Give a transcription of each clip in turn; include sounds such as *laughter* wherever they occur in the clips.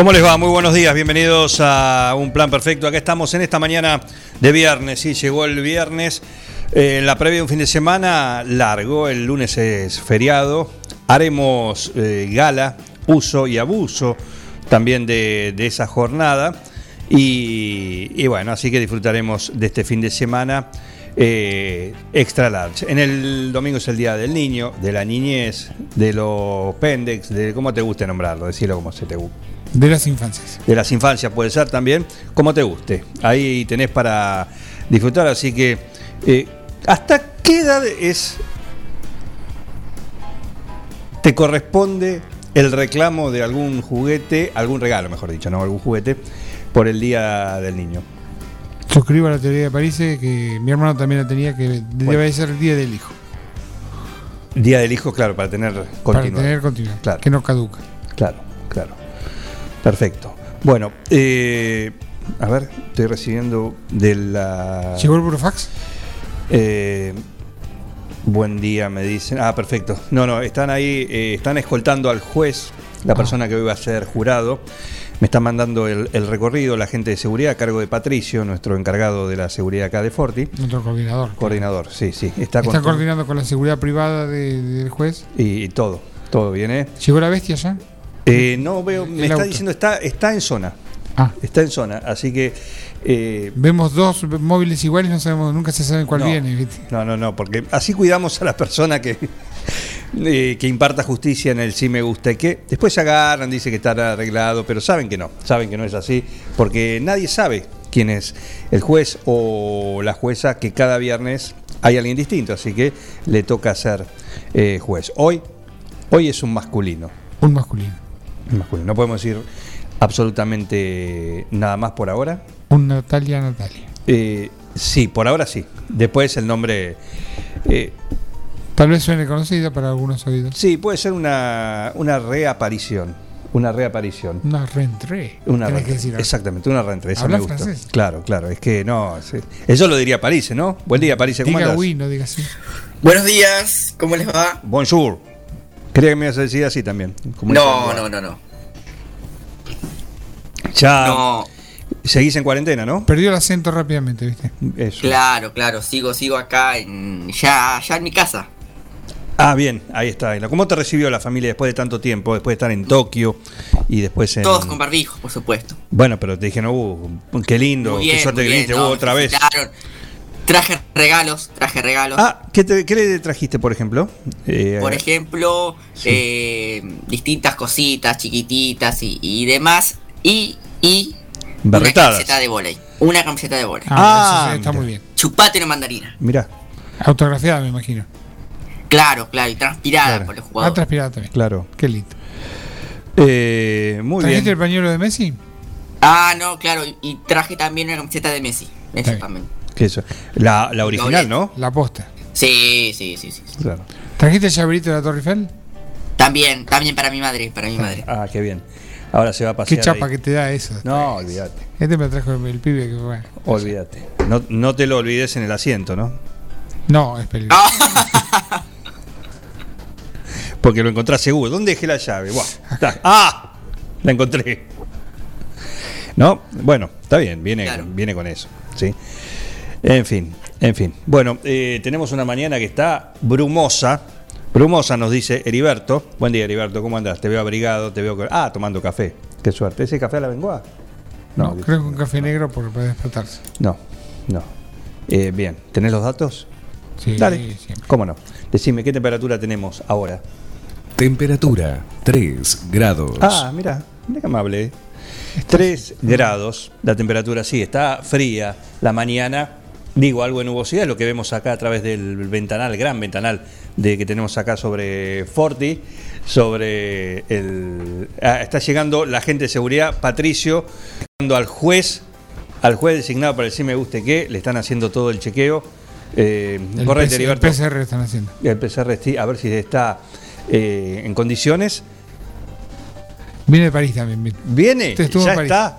¿Cómo les va? Muy buenos días, bienvenidos a Un Plan Perfecto. Acá estamos en esta mañana de viernes, sí, llegó el viernes. Eh, la previa de un fin de semana largo, el lunes es feriado. Haremos eh, gala, uso y abuso también de, de esa jornada. Y, bueno, así que disfrutaremos de este fin de semana eh, extra large. En el domingo es el Día del Niño, de la niñez, de los pendex, de cómo te guste nombrarlo, decirlo como se te guste. De las infancias. De las infancias puede ser también, como te guste. Ahí tenés para disfrutar, así que eh, ¿hasta qué edad es te corresponde el reclamo de algún juguete, algún regalo, mejor dicho, no algún juguete, por el Día del Niño? Suscribo a la teoría de París eh, que mi hermano también la tenía, que debe ser el día del hijo. Día del hijo, claro, para tener Para continuidad. tener continuidad. Claro. Que no caduca. Claro. Perfecto. Bueno, eh, a ver, estoy recibiendo de la. ¿Llegó el burofax? Eh, buen día, me dicen. Ah, perfecto. No, no, están ahí, eh, están escoltando al juez, la Ah. persona que hoy va a ser jurado. Me están mandando el, el recorrido, la gente de seguridad a cargo de Patricio, nuestro encargado de la seguridad acá de Forti. Nuestro coordinador. Coordinador, sí, sí. Está, Está coordinando con la seguridad privada de- del juez. Y, todo, todo bien, ¿eh? ¿Llegó la bestia ya? Eh, no veo, me está auto. diciendo, está, está en zona. Ah. Está en zona, así que. eh, Vemos dos móviles iguales, no sabemos, nunca se sabe cuál no, viene. ¿viste? No, no, no, porque así cuidamos a la persona que, eh, que imparta justicia en el sí me gusta y que después se agarran, dice que está arreglado, pero saben que no, saben que no es así, porque nadie sabe quién es el juez o la jueza, que cada viernes hay alguien distinto, así que le toca ser eh, juez. Hoy, hoy es un masculino. Un masculino. Masculino. No podemos decir absolutamente nada más por ahora. Un Natalia Natalia. Eh, sí, por ahora sí. Después el nombre. eh, Tal vez suene conocida para algunos oídos. sí, puede ser una, una reaparición. Una reaparición. Una rentrée. Una tenés re- que decir. exactamente, una reentrée. Esa ¿Habla me gusta. francés? Claro, claro. Es que no. sí. Eso lo diría París, ¿no? Buen día, París. ¿Cómo Diga andas? oui, no diga sí. Buenos días, ¿cómo les va? Bonjour. Creía que me ibas a decir así también. como No, dice- no, no, no. Ya No, seguís en cuarentena, ¿no? Perdió el acento rápidamente, ¿viste? Eso. claro, claro, sigo, sigo acá en, ya, ya en mi casa. Ah, bien, ahí está. ¿Cómo te recibió la familia después de tanto tiempo? Después de estar en Tokio y después en. Todos con barbijos, por supuesto. Bueno, pero te dijeron, uh, qué lindo, bien, qué suerte que viniste no, uh, me otra vez. Traje regalos, traje regalos. Ah, ¿qué, te- qué le trajiste, por ejemplo? Eh, Por ejemplo, eh, distintas cositas chiquititas y, y demás. Y, y una camiseta de volei. Una camiseta de volei. Ah, Ah, está mira. muy bien. Chupate una mandarina. Mirá, Autografiada, me imagino. Claro, claro, y transpirada Claro. por los Ah, jugadores. transpirada también. claro. Qué lindo. Eh, muy ¿Trajiste bien. el pañuelo de Messi? Ah, no, claro, y, y traje también una camiseta de Messi. Eso bien. también. ¿Qué es eso? La, la original, ¿no? La posta. Sí, sí, sí, sí. sí. Claro. ¿Trajiste el llaverito de la Torre Eiffel? También, también para mi madre, para mi madre. Ah, qué bien. Ahora se va a pasear. Qué chapa ahí. que te da eso. No, olvídate. Este me trajo el, el pibe que fue. Olvídate. No, no te lo olvides en el asiento, ¿no? No, es peligroso. Ah, *laughs* Porque lo encontrás seguro. ¿Dónde dejé la llave? Buah, está. ¡Ah! La encontré. ¿No? Bueno, está bien, viene, Claro. viene con eso. ¿sí? En fin, en fin. Bueno, eh, tenemos una mañana que está brumosa. Brumosa nos dice Heriberto. Buen día, Heriberto, ¿cómo andás? Te veo abrigado, te veo. Ah, tomando café. Qué suerte. ¿Ese café a la Bengoa? No, creo que un café negro porque puede despertarse. No, no. Eh, bien, ¿tenés los datos? Sí, Dale. siempre. ¿Cómo no? Decime, ¿qué temperatura tenemos ahora? Temperatura 3 grados. Ah, mira, mira qué amable. 3 grados, la temperatura sí, está fría la mañana. Digo, algo de nubosidad, lo que vemos acá a través del ventanal, gran ventanal de que tenemos acá sobre Forti, sobre el... ah, está llegando la gente de seguridad, Patricio, llegando al juez, al juez designado para el sí me guste que, le están haciendo todo el chequeo. Eh, El, correcto, PC el. PCR están haciendo. El PCR, a ver si está eh, en condiciones. Viene de París también. vi- Viene, ya en París. está.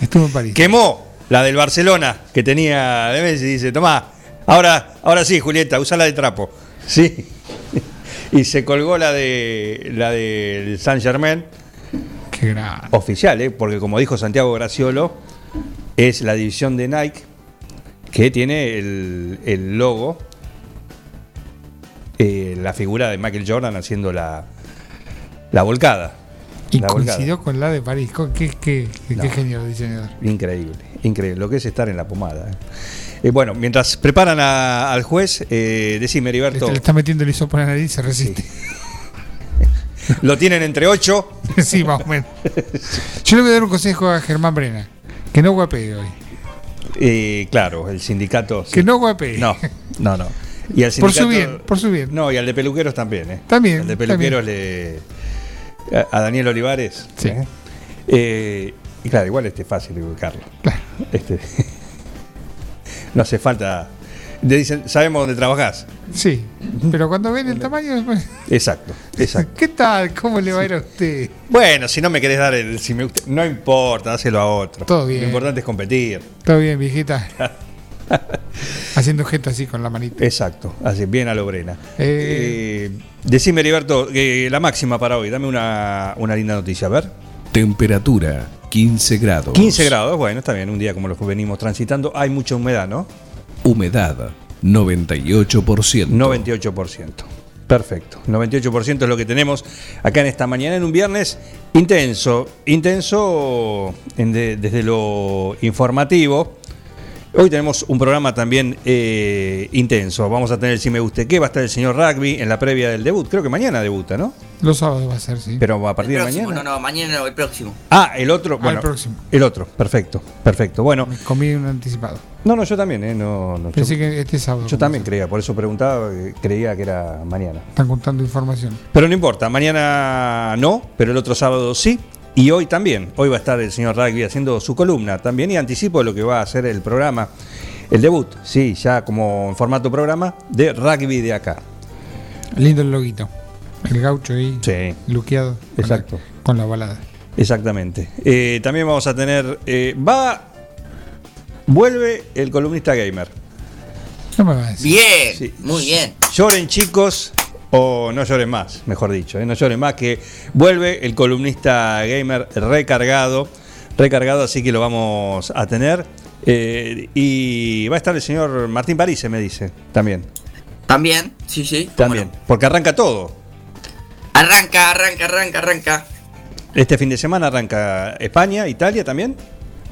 Estuvo en París. Quemó la del Barcelona que tenía de Messi. Dice, tomá, ahora, ahora sí, Julieta, usa la de trapo. Sí. *laughs* Y se colgó la de la del Saint Germain, Qué gran. oficial, ¿eh? porque como dijo Santiago Graciolo, es la división de Nike que tiene el, el logo, eh, la figura de Michael Jordan haciendo la, la volcada. Y La coincidió con la de París. Qué, qué, qué, No. qué el diseñador. Increíble, increíble. Lo que es estar en la pomada. ¿eh? Eh, bueno, mientras preparan a- al juez, eh, decime, Le, Heriberto, le está metiendo el hisopo en la nariz y se resiste. *laughs* lo tienen entre ocho. *laughs* Sí, más o menos. Yo le voy a dar un consejo a Germán Brena. Que no guapee hoy. Eh, claro, el sindicato. sí. Que no guapee. No, no, no. Y al Por su sindicato- bien, por su bien. No, y al de peluqueros también, ¿eh? También, El de peluqueros le. A, Daniel Olivares. Sí. ¿eh? Eh, y claro, igual este es fácil ubicarlo. Claro. Este, *laughs* no hace falta. Le dicen, sabemos dónde trabajás. Sí, pero cuando ven el tamaño, Exacto, exacto. *laughs* ¿qué tal? ¿Cómo le va a ir a usted? Bueno, si no me querés dar el. Si me no importa, dáselo a otro. Todo bien. Lo importante es competir. Todo bien, viejita. *laughs* Haciendo gesto así con la manita. Exacto, así, bien a lo Brena. Eh. Eh, decime, Heriberto, eh, la máxima para hoy. Dame una, una linda noticia, a ver. Temperatura 15 grados. 15 grados, bueno, está bien, un día como los que venimos transitando. Hay mucha humedad, ¿no? Humedad 98%. 98%. Perfecto. 98% es lo que tenemos acá en esta mañana, en un viernes intenso. Intenso en de- desde lo informativo. Hoy tenemos un programa también eh, intenso. Vamos a tener el Si Me Guste Qué, va a estar el señor Rugby en la previa del debut. Creo que mañana debuta, ¿no? Los sábados va a ser, sí. Pero a partir El de mañana. no, no, mañana no, el próximo. Ah, el otro. Ah, Bueno, el próximo. El otro, perfecto, perfecto. Bueno, Me comí un anticipado. no, no, yo también, ¿eh? No, no, yo- Pensé que este sábado. Yo también creía, por eso preguntaba, creía que era mañana. Están contando información. Pero no importa, mañana no, pero el otro sábado sí. Y hoy también. Hoy va a estar el señor Rugby haciendo su columna también y anticipo lo que va a hacer el programa, el debut, sí, ya como en formato programa de rugby de acá. Lindo el loguito. El gaucho ahí, Sí, luqueado. con Exacto. la- Con la balada. exactamente. Eh, también vamos a tener, eh, va, vuelve el columnista gamer. No me va a decir. Bien, Sí. muy bien. Lloren chicos o no lloren más, mejor dicho, ¿eh? no lloren más que vuelve el columnista gamer recargado, recargado, así que lo vamos a tener. Eh, y va a estar el señor Martín París, me dice, también. También, sí, sí. También, no. porque arranca todo. Arranca, arranca, arranca, arranca. Este fin de semana arranca España, Italia también.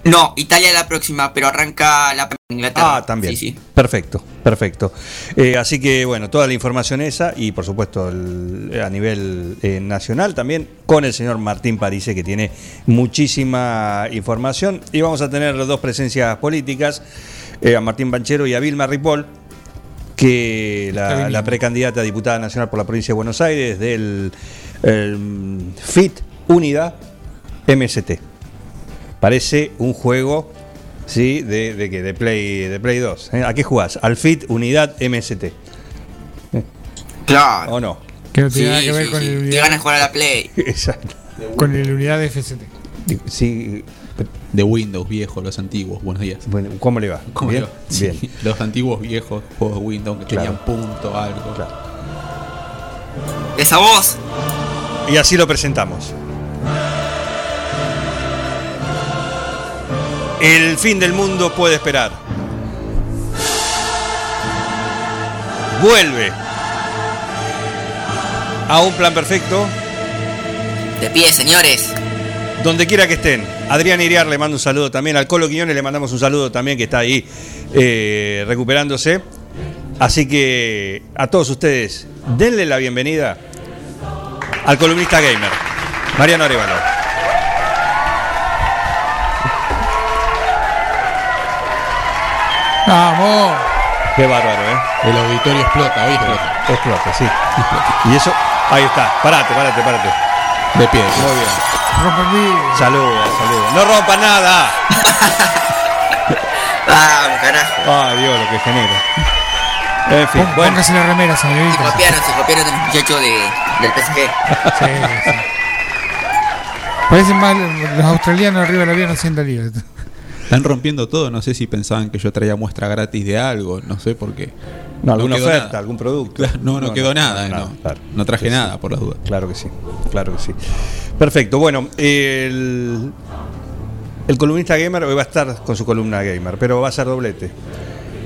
No, Italia la próxima, pero arranca la Inglaterra. Ah, también. Sí, sí. Perfecto, perfecto. Eh, así que bueno, toda la información esa y por supuesto el- a nivel eh, nacional también con el señor Martín Parise que tiene muchísima información y vamos a tener dos presencias políticas, eh, a Martín Banchero y a Vilma Ripoll que la, la precandidata a diputada nacional por la provincia de Buenos Aires del el FIT Unidad MST. Parece un juego ¿sí? de, de, de, Play, de Play 2. ¿eh? ¿A qué jugás? Al FIT Unidad MST. Claro. ¿O no? Que no Sí, tiene nada que ver sí, con, sí. el Te unidad, van a jugar a la Play. *laughs* Exacto. con el unidad de FCT. Sí, De Windows viejos, los antiguos. Buenos días. bueno, ¿Cómo le va? ¿Cómo ¿Bien? le va? Sí, Bien. *laughs* Los antiguos viejos juegos de Windows que Claro. tenían punto, algo. Claro. Esa voz. Y así lo presentamos. El fin del mundo puede esperar. Vuelve a un plan perfecto, De pie, señores. donde quiera que estén. Adrián Iriar le mando un saludo también. Al Colo Quiñones le mandamos un saludo también que está ahí eh, recuperándose. Así que a todos ustedes, denle la bienvenida al columnista gamer, Mariano Arevalo. ¡Vamos! Qué bárbaro, ¿eh? El auditorio explota, hoy explota. Explota, sí. Y eso, ahí está. Parate, parate, parate. De pie. Muy bien. Vidrio. Saluda, saluda. No rompa nada. *laughs* Vamos, carajo. Ah, Dios, lo que genera. En fin, Pon- bueno. Póngase la remera, Se señorita. copiaron, se copiaron de los muchachos de, del PSG. *laughs* Sí, sí. Parecen más los los australianos arriba del avión haciendo lío. Están rompiendo todo. No sé si pensaban que yo traía muestra gratis de algo. No sé por qué. No, alguna oferta, nada. algún producto. No, no, quedó nada. No, claro. No traje Sí, nada, por las dudas. Claro que sí, claro que sí. Perfecto, bueno, el, el columnista gamer hoy va a estar con su columna gamer, pero va a ser doblete.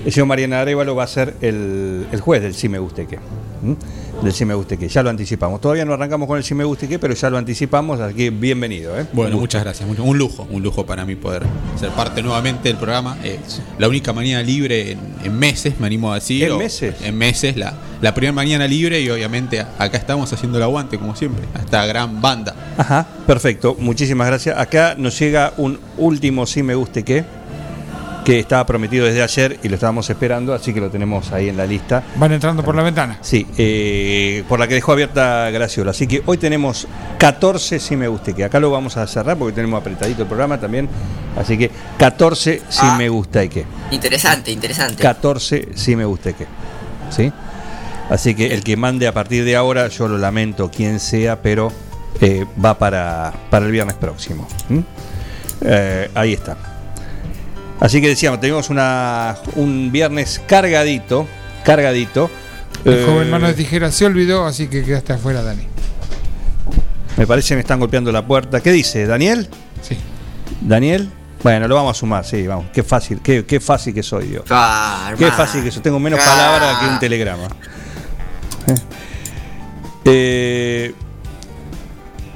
El señor Mariana Arevalo va a ser el, el juez del Sí Me Guste Qué. ¿m? Del Sí Me Guste Qué. Ya lo anticipamos. Todavía no arrancamos con el Sí Me Guste Qué, pero ya lo anticipamos, así que bienvenido. ¿eh? Bueno, muchas gracias. Un lujo, un lujo para mí poder ser parte nuevamente del programa. Eh, la única mañana libre en, en meses, me animo a decir. ¿En meses? En meses, la, la primera mañana libre y obviamente acá estamos haciendo el aguante, como siempre, a esta gran banda. Ajá, perfecto. Muchísimas gracias. Acá nos llega un último Sí Me Guste Qué, que estaba prometido desde ayer y lo estábamos esperando, así que lo tenemos ahí en la lista. Van entrando por la ventana. Sí, eh, por la que dejó abierta Graciola. Así que hoy tenemos 14 si me guste, que acá lo vamos a cerrar porque tenemos apretadito el programa también. Así que 14 si Ah. me gusta y que. Interesante, interesante. 14 si me gusta y que. ¿Sí? Así que el que mande a partir de ahora, yo lo lamento quien sea, pero eh, va para, para el viernes próximo. ¿Mm? Eh, ahí está. Así que decíamos, tenemos una, un viernes cargadito, cargadito. El Eh, joven mano de tijera se olvidó, así que quedaste afuera, Dani. Me parece que me están golpeando la puerta. ¿Qué dice? ¿Daniel? Sí. ¿Daniel? Bueno, lo vamos a sumar, sí, vamos. Qué fácil, qué, qué fácil que soy yo. Ah, Qué fácil que soy. Tengo menos Ah. palabras que un telegrama. Eh. Eh,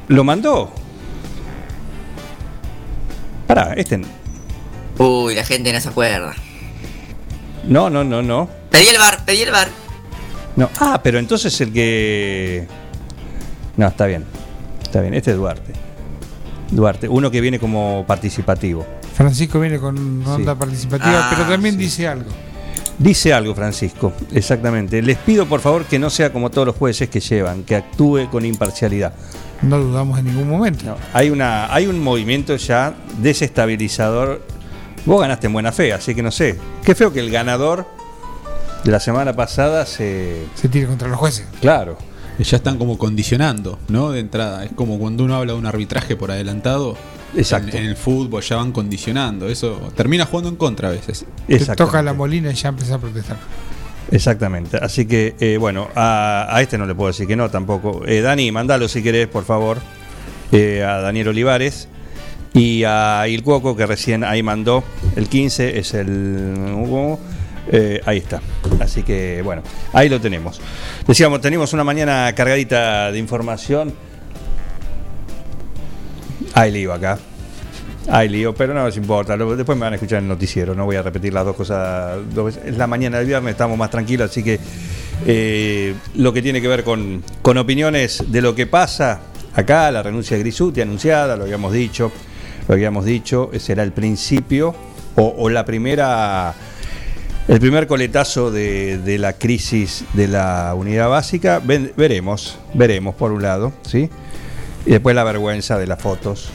¿Lo mandó? Pará, este. Uy, la gente no se acuerda. No, no, no, no. Pedí el bar, pedí el bar. No. Ah, pero entonces el que. No, está bien. Está bien. Este es Duarte. Duarte, uno que viene como participativo. Francisco viene con onda Sí. participativa, Ah, pero también sí. dice algo. Dice algo, Francisco, exactamente. Les pido por favor que no sea como todos los jueces que llevan, que actúe con imparcialidad. No dudamos en ningún momento. No, hay, una, hay un movimiento ya desestabilizador. Vos ganaste en buena fe, así que no sé. Qué feo que el ganador de la semana pasada se. Se tira contra los jueces. Claro, Ya están como condicionando, ¿no? De entrada. Es como cuando uno habla de un arbitraje por adelantado. Exacto. En, en el fútbol ya van condicionando. Eso termina jugando en contra a veces. Te toca la molina y ya empieza a protestar. Exactamente. Así que, eh, bueno, a, a este no le puedo decir que no tampoco. Eh, Dani, mandalo si querés, por favor, eh, a Daniel Olivares. Y a Il Cuoco, que recién ahí mandó. El 15 es el. eh, ahí está. Así que, bueno, ahí lo tenemos. Decíamos, tenemos una mañana cargadita de información. Hay lío acá. Hay lío, pero no les importa. Después me van a escuchar el noticiero. No voy a repetir las dos cosas. dos veces. Es la mañana del viernes, estamos más tranquilos. Así que eh, lo que tiene que ver con, con opiniones de lo que pasa acá, la renuncia de Grisuti anunciada, lo habíamos dicho. Lo habíamos dicho, será el principio o, o la primera. El primer coletazo de, de la crisis de la unidad básica, Ven- veremos, veremos por un lado, ¿sí? Y después la vergüenza de las fotos,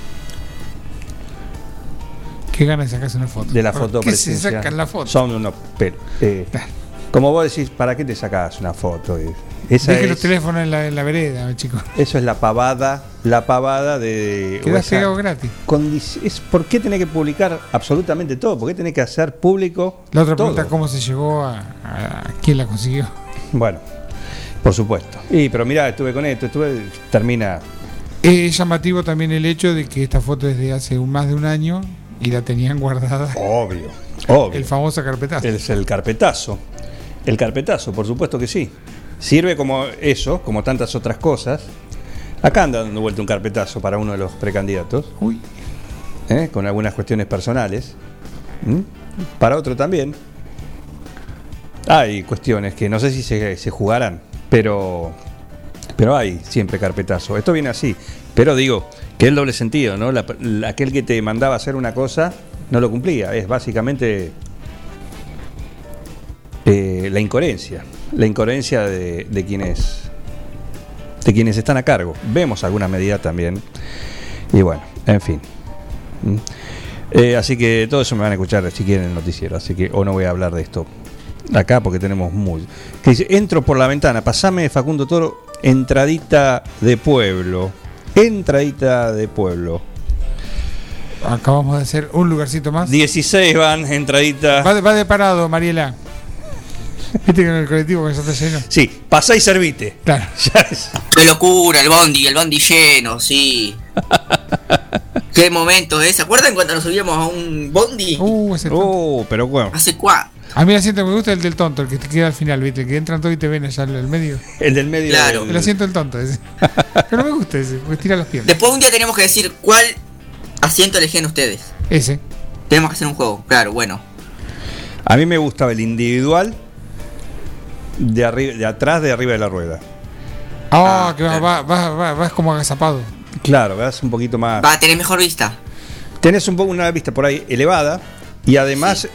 Qué ganas de sacarse una foto. de la ¿Por foto qué se sacan la foto? Son unos. Eh, como vos decís, ¿para qué te sacas una foto? Esa Deje los es- teléfonos en la, en la vereda, chicos. eso es la pavada, la pavada de. Quedás pegado gratis. es, ¿Por qué tenés que publicar absolutamente todo? ¿Por qué tenés que hacer público? La otra todo? pregunta, ¿cómo se llegó a, a- quién la consiguió? Bueno, por supuesto. Y pero mirá, estuve con esto, estuve. Termina. Es llamativo también el hecho de que esta foto es de hace un- más de un año y la tenían guardada. Obvio. Obvio. El famoso carpetazo. Es el carpetazo. El carpetazo, por supuesto que sí. Sirve como eso, como tantas otras cosas. Acá anda dando vuelta un carpetazo para uno de los precandidatos, Uy, ¿eh? con algunas cuestiones personales. ¿Mm? Para otro también. Hay cuestiones que no sé si se, se jugarán, pero, pero hay siempre carpetazo. Esto viene así. Pero digo, que es el doble sentido, ¿no? La- la- aquel que te mandaba hacer una cosa no lo cumplía. Es básicamente eh, la incoherencia, la incoherencia de, de quienes de quienes están a cargo. Vemos algunas medidas también. Y bueno, en fin. ¿Mm? Eh, así que todo eso me van a escuchar si quieren en el noticiero. Así que, o no voy a hablar de esto acá porque tenemos muy. Que dice, entro por la ventana, pasame Facundo Toro, entradita de pueblo. Entradita de pueblo. Acabamos de hacer un lugarcito más. 16 van, entradita. Va de, va de parado, Mariela. Viste que en el colectivo que ya está lleno. Sí, pasá y servite. Claro. *laughs* Ya es- Qué locura, el bondi, el bondi lleno, sí. Qué momento, ¿eh? ¿Se acuerdan cuando nos subíamos a un bondi? Uh, ese tonto. Oh, pero bueno. ¿Hace cuánto? A mí el asiento que me gusta es el del tonto, el que te queda al final, ¿viste? El que entran todos y te ven allá al al medio. *laughs* El del medio. Claro. del- El asiento del tonto ese. *laughs* Pero me gusta ese, porque tira las piernas. Después un día tenemos que decir cuál asiento elegían ustedes. Ese. Tenemos que hacer un juego, claro, bueno. A mí me gustaba el individual de, arriba, de atrás, de arriba de la rueda. Ah, Ah, que va, claro. va, va, va- vas como agazapado. Claro, vas un poquito más. Va a tener mejor vista. Tenés un poco una vista por ahí elevada y además,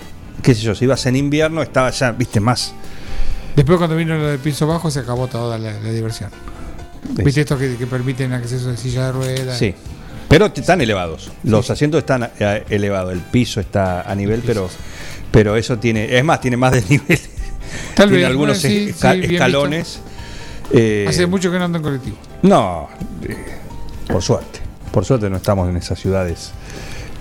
qué sé yo, si ibas en invierno estaba ya, viste, más. Después cuando vino lo del piso bajo se acabó toda la, la diversión. ¿Viste esto que, que permiten acceso de silla de ruedas? Sí. Pero están elevados. Los asientos están eh, elevados. El piso está a nivel, pero, pero eso tiene. Es más, tiene más desnivel. *laughs* Tal tiene vez, algunos bueno, sí, esca- sí, bien escalones. Eh, Hace mucho que no ando en colectivo. No, eh, por suerte. Por suerte no estamos en esas ciudades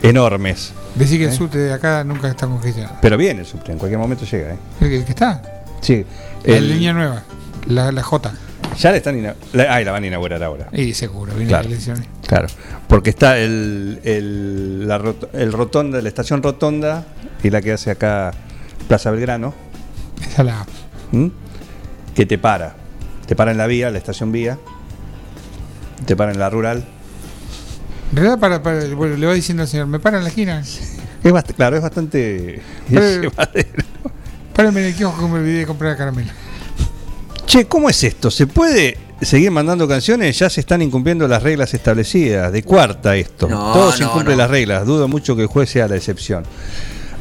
enormes. Decir que ¿Eh? el subte de acá nunca está congestionado. Pero viene el subte, en cualquier momento llega. ¿eh? El, que- el que está. Sí. La el- línea nueva. La, la J. Ya le están la, ay, la van a inaugurar ahora. Y seguro, viene Claro. las elecciones. Claro. Porque está el, el, la rot- el rotonda, la estación rotonda y la que hace acá Plaza Belgrano, Esa la. ¿m? que te para. Te para en la vía, la estación vía. Te para en la rural. En realidad, para, para- bueno, le va diciendo al señor, me para en la esquina. *laughs* Es bast- claro, es bastante. *laughs* Párenme en el kiosco que me olvidé de comprar caramelo. Che, ¿cómo es esto? ¿Se puede seguir mandando canciones? Ya se están incumpliendo las reglas establecidas. De cuarta esto. No, Todo se no, incumple no. las reglas. Dudo mucho que el juez sea la excepción.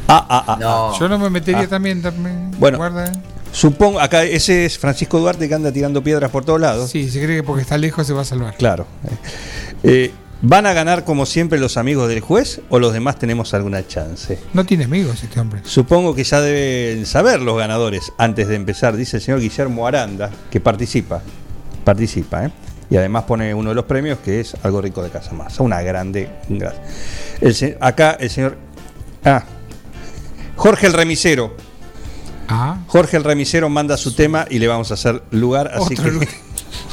Ah, ah, ah. ah. No. Yo no me metería Ah. también, también. Bueno. Guarda, ¿eh? Supongo, acá ese es Francisco Duarte que anda tirando piedras por todos lados. Sí, se cree que porque está lejos se va a salvar. Claro. Eh, ¿Van a ganar como siempre los amigos del juez o los demás tenemos alguna chance? No tiene amigos este hombre. Supongo que ya deben saber los ganadores antes de empezar, dice el señor Guillermo Aranda, que participa. Participa, ¿eh? Y además pone uno de los premios que es algo rico de casa más. Una grande. gracia. El se- acá el señor. Ah. Jorge el remisero. Ah, Jorge el remisero manda su tema y le vamos a hacer lugar. Así Otro que. lugar. *laughs*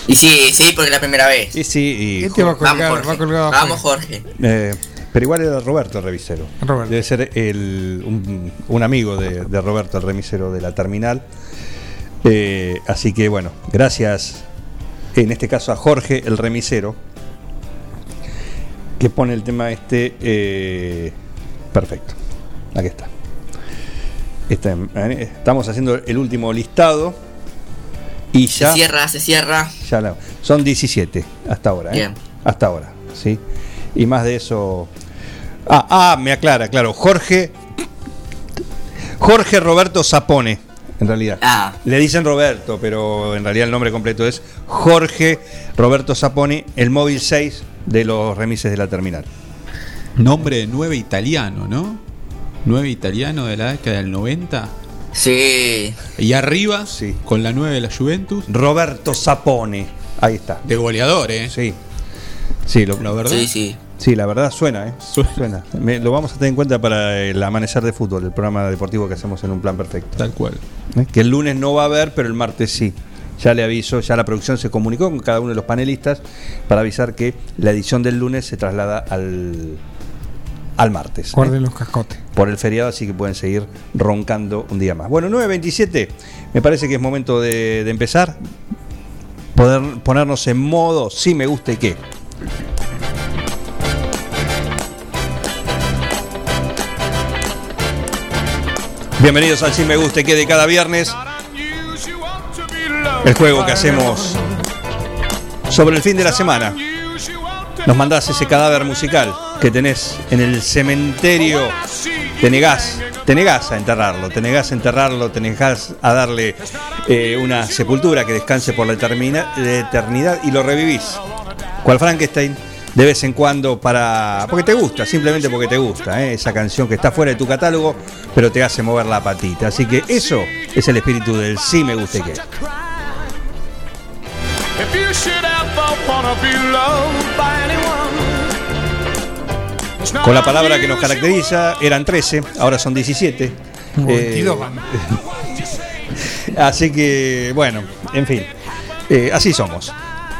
Y sí, sí, porque es la primera vez. Y sí, y este va Vamos, Jorge. va Vamos. Jorge. Eh, pero igual era Roberto el. Roberto. Debe ser el- un, un amigo de, de Roberto el remisero de la terminal. Eh, así que bueno, gracias en este caso a Jorge el remisero que pone el tema este eh, perfecto. Aquí está. Eh, estamos haciendo el último listado y Se ya cierra, se cierra. ya la- son 17 hasta ahora, ¿eh? Bien. Hasta ahora, ¿sí? Y más de eso. Ah, ah, me aclara, claro. Jorge. Jorge Roberto Zapone, en realidad. Ah. Le dicen Roberto, pero en realidad el nombre completo es Jorge Roberto Zapone, el móvil 6 de los remises de la terminal. Nombre de 9 italiano, ¿no? 9 italiano de la década del 90. Sí. Y arriba, Sí. con la 9 de la Juventus, Roberto Zapone. Ahí está. de goleador, ¿eh? Sí. Sí, lo, La verdad. Sí, sí. Sí, la verdad suena, ¿eh? Suena. Suena. Me- lo vamos a tener en cuenta para el amanecer de fútbol, el programa deportivo que hacemos en un plan perfecto. Tal cual. ¿Eh? Que el lunes no va a haber, pero el martes sí. Ya le aviso, ya la producción se comunicó con cada uno de los panelistas para avisar que la edición del lunes se traslada al, al martes. ¿eh? Guarden los cascotes. Por el feriado, así que pueden seguir roncando un día más. Bueno, 9.27, me parece que es momento de, de empezar. Poder ponernos en modo si me gusta y qué. Bienvenidos al Si Me Gusta y Qué de cada viernes. El juego que hacemos sobre el fin de la semana. Nos mandás ese cadáver musical que tenés en el cementerio te negás, a enterrarlo, te negás a enterrarlo, te negás a darle eh, una sepultura que descanse por la eternidad y lo revivís. Cual Frankenstein, de vez en cuando para. porque te gusta, simplemente porque te gusta, ¿eh? esa canción que está fuera de tu catálogo, pero te hace mover la patita. Así que eso es el espíritu del sí me guste que. Con la palabra que nos caracteriza, eran 13, ahora son 17. Como Eh, 22 van. *laughs* Así que, bueno, en fin, eh, así somos.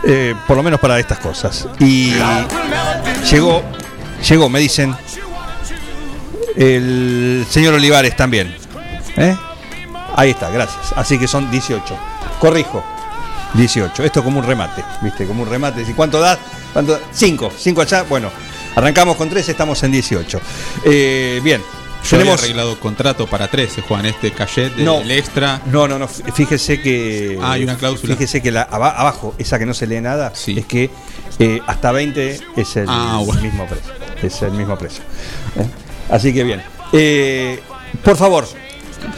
Eh, por lo menos para estas cosas. Y llegó, llegó, me dicen, el señor Olivares también. Ahí está, gracias. Así que son 18. Corrijo, 18. Esto es como un remate, ¿viste? Como un remate. ¿Y cuánto da? ¿Cuánto? 5. 5 allá. Bueno, arrancamos con 3, estamos en 18. Eh, bien. Yo había Tenemos. arreglado contrato para 13, Juan, este cachet del No. extra. No, no, no. Fíjese que. Ah, hay una cláusula. Fíjese que la, aba- abajo, esa que no se lee nada, Sí. es que eh, hasta 20 es el Ah, bueno. mismo precio. Es el mismo precio. ¿eh? Así que bien. Por favor,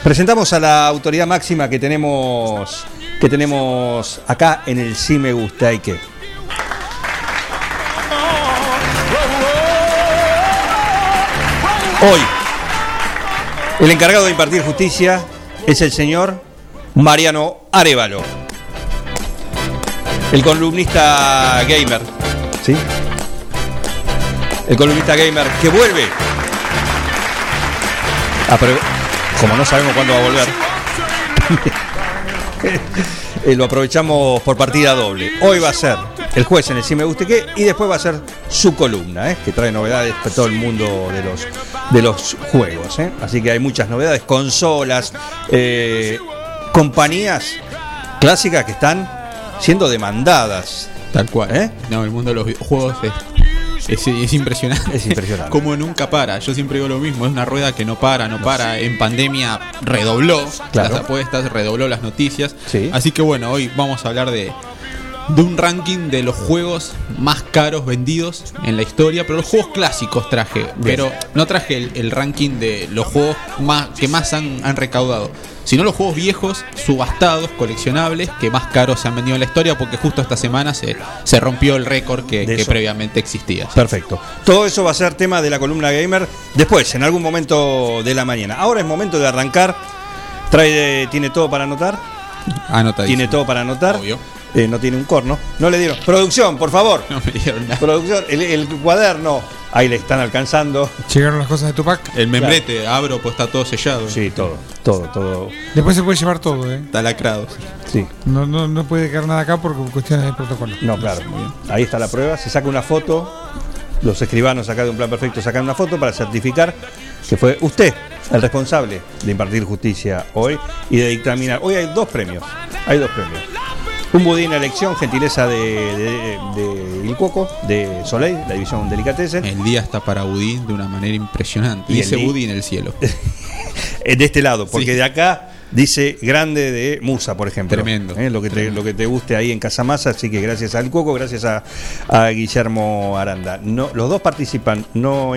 presentamos a la autoridad máxima que tenemos que tenemos acá en el Sí Me Gusta y que. Hoy, el encargado de impartir justicia es el señor Mariano Arevalo. El columnista gamer. ¿Sí? El columnista gamer que vuelve. Como no sabemos cuándo va a volver. *laughs* eh, lo aprovechamos por partida doble. Hoy va a ser el juez en el Si Me Guste Qué y después va a ser su columna, ¿eh? que trae novedades para todo el mundo de los, de los juegos. ¿eh? Así que hay muchas novedades, consolas, compañías clásicas que están siendo demandadas. Tal cual. No, el mundo de los videojuegos es, es, es impresionante. Es impresionante. Como nunca para. Yo siempre digo lo mismo. Es una rueda que no para, no para. En pandemia redobló Claro. las apuestas, redobló las noticias. Sí. Así que bueno, hoy vamos a hablar de, de un ranking de los juegos más caros vendidos en la historia. Pero los juegos clásicos traje. Pero no traje el, el ranking de los juegos más, que más han, han recaudado. Sino los juegos viejos, subastados, coleccionables, que más caros se han vendido en la historia, porque justo esta semana se, se rompió el récord que, previamente existía. Perfecto. Todo eso va a ser tema de la columna gamer después, en algún momento de la mañana. Ahora es momento de arrancar. Trae, tiene todo para anotar. Anotadísimo. Tiene todo para anotar. Obvio. Eh, no tiene un corno. No le dieron. Producción, por favor. No me dieron nada. Producción, el, el cuaderno. Ahí le están alcanzando. Llegaron las cosas de Tupac. El membrete, abro, pues está todo sellado. Sí, todo, todo, todo. Después se puede llevar todo, ¿eh? Está lacrado. Sí. No, no, no puede quedar nada acá por cuestiones de protocolo. No, claro. Ahí está la prueba. Se saca una foto. Los escribanos acá de un plan perfecto sacan una foto para certificar que fue usted el responsable de impartir justicia hoy y de dictaminar. Hoy hay dos premios. Hay dos premios. Un budín a elección, gentileza de, de, de Il Cuoco, de Soleil, la división Delicatessen. El día está para Budín de una manera impresionante. Y Dice el Budín en el cielo. *laughs* De este lado, porque Sí. de acá dice grande de Musa, por ejemplo. Tremendo. Eh, Lo, que te, lo que te guste ahí en Casamasa, así que gracias al Cuoco, gracias a, a Guillermo Aranda. No, los dos participan, no,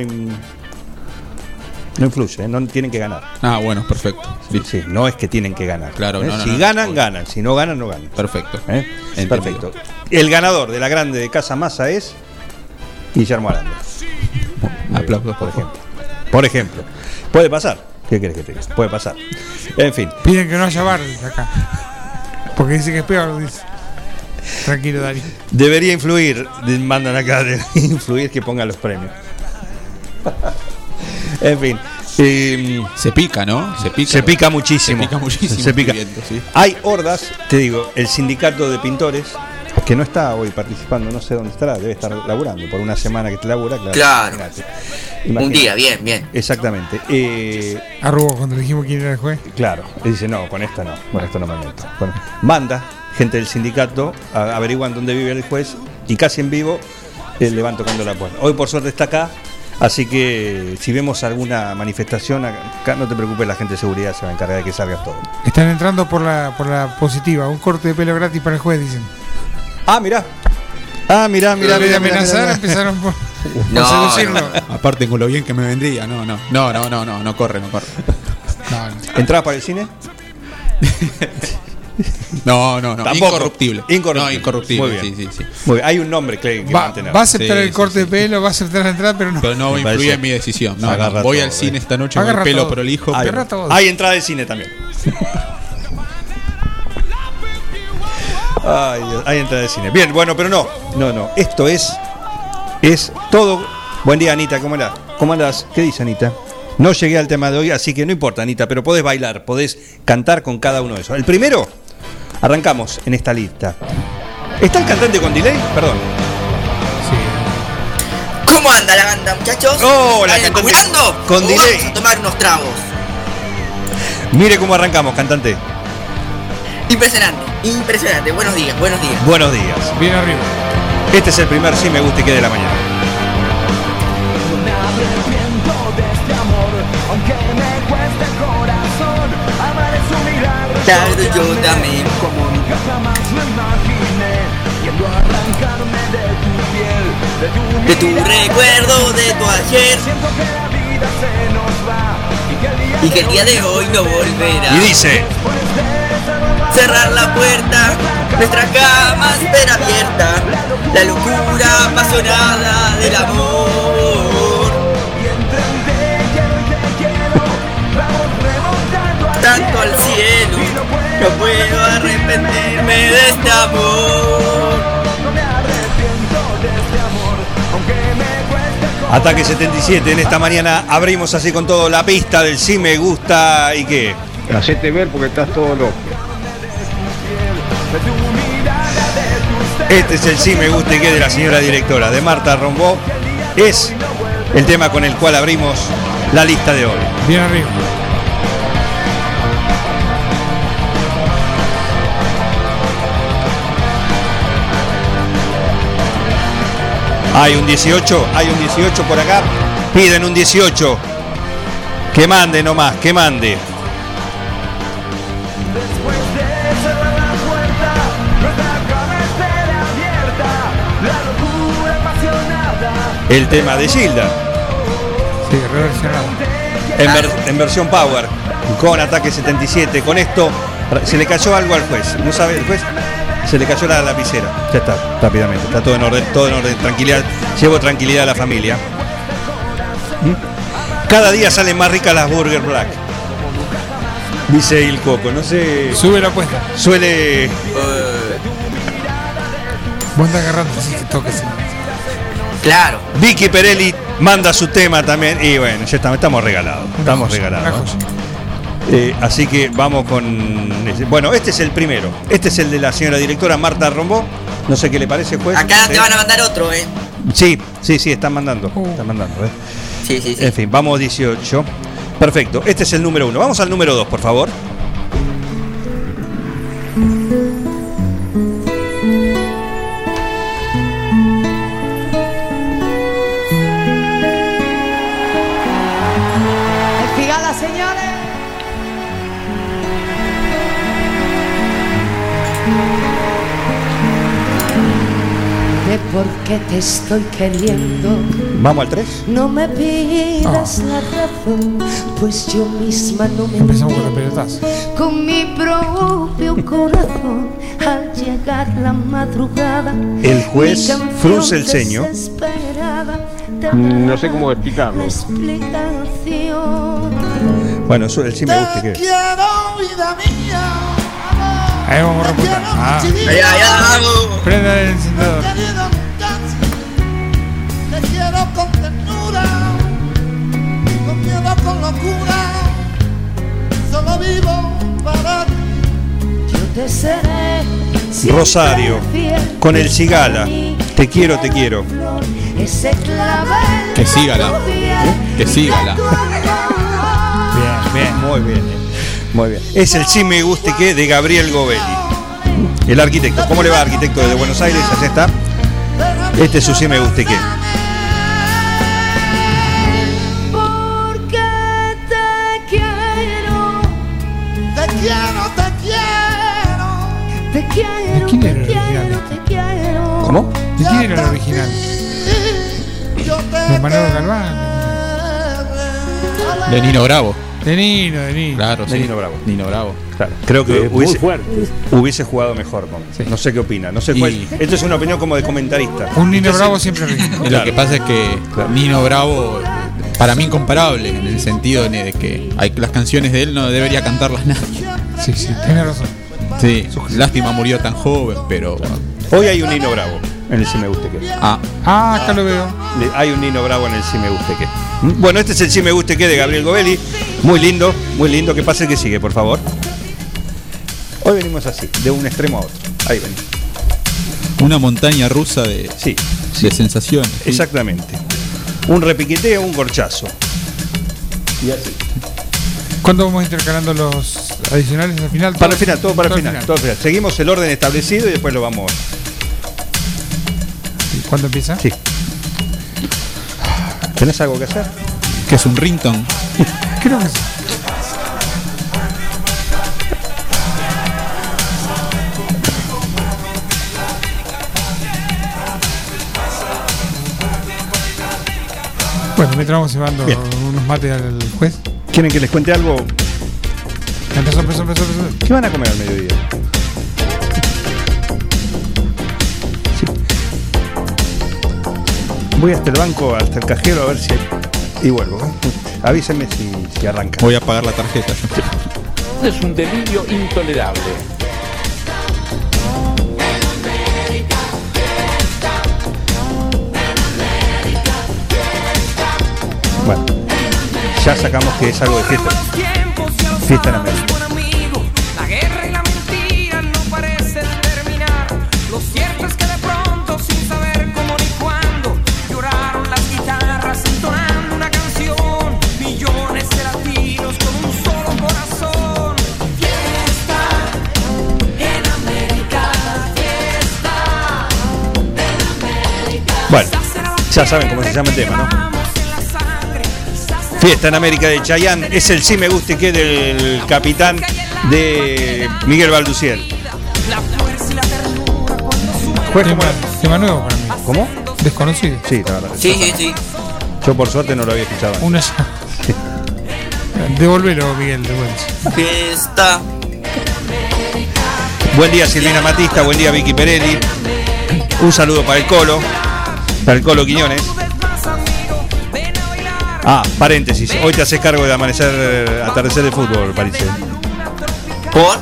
no influye, eh, no tienen que ganar. Ah, bueno, perfecto. Sí, sí, no es que tienen que ganar. Claro, eh. no, no, si no, ganan, no. ganan. Si no ganan, no ganan. Perfecto. ¿eh? Perfecto. El ganador de la grande de Casa Masa es Guillermo Aranda. Aplausos, por ejemplo. Por ejemplo. Puede pasar. ¿Qué querés que te diga? Puede pasar. En fin. Piden que no haya bar dice acá. Porque dice que es peor, dice. Tranquilo, Dani. Debería influir, mandan acá, *laughs* de influir que pongan los premios. En fin. eh, Se pica, ¿no? Se pica. se pica muchísimo. Se pica muchísimo. Se pica. viendo, sí. Hay hordas, te digo, el sindicato de pintores, que no está hoy participando, no sé dónde estará, debe estar laburando por una semana que te labura, claro. Claro. imagínate. Un día, bien, bien. Exactamente. Eh, Arrugó cuando le dijimos quién era el juez. Claro, y dice, no, con esta no, con esto no me meto. Bueno, manda gente del sindicato, a- averiguan dónde vive el juez y casi en vivo eh, le van tocando la puerta. Hoy por suerte está acá, así que si vemos alguna manifestación, acá no te preocupes, la gente de seguridad se va a encargar de que salga todo. Están entrando por la, por la positiva. Un corte de pelo gratis para el juez, dicen. Ah, mirá. Ah, mirá, mirá, mirá, amenazar, mirá, mirá. empezaron *laughs* por. No, seducirlo. Aparte con lo bien que me vendría, no, no, no, no, no, no, no corre, no corre. No, no. ¿Entrás para el cine? *laughs* No, no, no, Tampoco. incorruptible. Incorruptible. No, incorruptible, Muy bien. sí, sí, sí. Muy bien, hay un nombre que, que Va, mantener. va a aceptar Sí, el corte sí. de pelo, va a aceptar la entrada, pero no. Pero no Me influir en mi decisión. No, no, voy todo, al cine eh. esta noche con el pelo todo. prolijo. hay, Agarra todo. hay entrada de cine también. Ay, Dios, hay entrada de cine. Bien, bueno, pero no. No, no. Esto es. Es todo. Buen día, Anita. ¿Cómo andás? ¿Cómo andás? ¿Qué dice Anita? No llegué al tema de hoy, así que no importa, Anita, pero podés bailar, podés cantar con cada uno de esos. El primero, arrancamos en esta lista. ¿Está el cantante con delay? Perdón. ¿Cómo anda la banda, muchachos? Oh, la ¿Están cantante con ¿O delay. Vamos a tomar unos tragos. Mire cómo arrancamos, cantante. Impresionante, impresionante. Buenos días, buenos días. Buenos días. Bien arriba. Este es el primer sí me gusta y que de la mañana. Claro, yo también. De tu recuerdo, de tu ayer. Y que el día de hoy no volverá. Y dice, Cerrar la puerta, nuestra cama espera abierta. La locura apasionada del amor. Tanto al no puedo arrepentirme de este amor. Ataque 77, en esta mañana abrimos así con todo la pista del sí me gusta y qué. Hacete ver porque estás todo loco. Este es el sí me gusta y qué de la señora directora, de Marta Rombó. Es el tema con el cual abrimos la lista de hoy. Bien arriba. Hay un 18, hay un 18 por acá. Piden un 18. Que mande nomás, que mande. El tema de Gilda. Sí, reversionado. En, ver- en versión Power, con ataque 77. Con esto se le cayó algo al juez. ¿No sabe el juez? Se le cayó la lapicera. Ya está, rápidamente. Está todo en orden, todo en orden. Tranquilidad. Llevo tranquilidad a la familia. ¿Mm? Cada día salen más ricas las Burger Black. Dice el Coco. No sé. Sube la apuesta. Suele. Vos andás agarrando así que toques. Claro. Vicky Perelli manda su tema también. Y bueno, ya estamos, estamos regalados. Estamos Una regalados. Eh, así que vamos con. Bueno, este es el primero. Este es el de la señora directora Marta Rombó. No sé qué le parece, juez. Acá te van a mandar otro, eh. Sí, sí, sí, están mandando. Uh. Están mandando, eh. Sí, sí, sí. En fin, vamos 18. Perfecto. Este es el número uno. Vamos al número dos, por favor. Te estoy queriendo. Vamos al 3. No me pidas la razón, pues yo misma no me Empezamos con mi propio corazón, al llegar la madrugada. El juez frunce el ceño. No sé cómo explicarlo. Bueno, eso el sí me gusta. ¿qué? Ahí vamos a. Ah, vamos. prenda el encendedor. Vivo para ti. Yo te seré siempre Rosario, con el Cigala. Te quiero, te quiero. Que sígala. de piel Que sígala. de. Bien, bien. Muy bien. eh. Muy bien. Es el sí me guste que de Gabriel Govelli. El arquitecto. ¿Cómo le va, arquitecto desde Buenos Aires? Allá está. Este es su sí me guste que. ¿Cómo? ¿De quién era el original? De Manolo Galván. De Nino Bravo. De Nino, de Nino. Claro, De sí. Nino Bravo. Nino Bravo. Claro, creo que Muy hubiese, jugado mejor. ¿no? No sé qué opina. No sé cuál. Esto es una opinión como de comentarista. Un Nino Entonces- Bravo siempre Claro. Lo que pasa es que Nino Bravo, para mí incomparable, en el sentido de que hay, las canciones de él no debería cantarlas nadie. Sí, sí, tiene razón. Sí, lástima murió tan joven, pero. Hoy hay un Nino Bravo en el Si Me Guste Que. Ah, Ah, acá lo veo. Hay un Nino Bravo en el Si Me Guste Que. Bueno, este es el Si Me Guste Que de Gabriel Govelli. Muy lindo, muy lindo. Que pase el que sigue, por favor. Hoy venimos así, de un extremo a otro. Ahí venimos. una montaña rusa de, Sí, de sensaciones. sí. exactamente. Un repiqueteo, un corchazo. Y así. ¿Cuándo vamos intercalando los adicionales al final? Para el final, todo para el final, todo al final. Seguimos el orden establecido y después lo vamos. ¿Y ¿Cuándo empieza? Sí. ¿Tenés algo que hacer? Que es un ringtone. *laughs* Creo que sí. Bueno, mientras vamos llevando Bien. unos mates al juez. ¿Quieren que les cuente algo? Empezó, empezó, empezó, empezó. ¿Qué van a comer al mediodía? Voy hasta el banco, hasta el cajero a ver si. Y vuelvo. ¿eh? Avísenme si, si arranca. Voy a pagar la tarjeta. Es un delirio intolerable. Bueno, ya sacamos que es algo de fiesta. Fiesta en América. Bueno, ya saben cómo se llama el tema, ¿no? Fiesta en América de Chayanne es el sí me guste que del capitán de Miguel Balduciel. Juez, Tema, tema nuevo para mí. ¿Cómo? Desconocido. Sí, la verdad. Sí, sí, sí. Yo por suerte no lo había escuchado. antes. Una ya. Devolvelo, Miguel, devuelve. Fiesta. Buen día Silvina Matista, buen día Vicky Perelli. Un saludo para el Colo, para el Colo Quiñones. Ah, paréntesis, hoy te haces cargo de amanecer, atardecer de fútbol, parece. ¿Por?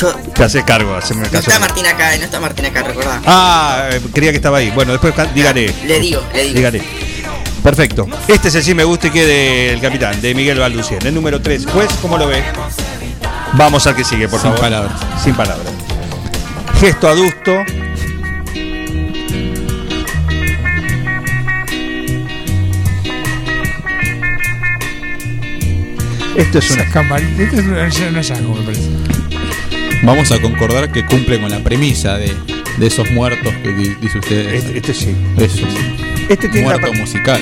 Yo- Te haces cargo, haceme no caso. está Martín acá, no está Martín acá, recordá. Ah, eh, creía que estaba ahí. Bueno, después dígale. Le digo, le digo. Dígale. Perfecto. Este es el sí me guste que del capitán, de Miguel Balducien. El número 3. Juez, ¿cómo lo ve? Vamos al que sigue, por Sin favor. palabras. Sin palabras. Gesto adusto. Esto es una Esas campanitas. Este es un un hallazgo, me parece. Vamos a concordar que cumple con la premisa de, de esos muertos que di- dice usted. Este, este sí. Eso sí. Este tiene la Muerto musical.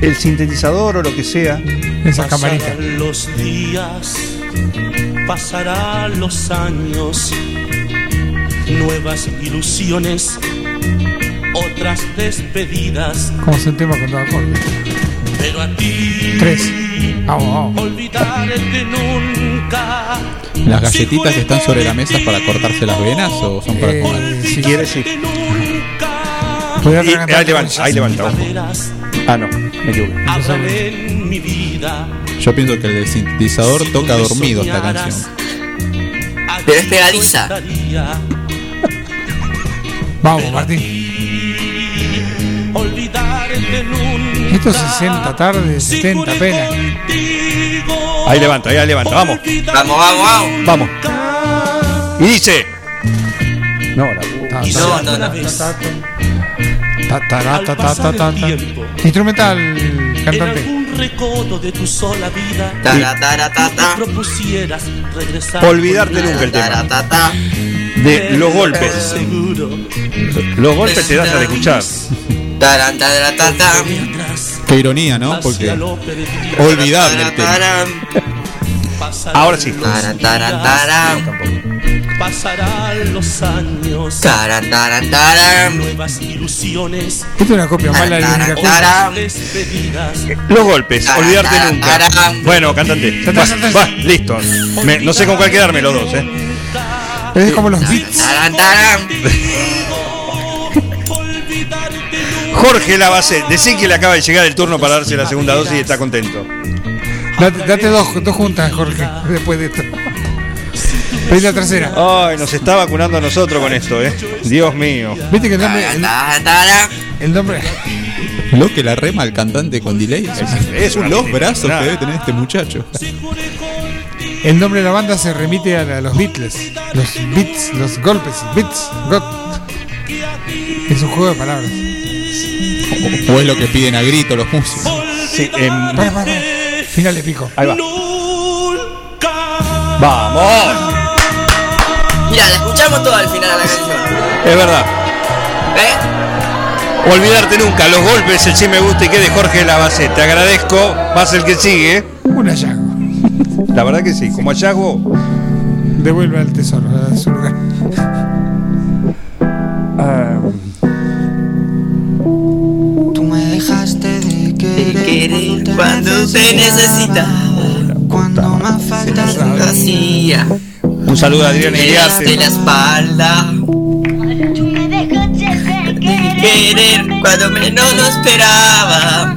el sintetizador o lo que sea. Esa camarita. Pasarán los días, pasarán los años, nuevas ilusiones, otras despedidas, Como es un tema con dos acordes. Pero a ti Tres. Vamos, vamos. olvidarte nunca. ¿Las galletitas están sobre la mesa para cortarse las venas o son para Eh, comer? Si quieres, sí. Y- ahí levanta, ahí levanta. Ah, no, me equivoqué. Yo pienso que el sintetizador Si toca dormido esta canción. Pero es pegadiza. yo estaría. Vamos, Martín. 160 tarde, 70 apenas. Ahí levanta, ahí levanta, vamos. Vamos, vamos, vamos. Vamos. Y dice. No, la puta. No, no, no. Instrumental, cantante. recodo de tu sola vida. propusieras regresar. Olvidarte nunca el tema. De los golpes. Los golpes te das a escuchar. Qué ironía, ¿no? Porque olvidable el tema. Ahora sí. Pasarán los años. Nuevas ilusiones. Esta es una copia mala de. Los golpes, olvidarte nunca. Bueno, cantante. Va, va, listo. Me- no sé con cuál quedarme los dos, ¿eh? Es como los beats. Jorge Lavacet, decí que le acaba de llegar el turno para darse la segunda dosis y está contento. Date, date dos, dos juntas, Jorge, después de esto. Pedí la tercera. Ay, nos está vacunando a nosotros con esto, ¿eh? Dios mío. Viste que el nombre. El, nombre. Lo que la rema al cantante con delay. es una los brazos que debe tener este muchacho. El nombre de la banda se remite a los Beatles. Los beats, los golpes, beats, got. Es un juego de palabras. O es lo que piden a grito los músicos. Sí, em, para. Final de pico. ahí va. ¡Vamos! Mira, la escuchamos toda al final de la canción. Es verdad. ¿Eh? Olvidarte nunca, los golpes, el sí me gusta y que de Jorge Lavacet. Te agradezco. Vas el que sigue. Un hallazgo. La verdad que sí, como hallazgo. Devuelve al tesoro a su lugar. Cuando te necesitaba. cuando más falta Hacía. Un saludo a Adrián Me diste la Iriarte. espalda. Querer cuando menos lo esperaba.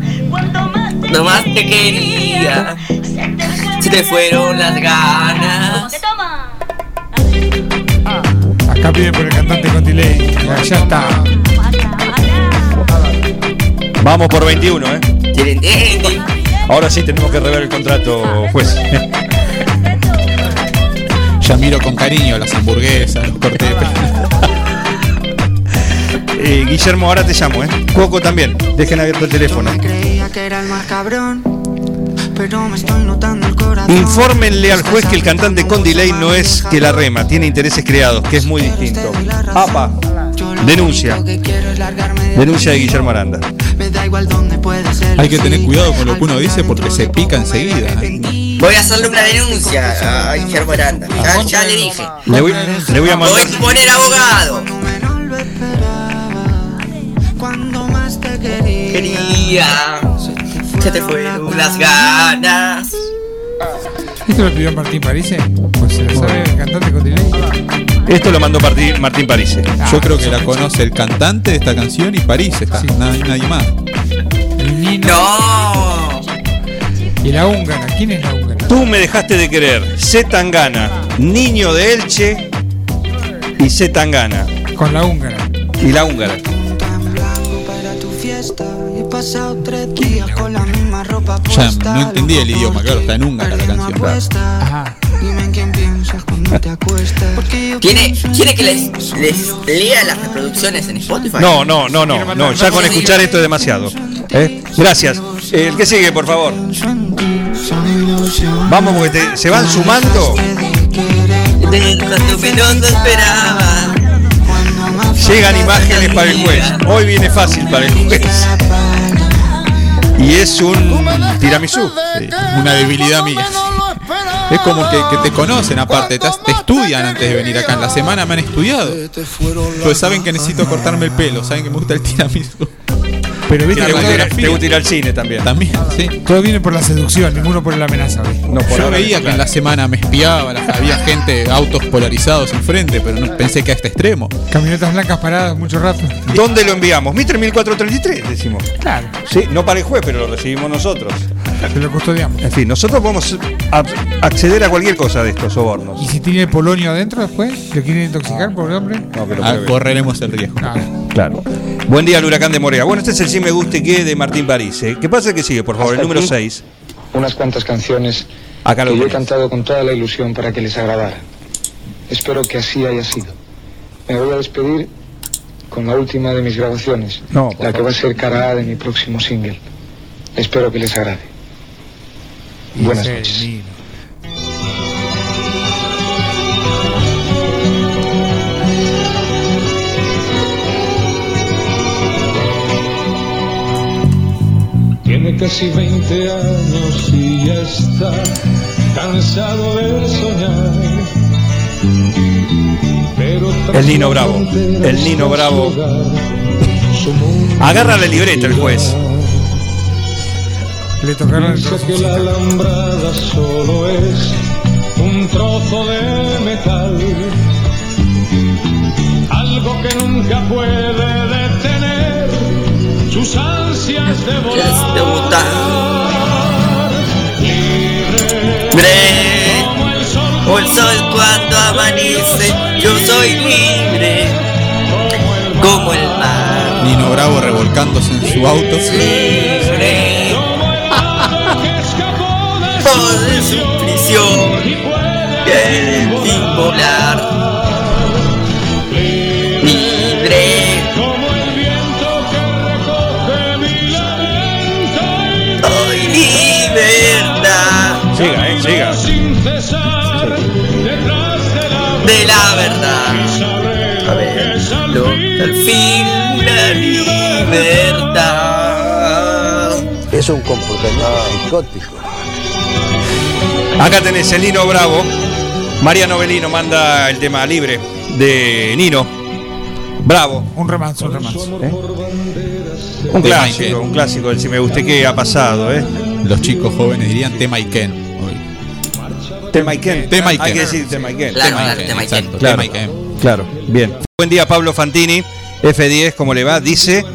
Cuando más te quería. Se te fueron las ganas. Acá piden por el cantante con delay. Ya, ya está. Vamos por 21, ¿eh? Ahora sí tenemos que rever el contrato, juez. *laughs* Ya miro con cariño las hamburguesas, los cortes. *laughs* Eh, Guillermo, ahora te llamo, ¿eh? Coco también. Dejen abierto el teléfono. Infórmenle al juez que el cantante con delay no es que la rema, tiene intereses creados, que es muy distinto. APA, denuncia. Denuncia de Guillermo Aranda. Hay que tener cuidado con lo que uno dice porque se pica enseguida. Voy a hacerle una denuncia a Guillermo Aranda. Ya, ya le dije. Le voy, le voy a mandar. Voy a poner abogado. Cuando más te quería. Quería. Se te fueron las ganas. ¿Esto lo pidió Martín Parise? Pues se lo sabe el cantante con delay. Esto lo mandó Martín, Martín Parise. Yo creo que la conoce el cantante de esta canción y París está. Nadie, nadie más. No. Y la húngara. ¿Quién es la húngara? Tú me dejaste de querer. Tangana, niño de Elche y. Tangana. Con la húngara. Y la húngara. Puesta. no entendí el idioma, claro, está en húngara la canción. Ajá. ¿Quiere, ¿quiere que les, les lea las reproducciones en Spotify? No, no, no, no, no. Ya con escuchar esto es demasiado. ¿Eh? Gracias. Eh, el que sigue, por favor. Vamos, porque te- se van sumando. Esperaba. Llegan imágenes para el juez. Hoy viene fácil para el juez. Y es un tiramisú. Sí, una debilidad mía. Es como que, que te conocen aparte, te, te estudian antes de venir acá. En la semana me han estudiado. Pues saben que necesito cortarme el pelo, saben que me gusta el tiramisú. Pero viste Te que gusta, ir, te gusta ir al cine también. También, sí. todo viene por la seducción, ninguno por la amenaza. ¿ves? No, por Yo veía que claro. en la semana me espiaba, la- había gente, autos polarizados enfrente, pero no pensé que a este extremo. Camionetas blancas paradas mucho rato. ¿Dónde lo enviamos? Mister 1433, decimos. Claro. Sí, no para el juez, pero lo recibimos nosotros. Se lo custodiamos. En fin, nosotros podemos a- acceder a cualquier cosa de estos sobornos. ¿Y si tiene polonio adentro después? ¿Le quieren intoxicar por el hombre? No, lo Ah, correremos el riesgo. Claro. Claro. Buen día al huracán de Morea. Bueno, este es el sí me guste que de Martín París. ¿eh? ¿Qué pasa que sigue, por favor? El número aquí. 6. unas cuantas canciones Acá lo que yo he cantado con toda la ilusión para que les agradara. Espero que así haya sido. Me voy a despedir con la última de mis grabaciones, No, la que va a ser cara A de mi próximo single. Espero que les agrade. Buenas noches. Nino. Tiene casi 20 años y ya está cansado de soñar. El Nino Bravo. El Nino Bravo. Agarra la libreta el juez. Le tocaron el que la alambrada solo es un trozo de metal. Algo que nunca puede detener sus ansias de volar. De volar. Libre. Como el sol cuando amanece, yo soy libre. Como el mar. Nino Bravo revolcándose en su auto. Libre. De su prisión. Fin volar. Libre. Hoy libertad. Siga, eh, siga. de la verdad. A ver, lo- al fin la libertad. Es un comportamiento psicótico. Acá tenés el Nino Bravo. Mariano Belino manda el tema libre de Nino. Bravo. Un remanso, un remanso. Un Tema clásico, un clásico del Si me guste qué ha pasado, ¿eh? Los chicos jóvenes dirían tema Iken. hoy. Tema Iken. Tema Iken. Hay que decir tema. Claro, Tema claro, tema Claro, claro, bien. Buen día, Pablo Fantini, F10, ¿cómo le va? Dice,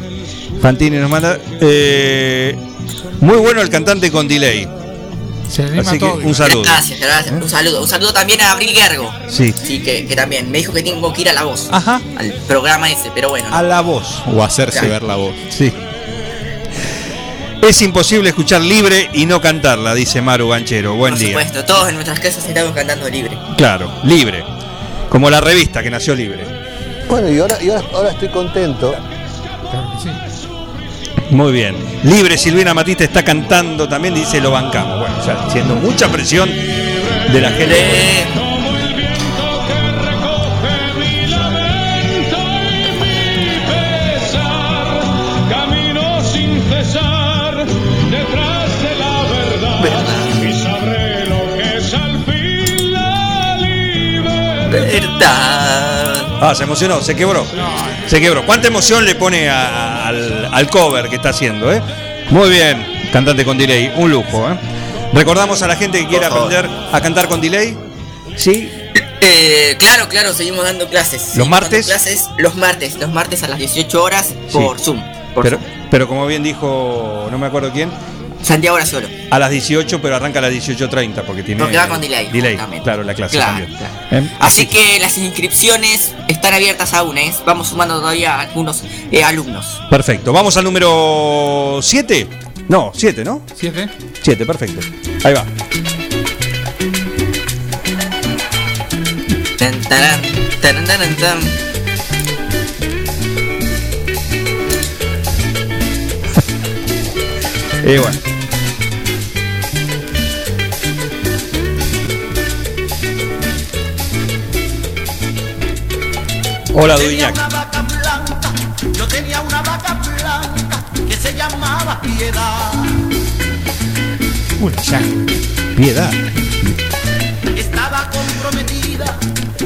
Fantini nos manda, eh, muy bueno el cantante con delay. Se anima Así que todo. un saludo. Gracias, gracias. Un saludo. Un saludo también a Abril Gergo. Sí. Sí, que, que también me dijo que tengo que ir a la voz. Ajá. Al programa ese, pero bueno. no. A la voz. O hacerse Claro. ver la voz. Sí. Es imposible escuchar libre y no cantarla, dice Maru Ganchero. Buen Por día. supuesto, todos en nuestras casas estamos cantando libre. Claro, libre. Como la revista que nació libre. Bueno, y ahora, y ahora, ahora estoy contento. Claro que sí. Muy bien. Libre, Silvina Matista está cantando también, dice lo bancamos. Bueno, ya haciendo mucha presión de la gente. Ah, se emocionó, se quebró. Se quebró. ¿Cuánta emoción le pone a- al, al cover que está haciendo, eh? Muy bien, cantante con delay, un lujo, ¿eh? Recordamos a la gente que quiere aprender a cantar con delay. Sí, Eh, claro, claro, seguimos dando clases. Seguimos martes? clases los martes, los martes a las 18 horas por Zoom. Por pero, Zoom. pero como bien dijo, no me acuerdo quién, Santiago Graciolo. a las 18, pero arranca a las 18.30 porque tiene. Porque va con delay, Delay, justamente. claro, la clase Claro, también. claro. ¿Eh? Así que las inscripciones están abiertas aún, ¿eh? Vamos sumando todavía algunos eh, alumnos. Perfecto. Vamos al número 7. No, 7, ¿no? ¿Siete? 7, perfecto. Ahí va. Tan, tarán, tarán, tan. *laughs* Y bueno. Hola, Duñac. Una vaca blanca, yo tenía una vaca blanca que se llamaba Piedad. Una ya. Piedad. Estaba comprometida.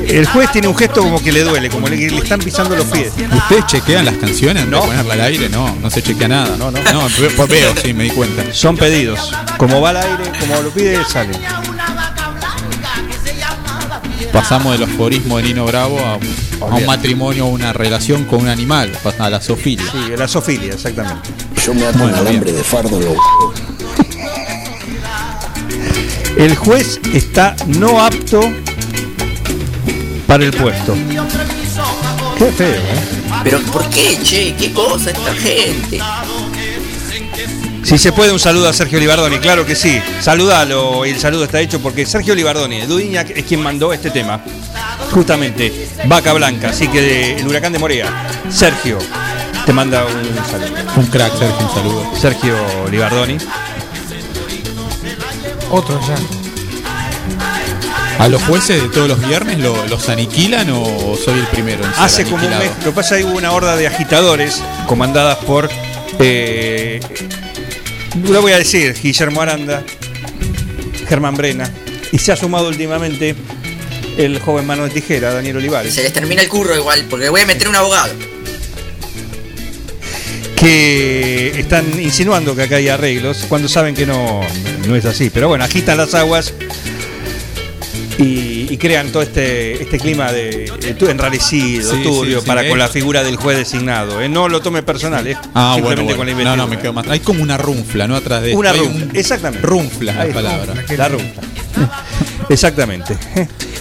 El juez tiene un gesto como que le duele, como le, le están pisando los pies. ¿Ustedes chequean las canciones antes No. de ponerla al aire? No, no se chequea nada. No, no. No, ve- veo, sí, me di cuenta. Son pedidos. Como va al aire, como lo pide, sale. Pasamos de los forismos de Nino Bravo a, a un matrimonio, a una relación con un animal, a la sofilia. Sí, la sofilia, exactamente. Yo me ato un Bueno, alambre bien. de fardo lo El juez está no apto para el puesto. Qué feo, ¿eh? Pero ¿por qué, che? ¿Qué cosa esta gente? Si se puede, un saludo a Sergio Libardoni, claro que sí. Saludalo y el saludo está hecho porque Sergio Libardoni de Dudiñac es quien mandó este tema. Justamente, Vaca Blanca, así que de- el huracán de Morea. Sergio, te manda un saludo. Un crack, Sergio, un saludo. Sergio Libardoni. Otro ya. ¿A los jueces de todos los viernes lo- los aniquilan o soy el primero en ser Hace como un mes, lo que pasa es que hubo una horda de agitadores comandadas por, eh, lo voy a decir, Guillermo Aranda, Germán Brena, y se ha sumado últimamente el joven mano de tijera, Daniel Olivares. Se les termina el curro igual, porque voy a meter un abogado. que están insinuando que acá hay arreglos cuando saben que no, no es así. Pero bueno, agitan las aguas y, y crean todo este, este clima de eh, tu- enrarecido, Sí, turbio, sí, sí, para eh. con la figura del juez designado. ¿eh? No lo tome personal, ¿eh? Ah, bueno, Simplemente bueno. con la No, no, me quedo más. Hay como una runfla, ¿no? Atrás de Una hay runfla, un- exactamente. Runfla es Ahí la está. palabra. La runfla. *laughs* Exactamente.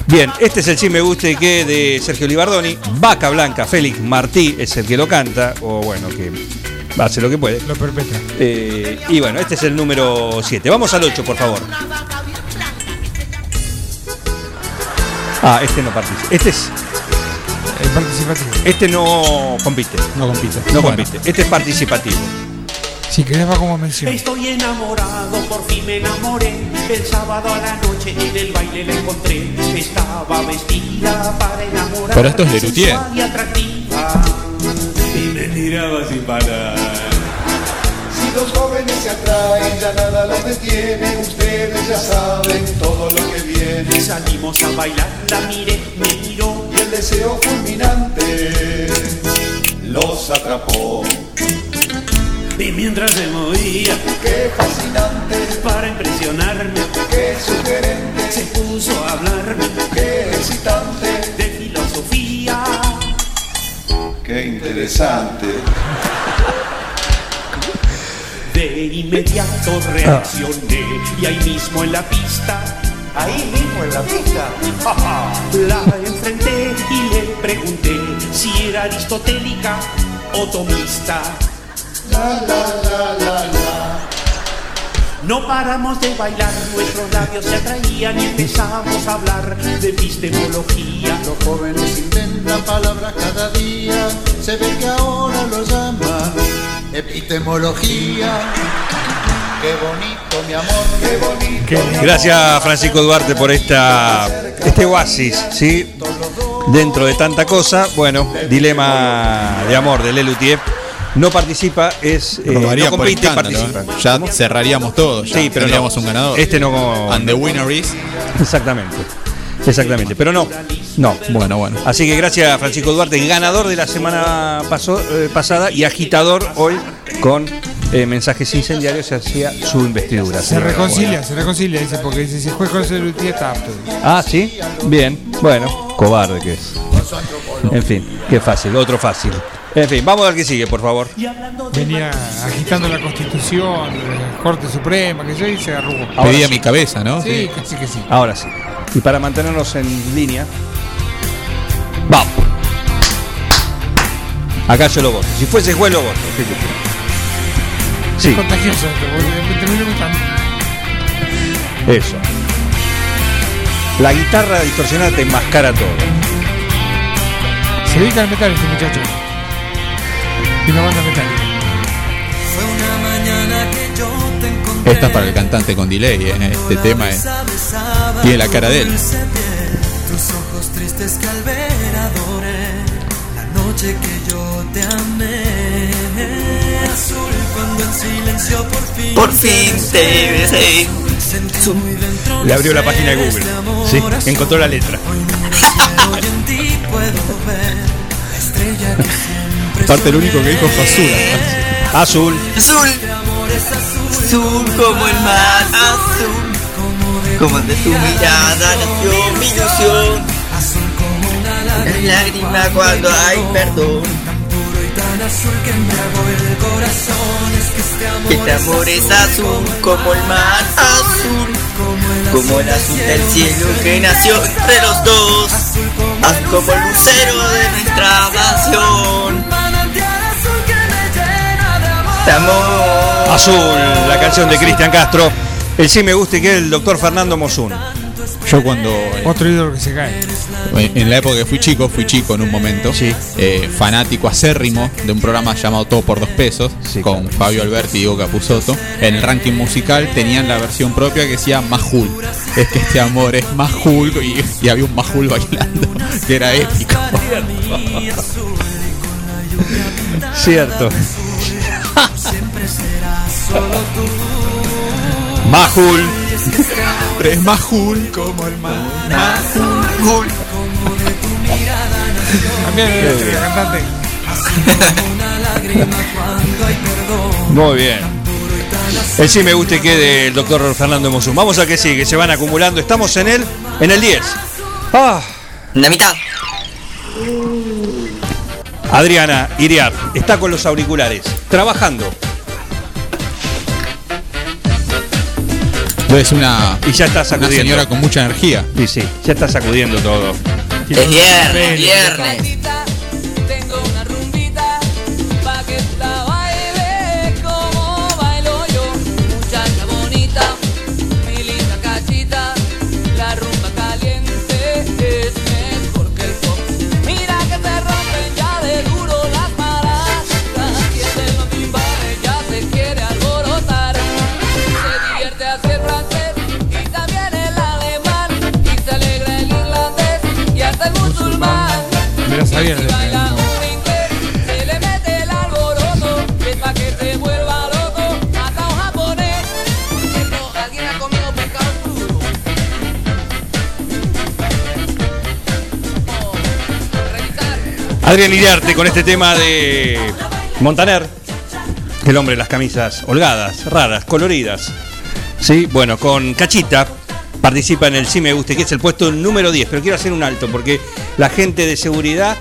Bien, este es el sí me guste que de Sergio Libardoni. Vaca Blanca, Félix Martí es el que lo canta, o bueno, que hace lo que puede. Lo perpetra. Eh, y bueno, este es el número 7. Vamos al 8, por favor. Ah, este no participa. Este es. El participativo. Este no compite. No compite. No Bueno. compite. Este es participativo. Si querés va como mención. Estoy enamorado, por fin me enamoré. El sábado a la noche en el baile la encontré. Estaba vestida para enamorar. Pero esto es sensual y atractiva. Y me miraba sin parar. Los jóvenes se atraen, ya nada los detiene. Ustedes ya saben todo lo que viene. Salimos a bailar, la miré, me miró. Y el deseo fulminante los atrapó. Y mientras se movía, Qué fascinante, para impresionarme, qué sugerente, se puso a hablarme qué excitante, de filosofía. qué interesante. De inmediato reaccioné y ahí mismo en la pista, Ahí mismo en la pista. la enfrenté y le pregunté si era aristotélica o tomista. La la la la la. No paramos de bailar, nuestros labios se atraían y empezamos a hablar de epistemología. Los jóvenes inventan palabras cada día. Se ve que ahora lo llaman epistemología. Qué bonito, mi amor, qué bonito. Qué. Gracias Francisco Duarte por esta este oasis, ¿sí? Dentro de tanta cosa, bueno, dilema de amor de Lelutier. No participa, es eh, no compite, participa. ¿eh? Ya cerraríamos todo. Ya Sí, pero no. tendríamos un ganador. Este no. And the winner is. Exactamente. Exactamente, pero no. No. Bueno, bueno. Así que gracias a Francisco Duarte, ganador de la semana pasó- eh, pasada y agitador hoy con eh, mensajes incendiarios hacia su investidura. Se reconcilia, se reconcilia, dice, porque dice, si juega con Celutier está apto. Ah, sí, bien, bueno, cobarde que es. En fin, qué fácil, otro fácil. En fin, vamos al que sigue, por favor. Venía agitando la constitución, la Corte Suprema, que yo y se arrugó. Pedía sí. mi cabeza, ¿no? Sí, casi que sí. Ahora sí. Y para mantenernos en línea, vamos. Acá yo lo voto. Si fuese juez, lo voto. Sí, Es contagioso me eso. La guitarra distorsionada te enmascara todo. Se dedica al metal este muchacho. Y una banda metálica. Fue una mañana que yo te encontré. Esta es para el cantante con delay. ¿eh? Este tema es. Tiene la cara de él. Tus ojos tristes que al ver adoré La noche que yo te amé Azul cuando en silencio por fin Por fin te besé. Le abrió la página de Google. amor Sí, encontró la letra. Aparte, lo único que dijo fue azul. Azul. Azul, De amor es azul azul como el mar, azul. Como de tu mirada nació mi ilusión. Azul como una La lágrima cuando hay perdón. Este amor, Este es azul como el mar, azul. Como el azul del cielo que nació entre los dos. Azul como el lucero de nuestra amor De amor. Azul, la canción de Cristian Castro. El sí me gusta y que es el doctor Fernando Mosun. Yo cuando. Otro ídolo que se cae. En la época que fui chico, fui chico en un momento. Sí. eh, fanático acérrimo de un programa llamado Todo por dos pesos. Sí, con claro. Fabio Alberti y Diego Capusotto. En el ranking musical tenían la versión propia que decía Majul. Es que este amor es Majul. Y, y había un Majul bailando. *laughs* Que era épico. Cierto. Siempre *laughs* Majul, Pero es más cool como el mar. Cool. También es bien. cantante. Muy bien. El sí me gusta y que del doctor Fernando Mosum. Vamos a que sigue, se van acumulando. Estamos en el, en el 10. Ah. La mitad. Adriana Iriar está con los auriculares, trabajando. Es una, Y ya está una sacudiendo. señora con mucha energía. Sí, sí, ya está sacudiendo todo. Es viernes, viernes. Adrián Iriarte con este tema de Montaner, el hombre de las camisas holgadas, raras, coloridas. Sí, bueno, con Cachita participa en el Sí Me Guste, que es el puesto número 10. Pero quiero hacer un alto porque la gente de seguridad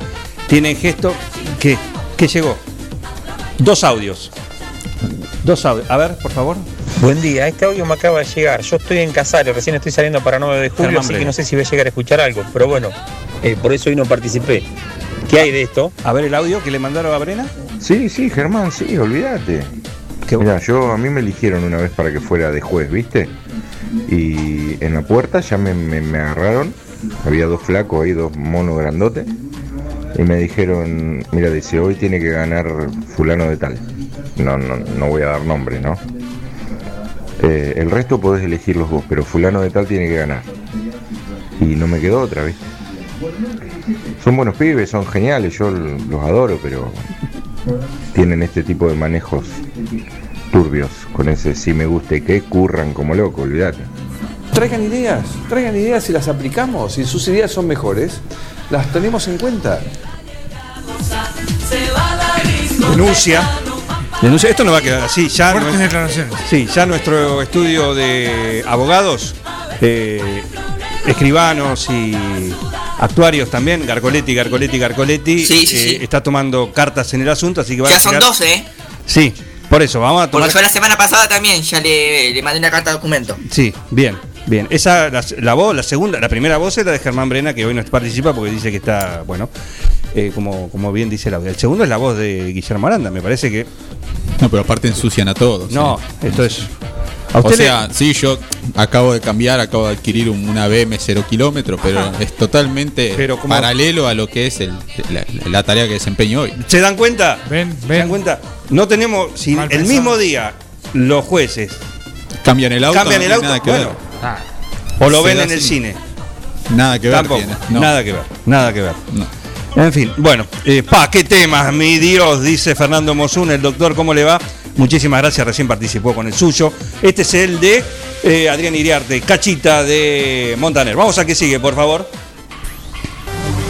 tiene gesto que, que llegó. Dos audios. Dos audios. A ver, por favor. Buen día, este audio me acaba de llegar. Yo estoy en Casario, recién estoy saliendo para 9 de julio, Germán así que no sé si voy a llegar a escuchar algo, pero bueno, eh, por eso hoy no participé. ¿Qué hay de esto? A ver el audio que le mandaron a Brena. Sí, sí, Germán, sí, olvídate. Mira, yo a mí me eligieron una vez para que fuera de juez, ¿viste? Y en la puerta ya me, me- me agarraron, había dos flacos ahí, dos monos grandotes, y me dijeron, mira, dice, hoy tiene que ganar fulano de tal. No, no, no voy a dar nombre, ¿no? Eh, el resto podés elegirlos vos, pero fulano de tal tiene que ganar. Y no me quedó otra, ¿viste? Son buenos pibes, son geniales, yo los adoro, pero tienen este tipo de manejos turbios, con ese sí me gusta y que curran como loco, olvídate. Traigan ideas, traigan ideas y las aplicamos. Si sus ideas son mejores, las tenemos en cuenta. Denuncia. Denuncia. Esto no va a quedar así. Ya Fuertes nue- declaraciones. Sí, ya nuestro estudio de abogados, eh, escribanos y actuarios también, Garcoletti, Garcoletti, Garcoletti, Sí, sí, eh, sí. está tomando cartas en el asunto, así que van Ya a son llegar- 12, ¿eh? Sí, por eso, vamos a tomar. Porque yo la semana pasada también ya le, le mandé una carta de documento. Sí, bien, bien. Esa, la, la voz, la segunda, la primera voz es la de Germán Brena, que hoy no participa porque dice que está, bueno, eh, como, como bien dice el audio. El segundo es la voz de Guillermo Aranda, me parece que. No, pero aparte ensucian a todos. No, ¿eh? esto es. ¿A O sea, sí, yo acabo de cambiar, acabo de adquirir un- una BM 0 kilómetros, pero Ajá. es totalmente Pero como- paralelo a lo que es el- la, la tarea que desempeño hoy. ¿Se dan cuenta? Ven, ¿Se dan cuenta? No tenemos, si Mal el pensado. mismo día los jueces Cambian el auto, cambian el auto, nada que bueno, ver. o lo ven en el cine. Nada que ver. Tampoco, tiene, no. nada que ver, nada que ver. En fin, bueno, eh, pa, qué temas, mi Dios, dice Fernando Mosun, el doctor, ¿cómo le va? Muchísimas gracias, recién participó con el suyo. Este es el de eh, Adrián Iriarte, Cachita de Montaner. Vamos a que sigue, por favor.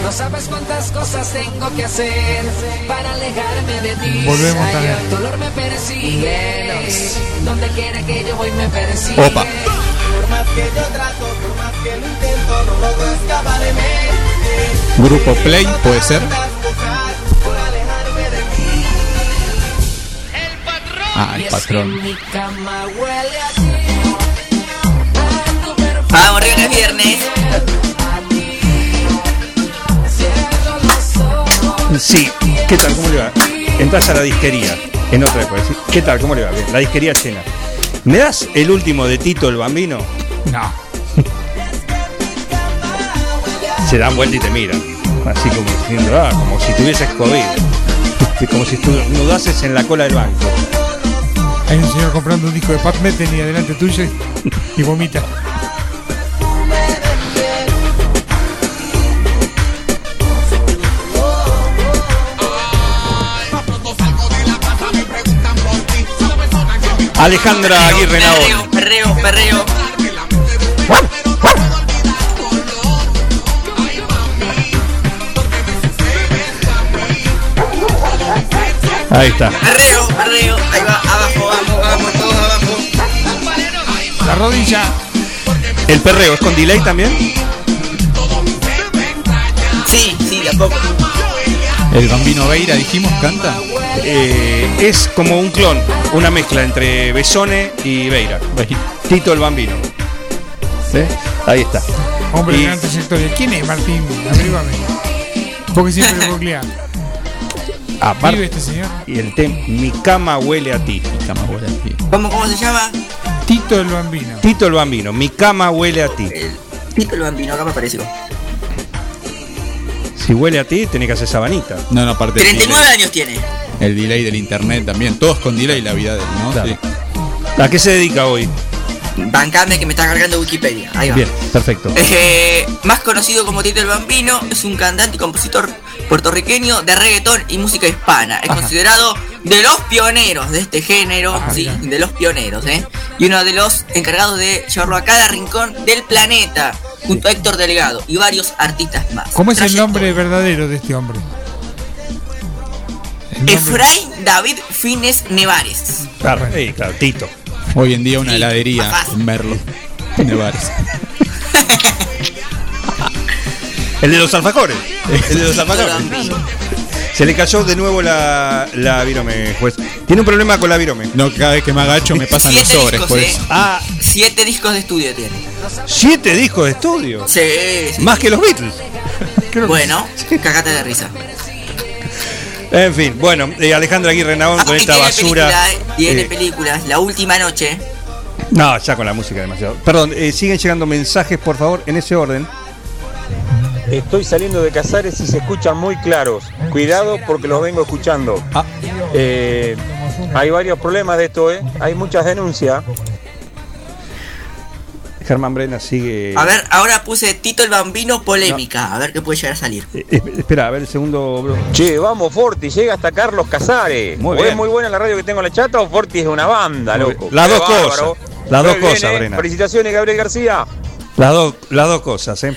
No sabes cuántas cosas tengo que hacer para alejarme de ti. Volvemos también. el dolor me persigue. Donde quiera que yo voy me persigue. Opa. Por más que yo trato, por más que lo intento, no logro escaparme. Grupo Play, puede ser. Ah, el patrón. Mi cama huele a ti. Vamos, viernes. Sí, ¿qué tal? ¿Cómo le va? Entras a la disquería, en otra época. ¿sí? ¿Qué tal? ¿Cómo le va? Bien, la disquería llena. ¿Me das el último de Tito el Bambino? No. Se dan vuelta y te miran. Así como diciendo, ah, como si tuvieses COVID. Como si estudiases en la cola del banco. Hay un señor comprando un disco de Pat Metheny y adelante tuyo y vomita. Alejandra Aguirre Nahor. Perreo, perreo. Ahí está. Perreo perreo. Ahí va, abajo, vamos, vamos, todos abajo. La rodilla. ¿El perreo es con delay también? Sí, sí, de a poco. El Bambino Veira, dijimos, canta. Eh, es como un clon, una mezcla entre Besone y Beira. Tito el Bambino. ¿Sí? Ahí está. Hombre Y- de gran trayectoria. ¿Quién es Martín? Averiguame. Porque siempre *laughs* googlea. Aparte, ¿Vive este señor? y el tema Mi cama huele a ti. Mi cama huele a ti. ¿Cómo, cómo se llama? Tito el Bambino. Tito el Bambino, Mi cama huele a ti. Tito el Bambino, acá me apareció. Si huele a ti, tenés que hacer sabanita. No, no, aparte. del 39 delay. años tiene. El delay del internet también. Todos con delay la vida de él, ¿no? Claro. Sí. ¿A qué se dedica hoy? Bancame que me está cargando Wikipedia. Ahí va. Bien, perfecto. Eh, más conocido como Tito el Bambino, es un cantante y compositor puertorriqueño de reggaetón y música hispana. Es Ajá. considerado de los pioneros de este género, sí, de los pioneros, ¿eh? Y uno de los encargados de llevarlo a cada rincón del planeta, junto a Héctor Delgado y varios artistas más. ¿Cómo es el nombre verdadero de este hombre? Efraín David Fines Nevares. Claro, sí, claro, Tito. Hoy en día una heladería en Merlo. Tiene bares. *laughs* El de los alfajores. *laughs* El de los alfajores. Se le cayó de nuevo la, la virome, juez. Tiene un problema con la virome. No, cada vez que me agacho me pasan los Siete sobres, discos, pues. ¿eh? Ah, Siete discos de estudio tiene. siete discos de estudio. Sí, sí. Más que los Beatles. *laughs* Bueno, cagate de risa. En fin, bueno, eh, Alejandra Aguirre Navón con Ah, y esta tiene basura. película, eh, tiene eh, películas. La última noche. no, ya con la música demasiado. Perdón, eh, siguen llegando mensajes, por favor, en ese orden. Estoy saliendo de Casares y se escuchan muy claros. Cuidado porque los vengo escuchando. Ah. Eh, hay varios problemas de esto, ¿eh? Hay muchas denuncias. Germán Brena sigue. A ver, ahora puse Tito el Bambino polémica. A ver qué puede llegar a salir. Eh, eh, espera, a ver el segundo. bro. Che, vamos Forti, llega hasta Carlos Casares. Muy ¿O bien. es muy buena la radio que tengo en la chata o Forti es una banda, Muy loco? Las dos bárbaro. cosas. Las dos cosas. Brena. Felicitaciones, Gabriel García. Las, dos las dos cosas, ¿eh?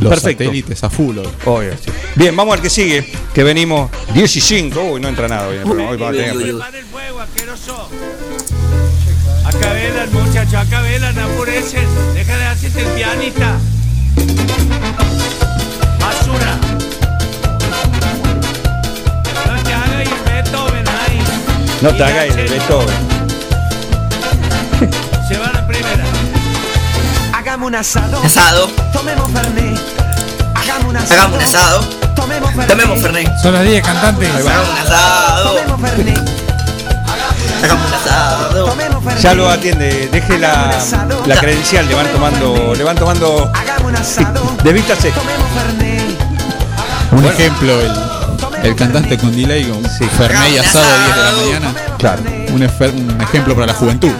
Los Perfecto. satélites a full hoy. Obvio, sí. Bien, vamos al que sigue, que venimos 10 y 5. Uy, no entra nada hoy. el programa. Hoy vamos a tener- Uy, uy, uy. Acá velan, muchachos, acá velan, apurecen. Deja de hacerte el pianista. Basura. No te hagas ir Beethoven ahí. No te hagas el Beethoven. Hagamos un asado. Asado. Tomemos Fernet. Hagamos un asado. Hagamos un asado. Tomemos Fernet. Tomemos Fernet. Son las 10 cantantes. Hagamos un asado. Tomemos Fernet. Hagamos un asado. Tomemos Fernet. Ya lo atiende, deje la, la credencial, le van tomando, le van tomando. Hagamos un asado. Tomemos Fernet. Un ejemplo, el, el cantante con delay con Fernet y asado a 10 de la mañana. Claro. Un ejemplo para la juventud.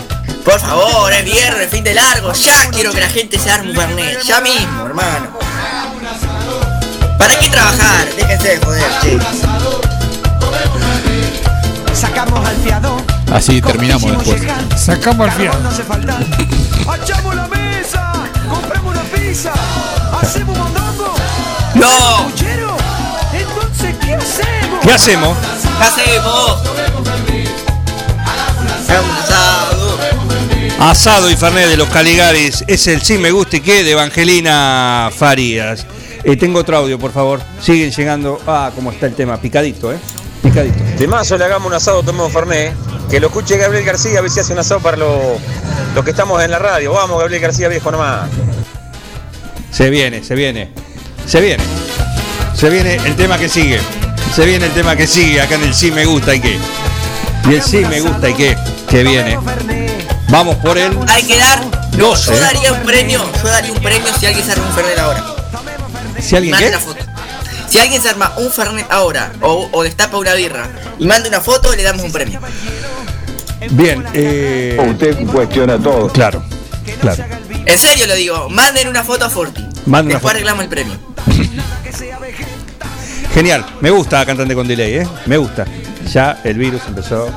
Por favor, es viernes, fin de largo. Ya quiero que la gente se arme un Fernet. Ya mismo, hermano. ¿Para qué trabajar? Déjense de joder, che. Sacamos al fiado. Así terminamos después. Sacamos al fiado. ¡Echamos la mesa! ¡Compramos una pizza! ¡Hacemos! ¡No! Entonces, ¿qué hacemos? ¿Qué hacemos? ¿Qué hacemos? Asado y Fernet de los Caligaris es el sí me gusta y qué de Evangelina Farías. Eh, tengo otro audio, por favor. Siguen llegando. Ah, cómo está el tema. Picadito, ¿eh? Picadito. Temazo le hagamos un asado, tomemos Fernet. Que lo escuche Gabriel García, a ver si hace un asado para los los que estamos en la radio. Vamos, Gabriel García, viejo nomás. Se viene, se viene. Se viene. Se viene el tema que sigue. Se viene el tema que sigue acá en el sí me gusta y qué. Y el sí me gusta y qué. Que viene. Vamos por el Hay que dar. 12. Yo daría un premio. Yo daría un premio si alguien se arma un Fernet ahora. Si alguien Mande qué? una foto. Si alguien se arma un Fernet ahora o, o destapa una birra y manda una foto, le damos un premio. Bien. Eh, Usted cuestiona todo. Claro. Claro. En serio lo digo, manden una foto a Forti. Manden una Después foto. arreglamos el premio. Genial. Me gusta cantante con delay, ¿eh? Me gusta. Ya el virus empezó.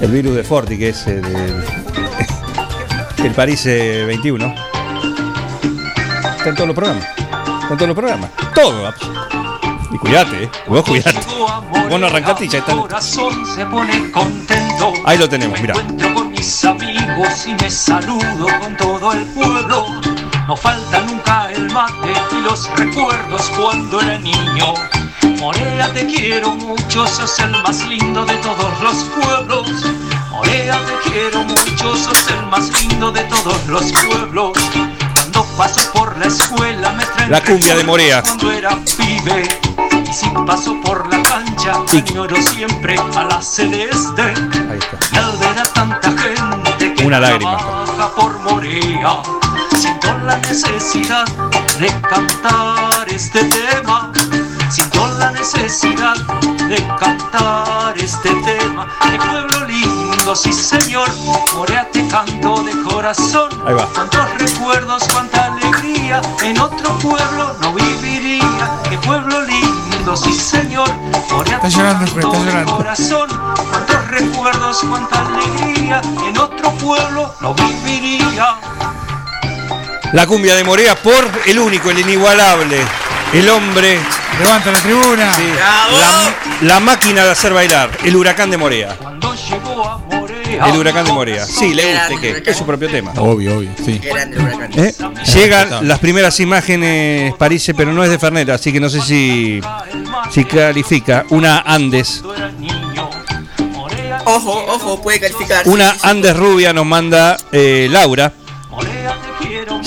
El virus de Forti, que es el, *laughs* el París eh, 21. Está en todos los programas. Está en todos los programas. Todo. Y cuídate, eh. Vos cuídate. Vos no arrancaste y ya está. Ahí lo tenemos, mira. Encuentro con mis amigos y me saludo con todo el pueblo. No falta nunca el mate y los recuerdos cuando era niño. Morea, te quiero mucho, sos el más lindo de todos los pueblos. Morea, te quiero mucho, sos el más lindo de todos los pueblos. Cuando paso por la escuela me traen La cumbia de Morea. cuando era pibe. Y si paso por la cancha, añoro siempre a la celeste. Y al ver a tanta gente que Una lágrima. trabaja por Morea, siento la necesidad de cantar este tema. Siento la necesidad de cantar este tema. De pueblo lindo, sí señor, Morea te canto de corazón. Ahí va. Cuántos recuerdos, cuánta alegría, en otro pueblo no viviría. Qué pueblo lindo, sí señor, Morea te el canto de corazón. Cuántos recuerdos, cuánta alegría, en otro pueblo no viviría. La cumbia de Morea por el único, el inigualable, el hombre. Levanta la tribuna. Sí, la, la máquina de hacer bailar, el huracán de Morea. Cuando llegó a Morea, El huracán de Morea. Sí, le guste que es su propio tema. Obvio, obvio, sí. ¿Eh? Llegan las primeras imágenes, París, pero no es de Fernet, así que no sé si, si califica. Una Andes. Ojo, ojo, puede calificar. Una Andes rubia nos manda eh, Laura.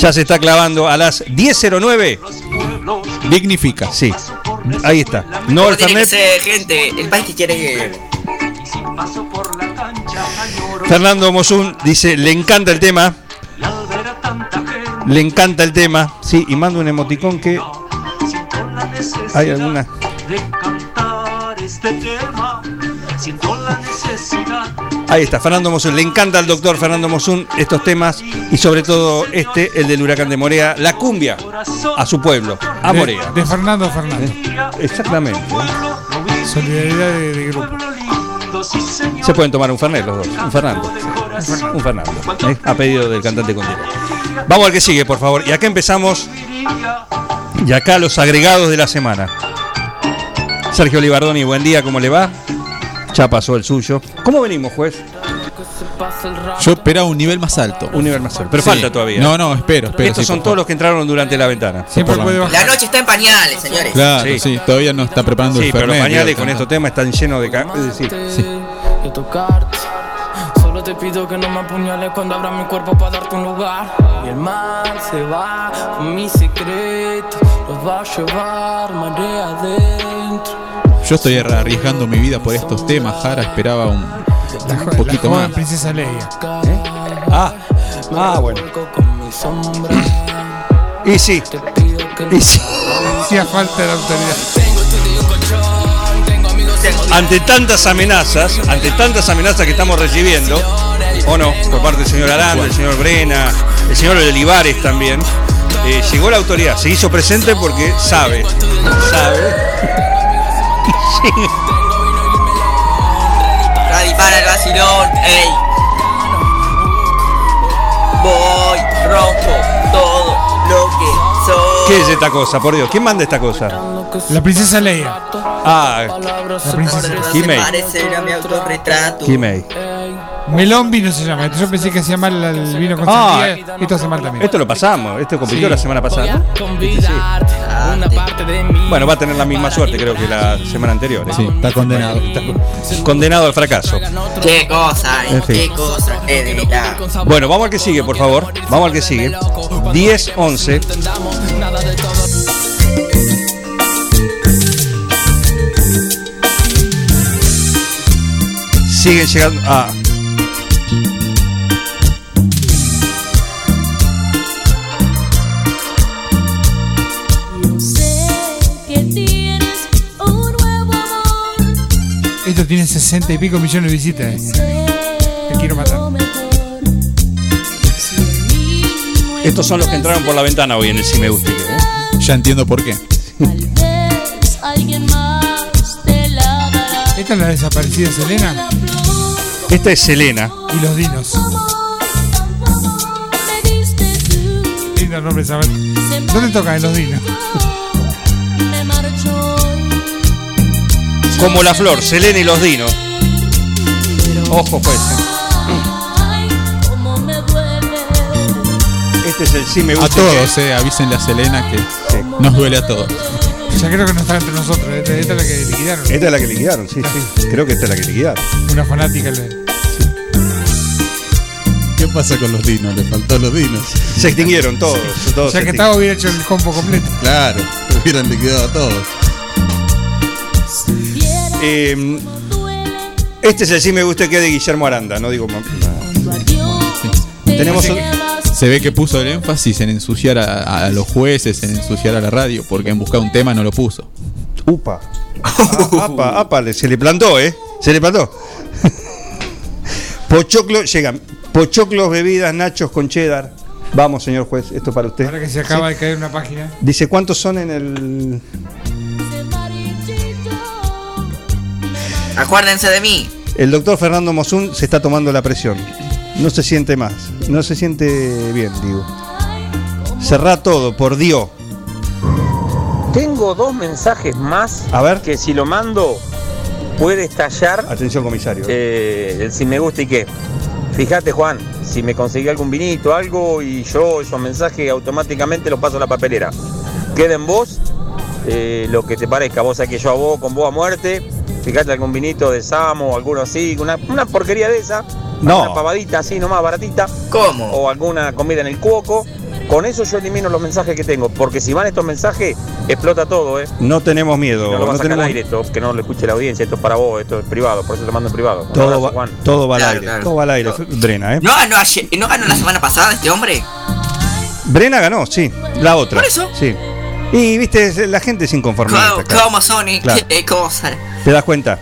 Ya se está clavando a las 10.09. Dignifica. Sí, ahí está. No el tiene que Fernet. ser gente, el país que quiere que... Fernando Mosun dice, le encanta el tema. Le encanta el tema. Sí, y manda un emoticón que... Hay alguna... de cantar este tema. Siento la necesidad Ahí está, Fernando Mosun. Le encanta al doctor Fernando Mosun estos temas y sobre todo este, el del huracán de Morea, la cumbia a su pueblo, a De- Morea. De, Fernando a Fernando. Exactamente. Solidaridad de, de grupo. Se pueden tomar un Fernet los dos. Un Fernando. Un Fernando. ¿eh? A pedido del cantante Condero. Vamos al que sigue, por favor. Y acá empezamos. Y acá los agregados de la semana. Sergio Libardoni, buen día, ¿cómo le va? Ya pasó el suyo. ¿Cómo venimos, juez? Yo esperaba un nivel más alto. Un nivel más alto. Pero Sí. falta todavía. No, no, espero, espero. Estos sí, son todos los que entraron durante la ventana. Siempre puede La noche está en pañales, señores. Claro, Sí. sí. todavía no está preparando Sí, el pero los pañales con estos temas están llenos de... Es decir, tocarte. Solo te pido que no me apuñales cuando abra mi cuerpo para darte un lugar. Y el mal se va con mi secreto. Los va a llevar marea adentro. Yo estoy arriesgando mi vida por estos temas. Jara esperaba un, un La poquito joven más. princesa Leia. Ah, ah, bueno. Y sí. Y sí. Hacía falta la autoridad. Ante tantas amenazas, ante tantas amenazas que estamos recibiendo, o no, por parte del señor Aranda, del señor Brena, el señor Olivares también, eh, llegó la autoridad, se hizo presente porque sabe, sabe. Radi para el vacilón, ey. Voy, rompo todo lo que soy. ¿Qué es esta cosa, por Dios? ¿Quién manda esta cosa? La princesa Leia. Ah, La princesa Kimei. Melón vino se llama. Yo pensé que hacía mal el vino con Ah, sandía. Esto hace mal también. Esto lo pasamos, este compitió Sí. la semana pasada. Bueno, va a tener la misma suerte creo que la semana anterior. ¿eh? Sí, está condenado. Está condenado al fracaso. Qué cosa, eh, En fin. qué cosa, qué verdad. Bueno, vamos al que sigue, por favor. Vamos al que sigue. 10, 11. Siguen llegando. Ah, Esto tiene 60 y pico millones de visitas. eh. Te quiero matar. estos son los que entraron por la ventana hoy en el Si Me Gusta. ¿eh? Ya entiendo por qué. Esta es la desaparecida Selena Esta es Selena. y los dinos. Lindo nombre, Isabel. ¿Dónde tocan en los dinos? Como la flor, Selena y los dinos. Ojo pues. Este es el sí me A gusta. todos, eh, avísenle a Selena que nos duele a todos. Ya creo que no está entre nosotros. Esta, esta es la que liquidaron. Esta es la que liquidaron, sí, sí. Creo que esta es la que liquidaron. Una fanática. le- ¿Qué pasa con los dinos? Le faltó los dinos. Se extinguieron todos. todos Ya que estaba hubiera hecho el combo completo. Claro, hubieran liquidado a todos. Eh, este es el sí me gusta que de Guillermo Aranda, no digo más. Tenemos un- Se ve que puso el énfasis en ensuciar a, a los jueces, en ensuciar a la radio, porque en buscar un tema no lo puso. Upa. Ah, apa, se le plantó, ¿eh? Se le plantó. Pochoclo, llegan. Pochoclos, bebidas, nachos con cheddar. Vamos, señor juez, esto es para usted. Ahora que se acaba de caer una página. Dice, ¿cuántos son en el...? Acuérdense de mí. El doctor Fernando Mosun se está tomando la presión. No se siente más. No se siente bien, digo. Cerrá todo, por Dios. Tengo dos mensajes más A ver. que si lo mando puede estallar Atención, comisario. eh, el si me gusta y qué. Fíjate, Juan, si me conseguí algún vinito, algo, y yo esos mensajes automáticamente los paso a la papelera. Queda en vos eh, lo que te parezca. Vos sabés que yo a vos, con vos a muerte. Fíjate algún vinito de Samo o alguno así, una, una porquería de esa. No. Una pavadita así nomás, baratita. ¿Cómo? O alguna comida en el cuoco. Con eso yo elimino los mensajes que tengo. Porque si van estos mensajes, explota todo, ¿eh? No tenemos miedo. No lo vas no a sacar al tenemos- aire esto, que no lo escuche la audiencia, esto es para vos, esto es privado, por eso te mando en privado. Todo abrazo, va, Juan. todo va al Claro, aire. claro. Todo va al aire. Brena, ¿eh? ¿No ganó, ayer- ¿No ganó la semana pasada este hombre? Brena ganó, sí. La otra. Por eso. Sí. Y viste, la gente es inconformista. ¿Cómo, claro. cómo Sonic? Claro. ¿Qué cosa? ¿Te das cuenta?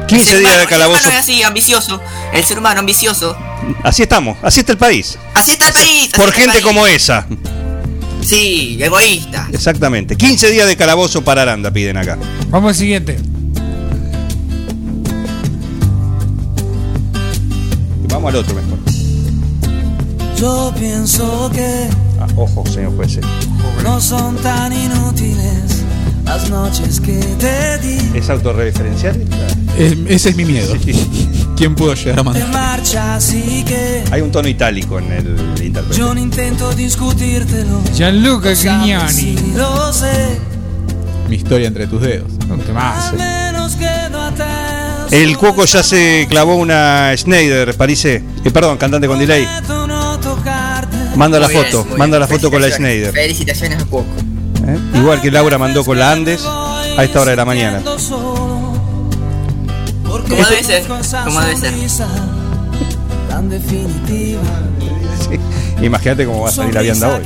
El 15 ser días humano- de calabozo. El ser humano es así, ambicioso. El ser humano ambicioso. Así estamos, así está el país. Así está el país. Por gente país. como esa. Sí, egoísta. Exactamente. 15 días de calabozo para Aranda piden acá. Vamos al siguiente. Y vamos al otro mejor. Yo pienso que Ah, ojo, señor juez. eh. no son tan inútiles las noches que te di. ¿Es autorreferencial? Es- ese es mi miedo. *laughs* ¿Quién pudo llegar a mandar? marcha, así que Hay un tono itálico en el intérprete. yo no intento discutírtelo. Gianluca Grignani. Sí, lo sé. Mi historia entre tus dedos. Temazo. Menos quedo atrás. El Cuoco ya se clavó una Schneider, Parise. Eh, perdón, cantante con delay. Manda la bien, foto, manda bien. la foto con la. Schneider. Felicitaciones a Cuoco. ¿eh? Igual que Laura mandó con la Andes a esta hora de la mañana. Como debe ser, como debe ser. *laughs* Sí. Imagínate cómo va a salir la vianda hoy.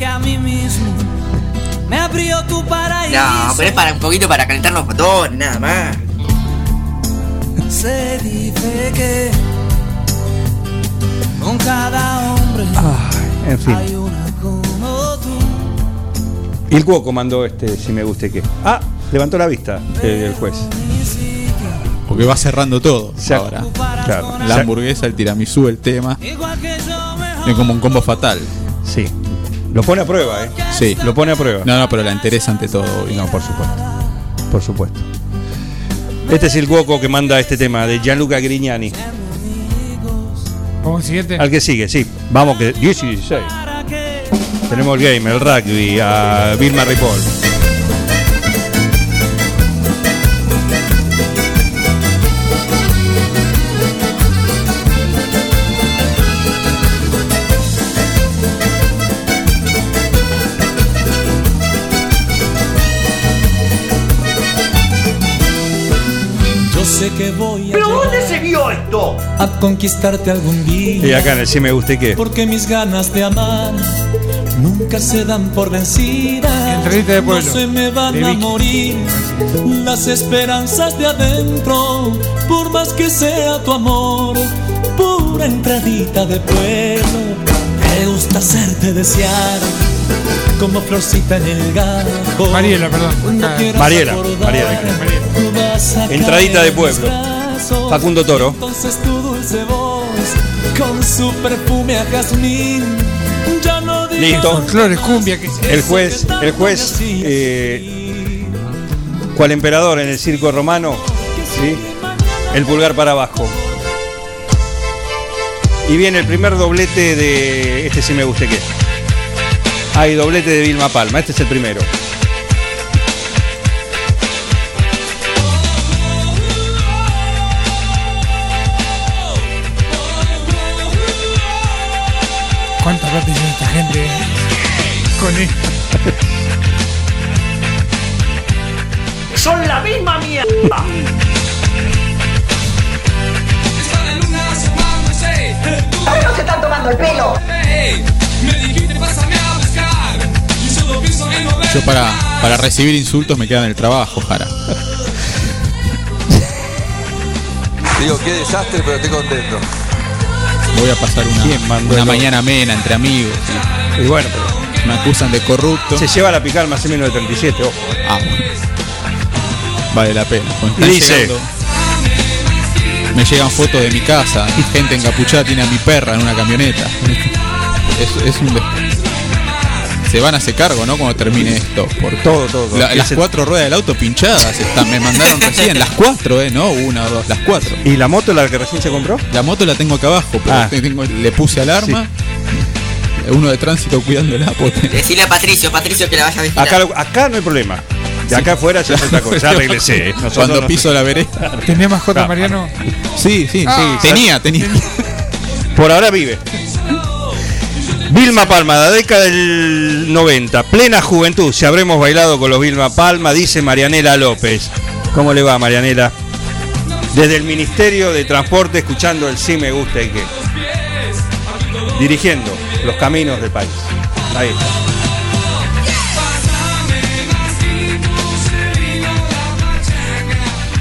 No, pero es para un poquito para calentar los botones, nada más. Se dice que con cada hombre En fin. hay una como tú. Y el Cuoco mandó este, si me guste qué. Ah, levantó la vista eh, el juez. Porque va cerrando todo Se ahora. Claro. La hamburguesa, el tiramisú, el tema. Es como un combo fatal. Sí. Lo pone a prueba, ¿eh? Sí. Lo pone a prueba. No, no, pero la interesa ante todo. y No, por supuesto. Por supuesto. Este es el Cuoco que manda este tema de Gianluca Grignani. Vamos al siguiente. Al que sigue, sí. Vamos que 10 y 16. Tenemos el game, el rugby, a Vilma Ripoll. Yo sé que voy a ¿Pero dónde esto? a conquistarte algún día. Y acá en el si me guste qué. Porque mis ganas de amar nunca se dan por vencidas. Entradita de pueblo. No se me van De a Vicky. morir las esperanzas de adentro, por más que sea tu amor. Pura entradita de pueblo, me gusta hacerte desear. Como florcita en el gajo. Mariela, perdón. Quieras Mariela, Mariela. tú vas a Entradita de pueblo. Facundo Toro. Entonces tu dulce voz con su perfume a jazmín ya no Listo. Flores, cumbia, que El juez, el juez, eh, cual emperador en el circo romano, ¿sí? El pulgar para abajo. Y viene el primer doblete de. Este sí me gusta que. Hay doblete de Vilma Palma. Este es el primero. ¿Cuánta plata hicieron esta gente eh? con esto? Son la misma mierda. no se están tomando el pelo? Yo para, para recibir insultos me quedo en el trabajo, Jara. Digo, qué desastre, pero estoy contento. Voy a pasar una, una mañana amena entre amigos. Y bueno, me acusan de corrupto. Se lleva la picar más o menos de 37, ojo. Ah, bueno. Vale la pena. Están Dice. me llegan fotos de mi casa. Gente encapuchada tiene a mi perra en una camioneta. *laughs* Es, es un Se van a hacer cargo, ¿no? Cuando termine esto. Por todo, todo. La- Que las se- cuatro ruedas del auto pinchadas están. Me mandaron recién. Las cuatro, ¿eh? No una o dos. Las cuatro. ¿Y la moto, la que recién se compró? La moto la tengo acá abajo, pero Ah. tengo- le puse alarma. Uno de tránsito cuidándola. porque- Decirle a Patricio, Patricio que la vaya a vigilar. Acá, no hay problema. De acá afuera ya otra cosa. Ya regresé. ¿eh? Nosotros Cuando piso la vereda. ¿Tenía mascota Ah. Mariano? Sí, sí, Ah. sí. Tenía, tenía. Por ahora vive. Vilma Palma, la década del 90, plena juventud. Si habremos bailado con los Vilma Palma, dice Marianela López. ¿Cómo le va, Marianela? Desde el Ministerio de Transporte, escuchando el sí me gusta y qué. Dirigiendo los caminos del país. Ahí.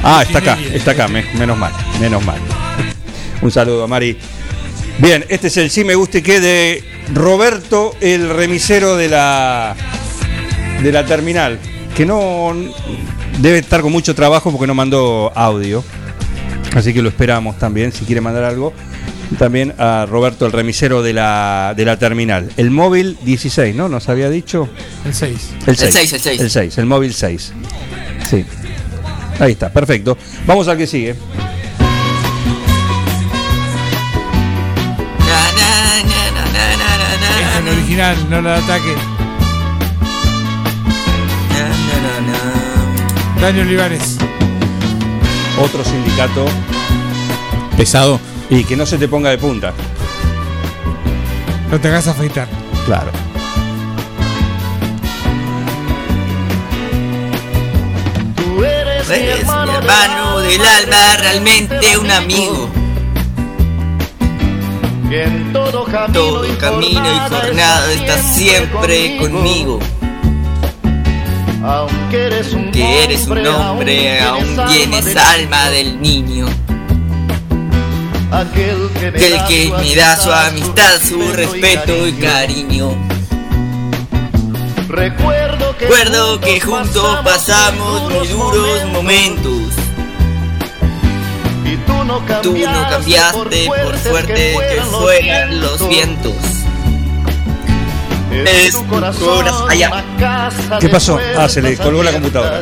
Ah, está acá, está acá, me- menos mal, menos mal. Un saludo, Mari. Bien, este es el sí me guste que de Roberto, el remisero de la de la terminal, que no debe estar con mucho trabajo porque no mandó audio. Así que lo esperamos también, si quiere mandar algo. También a Roberto, el remisero de la, de la terminal. El móvil 16, ¿no? ¿Nos había dicho? El 6. El El 6. seis, el seis. El 6, el móvil 6. Sí. Ahí está, perfecto. Vamos al que sigue. Original, no la ataque. Dani Olivares. Otro sindicato. Pesado. Y que no se te ponga de punta. No te hagas afeitar. Claro. Tú eres mi Eres mi hermano, hermano del alma, realmente un amigo. Que en todo camino, Todo y camino y jornada estás siempre conmigo. Aunque eres un Que eres un hombre, aún tienes alma del niño. Aquel que me, Del da que su me da su amistad, su respeto y cariño. Recuerdo que Recuerdo que juntos pasamos muy duros momentos. Tú no Tú no cambiaste por fuerte que fueran los vientos. Es tu corazón allá. ¿Qué pasó? Ah, se le colgó la computadora.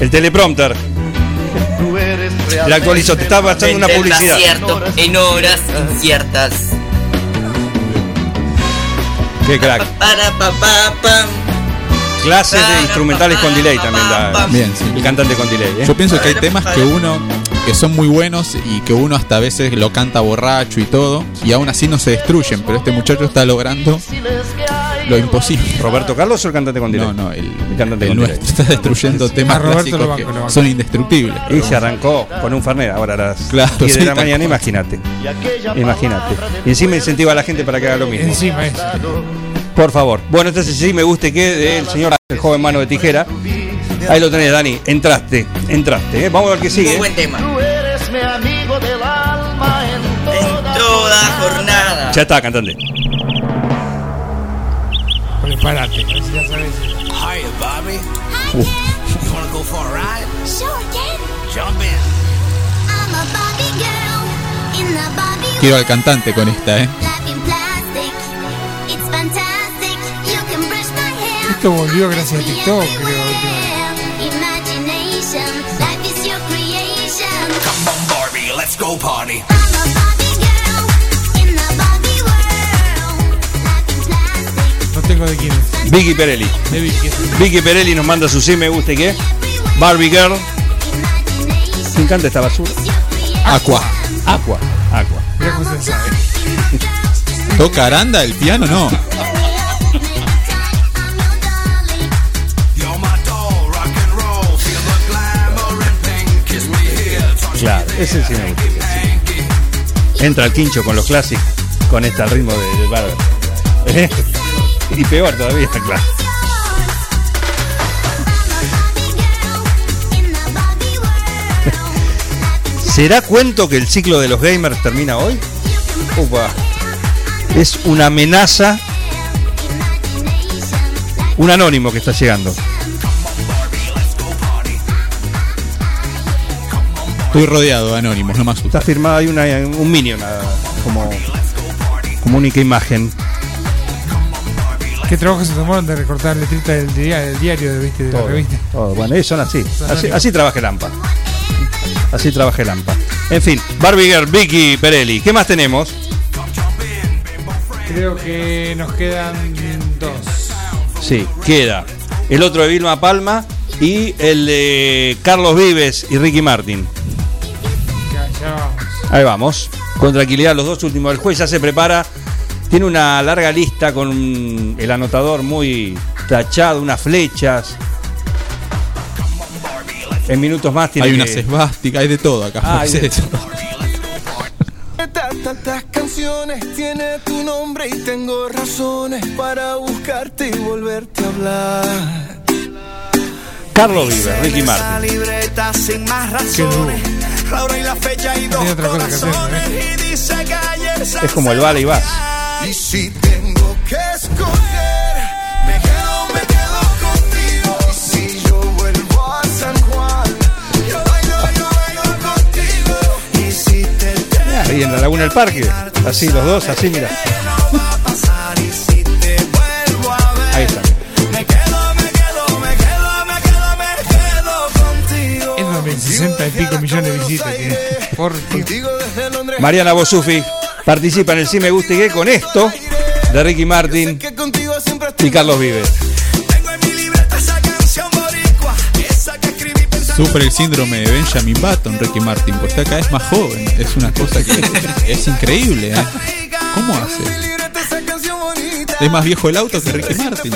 El teleprompter. Le actualizó, te estaba pasando una publicidad. en horas inciertas. Qué crack. Para pa pa pam. Clases de instrumentales con delay también da. Bien, sí. El cantante con delay. ¿eh? Yo pienso que hay temas que uno que son muy buenos y que uno hasta a veces lo canta borracho y todo y aún así no se destruyen, pero este muchacho está logrando lo imposible. ¿Roberto Carlos o el cantante con delay? No, no, el, El cantante el nuestro está destruyendo *laughs* temas clásicos banco, que son indestructibles. Y se arrancó con un Fernet, ahora a las Claro, 10 de sí, la tal mañana, imagínate. Imagínate. Y encima incentiva a la gente para que haga lo mismo. Encima es. Por favor. Bueno, este sí me guste que del señor el joven mano de tijera. Ahí lo tenés, Dani. Entraste, entraste. ¿eh? Vamos a ver qué Muy sigue. buen tema. Tú eres mi amigo del alma en toda, Toda jornada. Ya está, cantante. Prepárate, a ver si ya sabes. Hiya, Bobby. Uh. You wanna go for a ride? Sure can. Jump in. I'm a Barbie girl in the Barbie Quiero al cantante con esta, ¿eh? Esto volvió gracias a TikTok, creo. Let's go party. No tengo de quién es. Vicky Perelli. De Vicky. Vicky Perelli nos manda su sí me gusta y qué. Barbie Girl. ¿Quién canta esta basura? Aqua. Aqua. Aqua. Mira cómo se sabe. ¿Toca Aranda el piano? No. *laughs* Claro, ese sí me gusta. Entra el quincho con los clásicos, con este ritmo de, de Barbie. ¿Eh? *laughs* Y peor todavía, *laughs* claro. ¿Será cuento que el ciclo de los gamers termina hoy? Upa. Es una amenaza. Un anónimo que está llegando. Estoy rodeado de anónimos, no me asusta. Está firmado hay una, un minion como, como única imagen. ¿Qué trabajo se tomaron de recortar letritas del, del diario ¿viste? de la Todo, revista? todo. Bueno, ellos son así. Son Así, así trabaja el AMPA. Así trabaja el AMPA. En fin, Barbie Girl, Vicky Perelli. ¿Qué más tenemos? Creo que nos quedan dos. Sí, queda el otro de Vilma Palma y el de Carlos Vives y Ricky Martin. Ahí vamos. Con tranquilidad, los dos últimos. El juez ya se prepara. Tiene una larga lista con el anotador muy tachado, unas flechas. En minutos más tiene Hay una que- esvástica, hay de todo acá. Ah, hay de Sí. Tantas canciones tiene tu nombre y tengo razones para buscarte y volverte a hablar. Carlos Vives, Ricky Esa Martin. libreta sin más razones. La hora y la fecha y dos Tiene otra cosa que hacer, corazones. Y dice que ayer Es como el vale y vas. Y si tengo que escoger, me quedo, me quedo contigo. Y si yo vuelvo a San Juan, yo bailo, yo bailo contigo. Y si te Ahí en la Laguna del Parque. Así los dos, así mira. 60 y pico millones de visitas tiene. *laughs* Por. Mariana Bosufi participa en el Sí Me Gusta y qué con esto de Ricky Martin y Carlos Vives. Sufre el síndrome de Benjamin Button, Ricky Martin, porque cada vez más joven. Es una cosa que es increíble. ¿eh? ¿Cómo hace? Es más viejo el auto que Ricky Martin.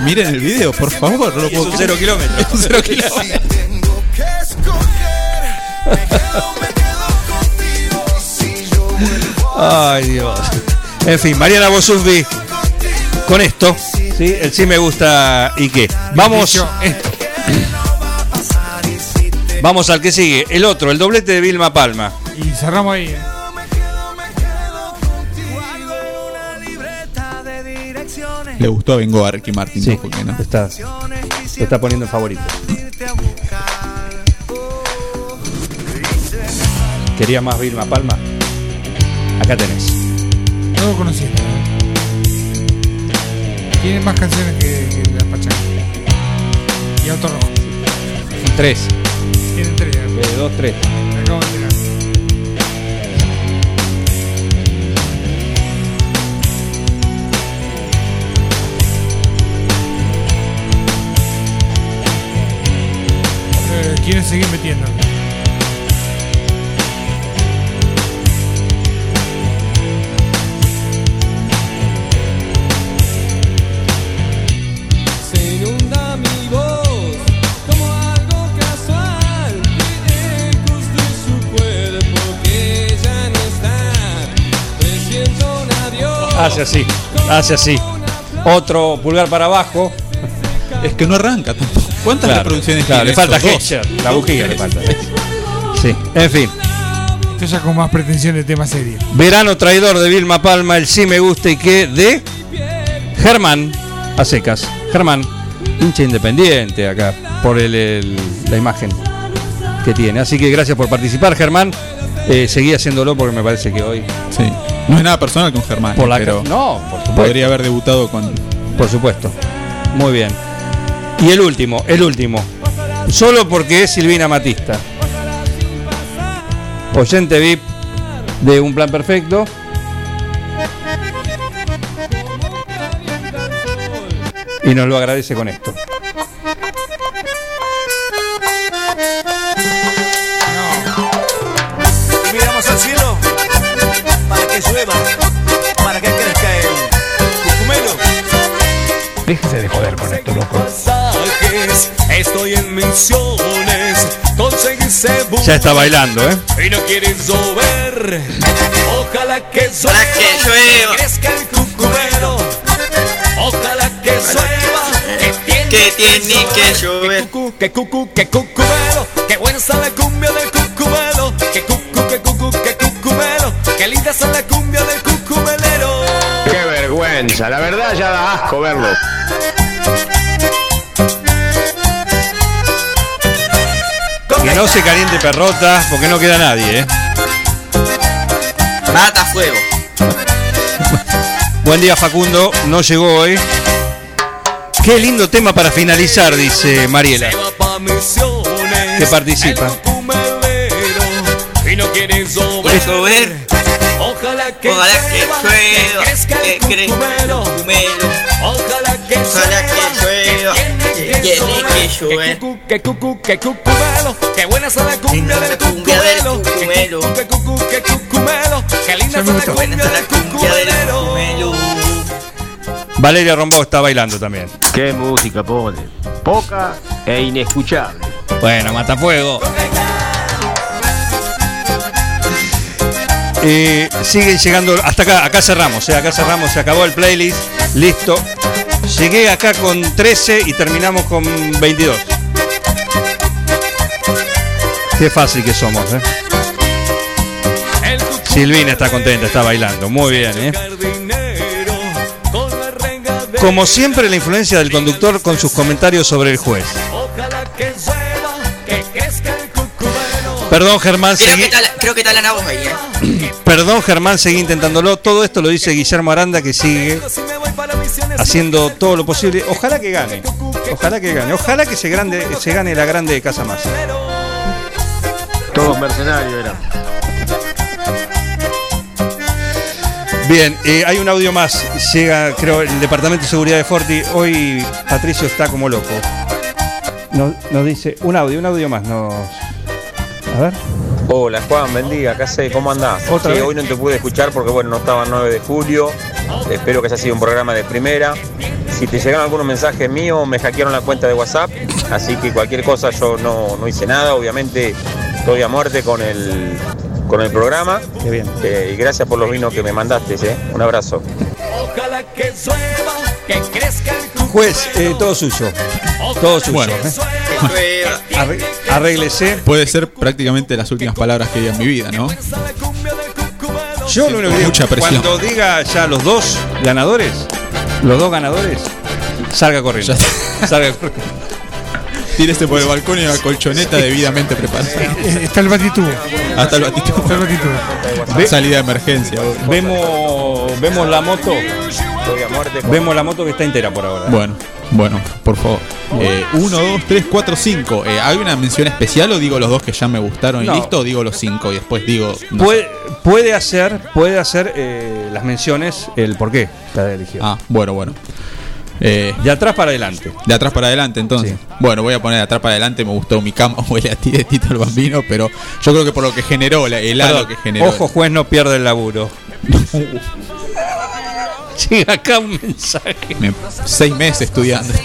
Miren el video, por favor. No lo es puedo un cero. *laughs* Es un cero kilómetros. Ay, Dios. En fin, Mariana Bosufi con esto. ¿sí? El sí me gusta y qué. Vamos, esto. vamos al que sigue. El otro, el doblete de Vilma Palma. Y cerramos ahí. ¿eh? Le gustó a Bengoa a Ricky Martin, Sí, ¿no? Está, lo está poniendo en favorito. ¿Quería más Vilma Palma? Acá tenés. No lo conocía. Tiene más canciones que, que las Pachacas. Y Auto Rojo. Tres. Tienen tres. ¿eh? Dos, tres. Me acabo de enterar. Eh, quieren seguir metiendo. Hace así, hace así. Otro pulgar para abajo. Es que no arranca tampoco. ¿Cuántas Claro, reproducciones claro, tiene le falta. Hesher, la bujía le falta. Sí, en fin. Esto ya con más pretensión de tema serio. Verano traidor de Vilma Palma, el sí me gusta y qué de Germán a secas. Germán, hincha independiente acá por el, el- la imagen que tiene. Así que gracias por participar, Germán. Eh, seguí haciéndolo porque me parece que hoy. Sí. No es nada personal con Germán, Por la pero no, por supuesto. podría haber debutado con. Por supuesto. Muy bien. Y el último, el último. Solo porque es Silvina Matista. oyente VIP de Un Plan Perfecto. Y nos lo agradece con esto. Para que para que crezca el cucumelo. Déjese de joder con esto, loco. Mensajes, Estoy en menciones, conseguirse Ya está bailando, ¿eh? Y no quieres llover. Ojalá que llueva. Ojalá que llueva. Crezca el cucumelo. Ojalá que llueva. Que Que tiene que llover. cucu, que cucu, que cucumelo. Que cucumelo. Vergüenza, la verdad ya da asco verlo. Que no se caliente perrota, porque no queda nadie, ¿eh? Mata fuego. Buen día Facundo, no llegó hoy. Qué lindo tema para finalizar, dice Mariela, que participa. ¿Quieres llover? Ojalá que Ojalá que llueva, que crezca que el cucumelo. Cucumelo. Ojalá que Ojalá que llueva, que tiene que llover. Que cucu, que cucu, que cucumelo. Que buena está la cumbia del cucumelo. cucumelo. Que cucu, que cucumelo. Que linda está la cumbia del cucumelero. Valeria Rombó está bailando también. Qué música pone. Poca e inescuchable. Bueno, Matafuego. Eh, siguen llegando hasta acá, acá cerramos, eh, acá cerramos, se acabó el playlist, listo. Llegué acá con 13 y terminamos con 22. Qué fácil que somos, eh. Silvina está contenta, está bailando, muy bien, eh. Como siempre, la influencia del conductor con sus comentarios sobre el juez. Perdón, Germán, Creo seguí- que, la, creo que está la voz ahí, ¿eh? *clears throat* Perdón, Germán, seguí intentándolo. Todo esto lo dice Guillermo Aranda, que sigue haciendo todo lo posible. Ojalá que gane. Ojalá que gane. Ojalá que se, grande, se gane la grande de Casa Más. Todos mercenarios eran. Bien, eh, hay un audio más. Llega, creo, el Departamento de Seguridad de Forti. Hoy Patricio está como loco. Nos, nos dice un audio, un audio más. Nos... A ver. Hola Juan, bendiga, ¿qué sé? ¿Cómo andás? ¿Otra Sí, vez? hoy no te pude escuchar porque bueno, no estaba el 9 de julio. Espero que haya sido un programa de primera. Si te llegaron algunos mensajes míos, me hackearon la cuenta de WhatsApp. Así que cualquier cosa yo no, no hice nada. Obviamente estoy a muerte con el, con el programa. Qué bien. Eh, y gracias por los vinos que me mandaste, ¿eh? Un abrazo. Ojalá que llueva. Que crezca el. Juez, eh, todo suyo. Todo suyo. Bueno. ¿eh? *laughs* Arréglese. Puede ser prácticamente las últimas palabras que diga en mi vida, ¿no? Yo lo único que digo, Mucha presión. cuando diga ya los dos ganadores, los dos ganadores, salga corriendo. *laughs* Salga corriendo. Tírese por el balcón y una colchoneta debidamente preparada. Está el batitubo. Hasta el batito. Está el batitubo. Salida de emergencia. Vemos, vemos la moto. Vemos la moto que está entera por ahora. Bueno, bueno, por favor. 1, 2, 3, 4, 5. ¿Hay una mención especial o digo los dos que ya me gustaron y listo? O digo los 5 y después digo. no Puede, puede hacer, puede hacer eh, las menciones, el por qué la eligió. Ah, bueno, bueno. Eh, de atrás para adelante. De atrás para adelante, entonces. Bueno, voy a poner de atrás para adelante. Me gustó mi cama *laughs* huele a ti de Tito el Bambino, pero yo creo que por lo que generó, el halo que generó. Ojo, juez, no pierde el laburo. *laughs* *laughs* Llega acá un mensaje. Me- seis meses estudiando. *laughs*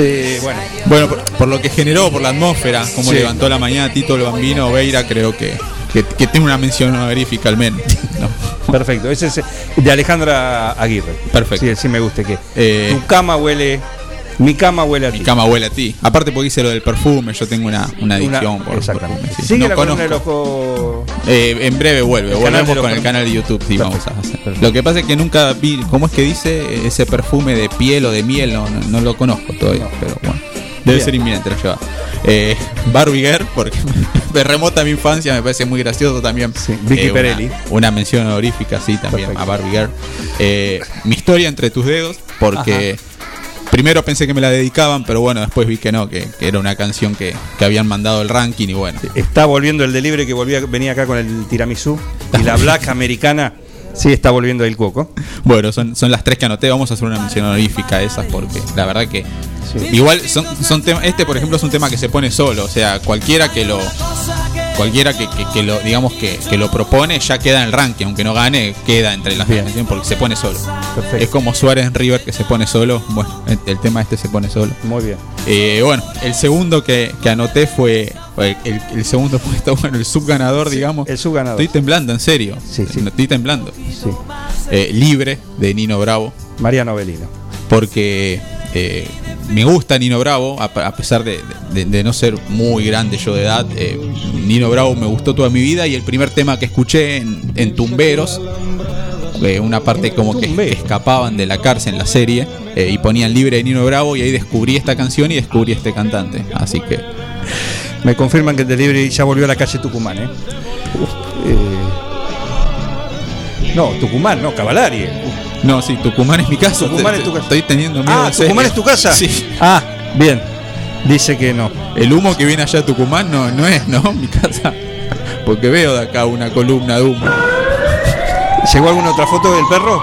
Eh, bueno. Bueno, por, por lo que generó, por la atmósfera, como Sí. levantó la mañana Tito el Bambino, Veira, creo que, que, que tiene una mención honorífica al menos. ¿no? Perfecto, ese es de Alejandra Aguirre. Perfecto. Sí, sí me gusta que Eh, tu cama huele, mi cama huele a ti. Mi cama huele a ti. Aparte porque hice lo del perfume, yo tengo una, una adicción por exactamente. perfume. sí. Sigue No la del ojo. Eh, en breve vuelve, El volvemos con el canal de YouTube, sí, vamos a hacer. Lo que pasa es que nunca vi, ¿cómo es que dice ese perfume de piel o de miel? No, no, no lo conozco todavía, pero bueno. Debe Bien. ser inminente la lleva. Eh, Barbie Girl, porque *laughs* me remota a mi infancia, me parece muy gracioso también. Vicky Eh, una- Perelli. Una, mención honorífica, sí, también a Barbie Girl. Eh, mi historia entre tus dedos, porque Ajá. Primero pensé que me la dedicaban, pero bueno, después vi que no, que, que era una canción que, que habían mandado el ranking y bueno. Está volviendo el delivery que volvía, venía acá con el tiramisú. Y la black americana sí está volviendo el coco. Bueno, son, son las tres que anoté. Vamos a hacer una mención honorífica a esas porque la verdad que. Igual son, son. Este, por ejemplo, es un tema que se pone solo. O sea, cualquiera que lo. Cualquiera que, que- que lo, digamos que, que lo propone ya queda en el ranking, aunque no gane, queda entre las canciones porque se pone solo. Es como Suárez en River que se pone solo. Bueno, el, el tema este se pone solo. Muy bien. Eh, bueno, el segundo que, anoté fue el, el segundo *laughs* puesto, bueno, el subganador, digamos. El subganador. Estoy temblando, en serio. Sí, sí. Estoy temblando. Sí. Eh, libre de Nino Bravo. Mariano Belino. Porque eh, me gusta Nino Bravo, a, a pesar de, de- de no ser muy grande yo de edad. eh, Nino Bravo me gustó toda mi vida y el primer tema que escuché en, en Tumberos, eh, una parte como que, que escapaban de la cárcel en la serie eh, y ponían libre de Nino Bravo y ahí descubrí esta canción y descubrí este cantante. Así que Me confirman que el delivery ya volvió a la calle Tucumán, ¿eh? Eh, No, Tucumán, no, Cavalari. No, sí, Tucumán es mi casa. Tucumán Te- es tu casa. Estoy teniendo miedo. Ah. ¿Tucumán es tu casa? Sí. Ah, bien. Dice que no. El humo que viene allá de Tucumán no, no es, ¿no? Mi casa. Porque veo de acá una columna de humo. ¿Llegó alguna otra foto del perro?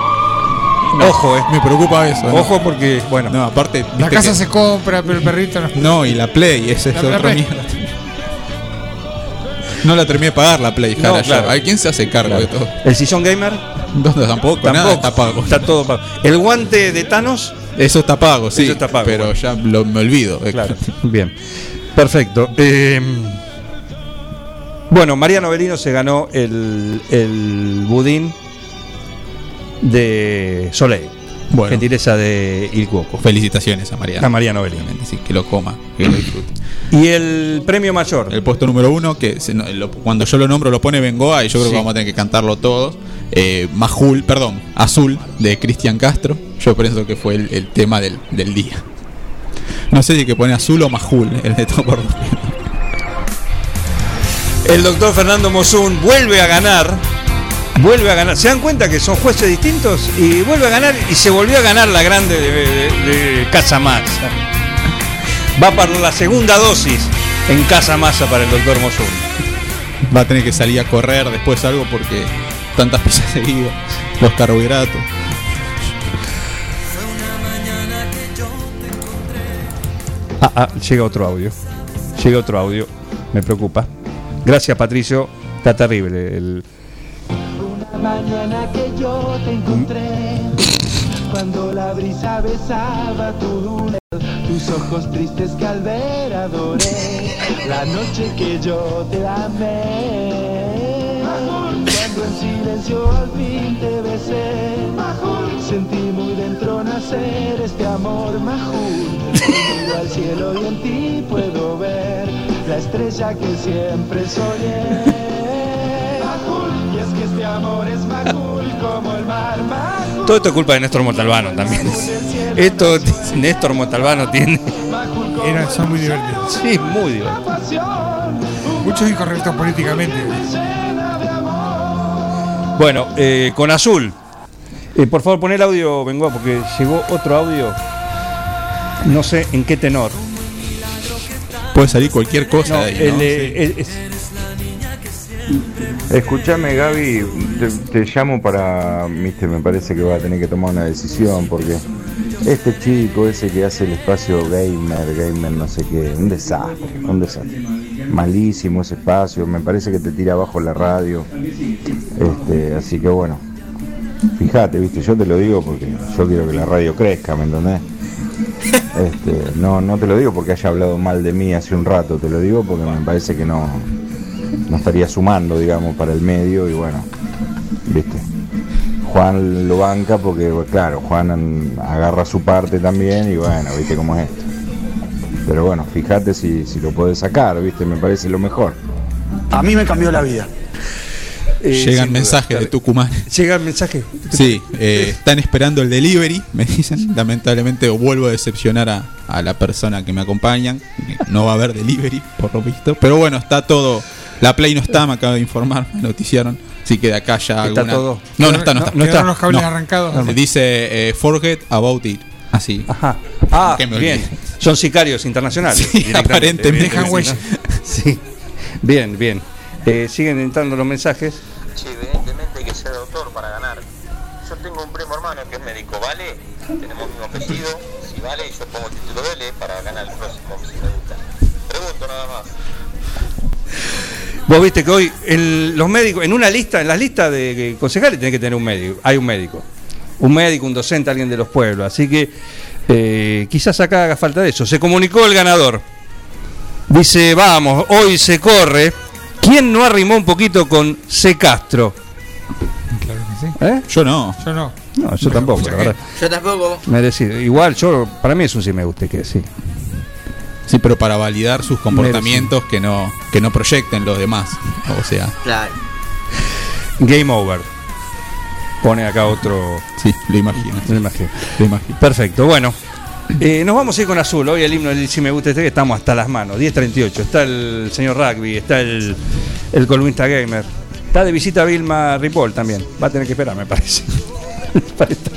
Ojo, eh. Me preocupa eso. ¿no? Ojo porque, bueno. No, aparte. La casa que- se compra, pero el perrito no. No, y la Play, ese es La otro Play. mierda. No la terminé de pagar la Play, No, Jara, ya. claro. Ay, ¿Quién se hace cargo de todo? ¿El sillón gamer? ¿Dónde tampoco? Nada está pago. Está todo pago. ¿El guante de Thanos? Eso está pago, sí. Eso está pago, Pero bueno. ya lo, me olvido. Claro. *laughs* Bien. Perfecto. Eh, bueno, Mariano Belino se ganó el, el budín de Soleil. Bueno. Gentileza de Il Cuoco. Felicitaciones a Mariano. A Mariano Belino. Sí, que lo coma, que lo disfrute. Y el premio mayor. El puesto número uno, que se- no, lo- cuando yo lo nombro lo pone Bengoa y yo creo Sí. que vamos a tener que cantarlo todos. Eh, Majul, perdón, Azul de Cristian Castro. Yo pienso que fue el, el tema del, del día. No sé si que pone Azul o Majul, el de todo por El doctor Fernando Mosun vuelve a ganar. Vuelve a ganar. ¿Se dan cuenta que son jueces distintos? Y vuelve a ganar y se volvió a ganar la grande de, de- de Casa Massa. Va para la segunda dosis en Casa Massa para el doctor Mosun. Va a tener que salir a correr después algo porque tantas pizzas *laughs* seguidas, los carbohidratos. Ah, ah, llega otro audio. Llega otro audio. Me preocupa. Gracias, Patricio. Está terrible. El... mañana que yo te encontré, cuando la brisa besaba tu dulce, tus ojos tristes que al ver adoré, la noche que yo te amé, cuando en silencio al fin te besé, sentí muy dentro nacer este amor majul, al cielo y en ti puedo ver la estrella que siempre soñé. Y es que este amor es Macul Todo esto es culpa de Néstor Montalbano también. Esto, Néstor Montalbano tiene. Era- son muy divertidos. Sí, muy divertido. Muchos incorrectos políticamente. Bueno, eh, con azul. Eh, por favor, pon el audio, Bengoa, porque llegó otro audio. No sé en qué tenor. Puede salir cualquier cosa No, de ahí, el, ¿no? eh, el- es- Escúchame, Gaby, te, llamo para. Viste, me parece que va a tener que tomar una decisión porque este chico, ese que hace el espacio gamer, gamer, no sé qué, un desastre, un desastre. Malísimo ese espacio, me parece que te tira abajo la radio. Este, así que bueno, fíjate, viste, yo te lo digo porque yo quiero que la radio crezca, ¿me entendés? Este, no, no te lo digo porque haya hablado mal de mí hace un rato, te lo digo porque me parece que no, no estaría sumando, digamos, para el medio y bueno, viste. Juan lo banca porque, claro, Juan agarra su parte también y bueno, viste cómo es esto. Pero bueno, fíjate si, si lo puedes sacar, viste, me parece lo mejor. A mí me cambió la vida. eh, Llegan mensajes de Tucumán. Llega el mensaje. Sí, eh, están esperando el delivery, *laughs* me dicen. Lamentablemente vuelvo a decepcionar a, a la persona que me acompañan. No va a haber delivery, por lo visto. Pero bueno, está todo. La Play no está, me acaba de informar, me noticiaron. Así que de acá ya ¿Está alguna- todo? No, no está, no No- está. quedaron los cables arrancados. Dice eh, forget about it. Así. Ajá. Ah, bien. Son sicarios internacionales. Sí, aparentemente. Dejan huella. Sí. Bien, bien. Eh, siguen entrando los mensajes. Sí, evidentemente hay que ser doctor para ganar. Yo tengo un primo hermano que es médico, ¿vale? Tenemos mismo apellido. Si vale, yo pongo título de L para ganar el próximo, si me gusta. Pregunto nada más. Vos viste que hoy los médicos, en una lista, en las listas de concejales tenés que tener un médico. Hay un médico. Un médico, un docente, alguien de los pueblos. Así que eh, quizás acá haga falta de eso. Se comunicó el ganador. Dice, vamos, hoy se corre. ¿Quién no arrimó un poquito con C. Castro? Claro que sí. ¿Eh? Yo no. Yo no. No, yo tampoco, la verdad. Yo tampoco. Merecido. Igual, yo, para mí es un sí me guste que sí. Sí, pero para validar sus comportamientos que no, que no proyecten los demás. O sea, Claro. Game over. Pone acá otro. sí, lo imagino. Lo imagino. Lo imagino. Perfecto, bueno. Eh, nos vamos a ir con azul. Hoy el himno del Si Me Gusta Este que estamos hasta las manos. 10.38. Está el señor Rugby, está el, el columnista gamer. Está de visita Vilma Ripoll también. Va a tener que esperar, me parece. *laughs*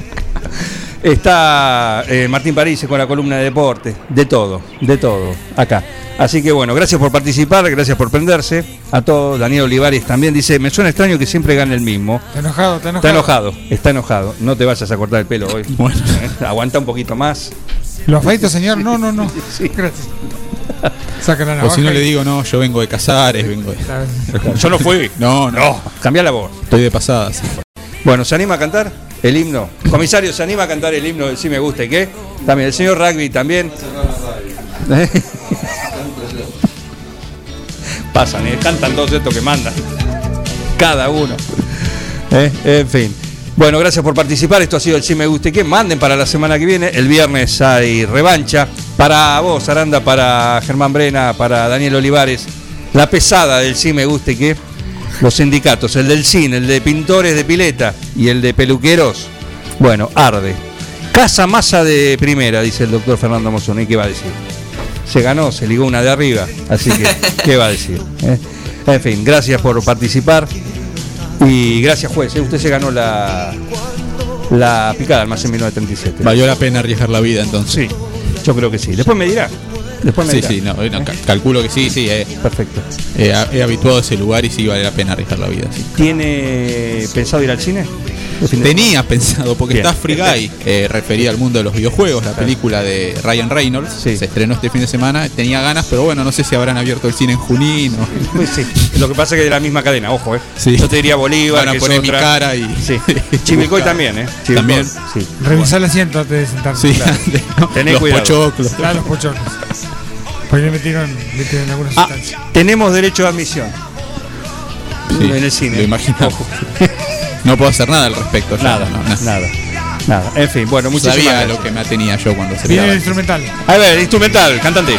Está eh, Martín París con la columna de deporte. De todo, de todo. Acá. Así que bueno, gracias por participar, gracias por prenderse. A todos, Daniel Olivares también dice, me suena extraño que siempre gane el mismo. Está enojado, está enojado. Está enojado, está enojado. No te vayas a cortar el pelo hoy. *laughs* ¿Eh? Aguanta un poquito más. ¿Lo afeito, señor? No, no, no. *laughs* Gracias. *laughs* Saca la O navaja. si no le digo, no, yo vengo de Casares, vengo de... Yo no fui. No, no. No, cambia la voz. Estoy de pasada, sí. Bueno, ¿se anima a cantar el himno? Comisario, ¿se anima a cantar el himno Sí Me Gusta qué? También, el señor Rugby también. *laughs* Pasan, ¿eh? cantan todos estos que mandan. Cada uno. ¿Eh? En fin. Bueno, gracias por participar. Esto ha sido el Sí Me Gusta y qué. Manden para la semana que viene. El viernes hay revancha. Para vos, Aranda, para Germán Brena, para Daniel Olivares. La pesada del Sí Me Gusta y qué. Los sindicatos, el del cine, el de pintores de pileta y el de peluqueros. Bueno, arde. Casa masa de primera, dice el doctor Fernando Mozoni. ¿Qué va a decir? Se ganó, se ligó una de arriba. Así que, *laughs* ¿qué va a decir? eh? En fin, gracias por participar. Y gracias, juez. ¿eh? Usted se ganó la, la picada más en 1937. Valió la pena arriesgar la vida entonces. Sí, yo creo que sí. Después me dirá. Después me Sí, dirá. sí, no, no, ca- calculo que sí, sí. eh, Perfecto. eh, he habituado a ese lugar y sí vale la pena arriesgar la vida. sí. ¿Tiene pensado ir al cine? Tenía *laughs* pensado, porque Bien. está Free Guy, eh, referida al mundo de los videojuegos, la película de Ryan Reynolds, se estrenó este fin de semana, tenía ganas, pero bueno, no sé si habrán abierto el cine en Junín o... *laughs* Pues sí, lo que pasa es que de la misma cadena, ojo, ¿eh? Sí. Yo te diría Bolívar, Van a que es poner mi otra. cara y... Sí. *laughs* Chivilcoy también, ¿eh? Chivilcoy, También. Sí. Revisar el asiento antes de sentarse. Sí, Claro. no, Tené los cuidado. pochoclos. Claro, los pochoclos. Porque le metieron, metieron alguna Ah, sustancia. tenemos derecho de admisión Sí, en el cine. Lo imaginaba. No puedo hacer nada al respecto. ya, Nada, no, no. nada, nada. En fin, bueno, muchísimas Sabía gracias. lo que me atenía yo cuando se Viene el instrumental. A ver, instrumental, cantante.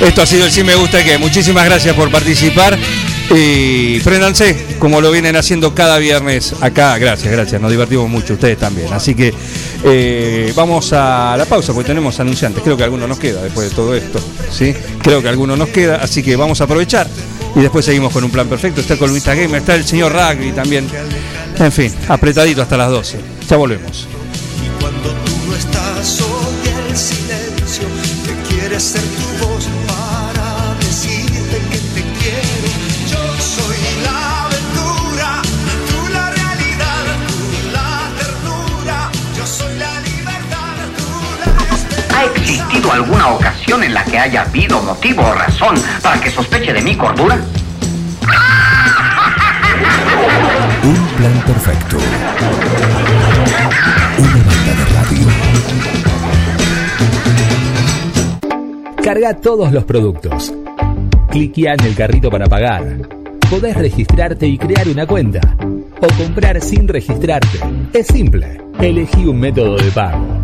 Esto ha sido el Sí Me Gusta que. Muchísimas gracias por participar. Y préndanse, como lo vienen haciendo cada viernes acá. Gracias, gracias. Nos divertimos mucho, ustedes también. Así que eh, vamos a la pausa porque tenemos anunciantes. Creo que alguno nos queda después de todo esto. ¿sí? Creo que alguno nos queda. Así que vamos a aprovechar. Y después seguimos con un plan perfecto. Está el columnista gamer, está el señor Rugby también. En fin, apretadito hasta las 12. Ya volvemos. Cuando tú no estás, oye el silencio que quiere ser tu voz ¿Ha existido alguna ocasión en la que haya habido motivo o razón para que sospeche de mi cordura? Un plan perfecto. Una banda de radio. Carga todos los productos. Cliquea en el carrito para pagar. Podés registrarte y crear una cuenta. O comprar sin registrarte. Es simple. Elegí un método de pago.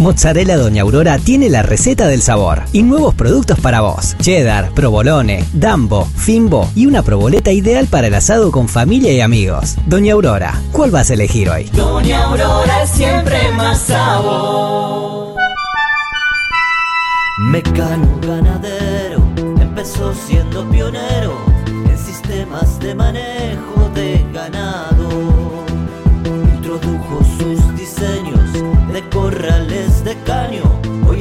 Mozzarella Doña Aurora tiene la receta del sabor y nuevos productos para vos. Cheddar, provolone, dambo, fimbo y una proboleta ideal para el asado con familia y amigos. Doña Aurora, ¿cuál vas a elegir hoy? Doña Aurora es siempre más sabor. Mecano ganadero empezó siendo pionero en sistemas de manejo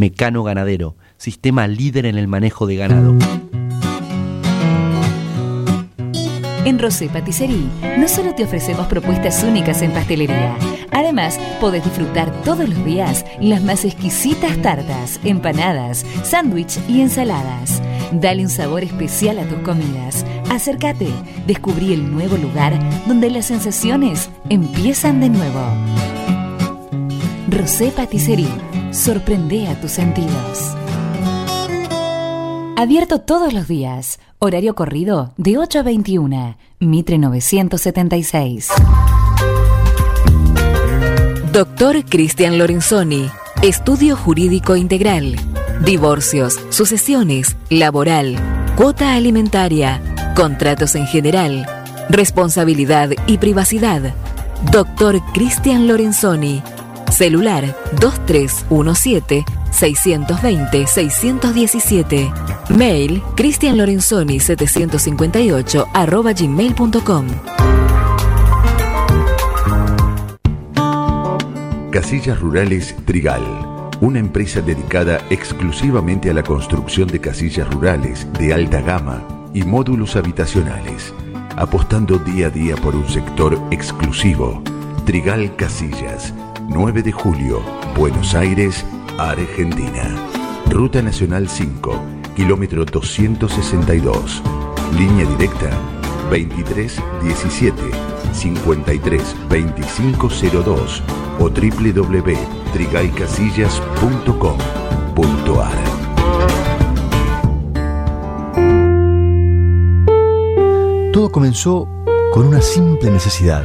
Mecano Ganadero, sistema líder en el manejo de ganado. En Rosé Patisserie no solo te ofrecemos propuestas únicas en pastelería, además podés disfrutar todos los días las más exquisitas tartas, empanadas, sándwich y ensaladas. Dale un sabor especial a tus comidas. Acércate, descubrí el nuevo lugar donde las sensaciones empiezan de nuevo. Rosé Patisserie, sorprende a tus sentidos. Abierto todos los días. Horario corrido de 8 a 21. Mitre 976. Doctor Cristian Lorenzoni. Estudio Jurídico Integral. Divorcios, sucesiones, laboral, cuota alimentaria, contratos en general, responsabilidad y privacidad. Doctor Cristian Lorenzoni. Celular 2317 620-617. Mail cristianlorenzoni758 arroba gmail.com. Casillas Rurales Trigal, una empresa dedicada exclusivamente a la construcción de casillas rurales de alta gama y módulos habitacionales, apostando día a día por un sector exclusivo. Trigal Casillas, 9 de julio, Buenos Aires, Argentina. Ruta Nacional 5, kilómetro 262. Línea directa 2317 53 2502 o www.trigaycasillas.com.ar Todo comenzó con una simple necesidad,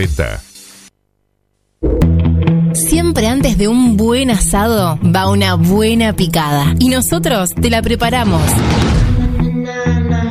2040. Siempre antes de un buen asado va una buena picada. Y nosotros te la preparamos.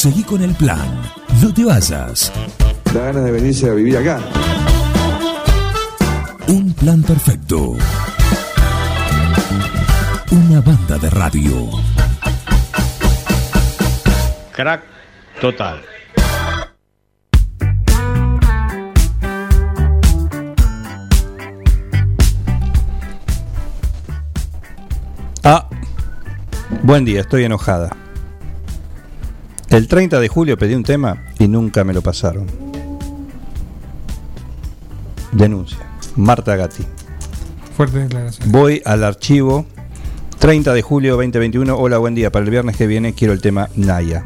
Seguí con el plan. No te vayas. Da ganas de venirse a vivir acá. Un plan perfecto. Una banda de radio. Crack total. Ah, buen día, estoy enojada. El 30 de julio pedí un tema y nunca me lo pasaron. Denuncia. Marta Gatti. Fuerte declaración. Voy al archivo 30 de julio 2021. Hola, buen día. Para el viernes que viene quiero el tema Naya.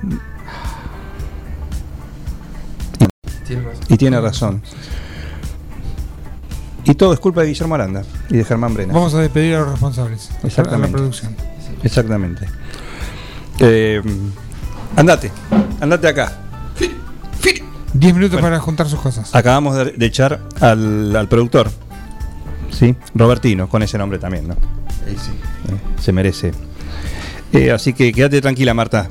Tiene razón. Y tiene razón. Y todo es culpa de Guillermo Aranda y de Germán Brenes. Vamos a despedir a los responsables. A Exactamente. la producción. Exactamente. Eh, andate, andate acá. 10 minutos para juntar sus cosas. Acabamos de, de echar al, al productor. Sí, Robertino, con ese nombre también, ¿no? Eh, se merece. Eh, así que quédate tranquila, Marta.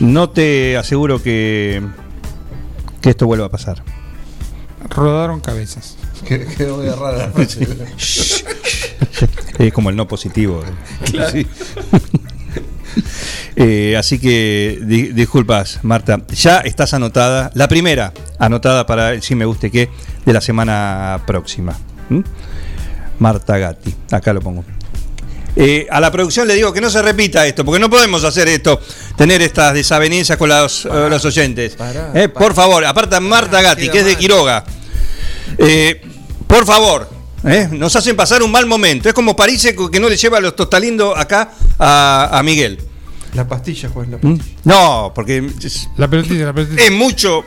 No te aseguro que, que esto vuelva a pasar. Rodaron cabezas. Quedó muy rara la *laughs* noche. Es como el no positivo. Claro. Sí. *laughs* *laughs* Eh, así que di- disculpas, Marta. Ya estás anotada, la primera anotada para el Si Me Guste Que de la semana próxima. ¿Mm? Marta Gatti, acá lo pongo. Eh, a la producción le digo que no se repita esto, porque no podemos hacer esto, tener estas desavenencias con los, eh, los oyentes. pará, Eh, por favor, aparte a Marta Gatti, que es de. Quiroga. Eh, por favor, nos hacen pasar un mal momento. Es como París que no le lleva los tostalindos acá a, a Miguel. La pastilla, Juan, la ¿Mm? No, porque es, La pelotita, la pelotita. es mucho.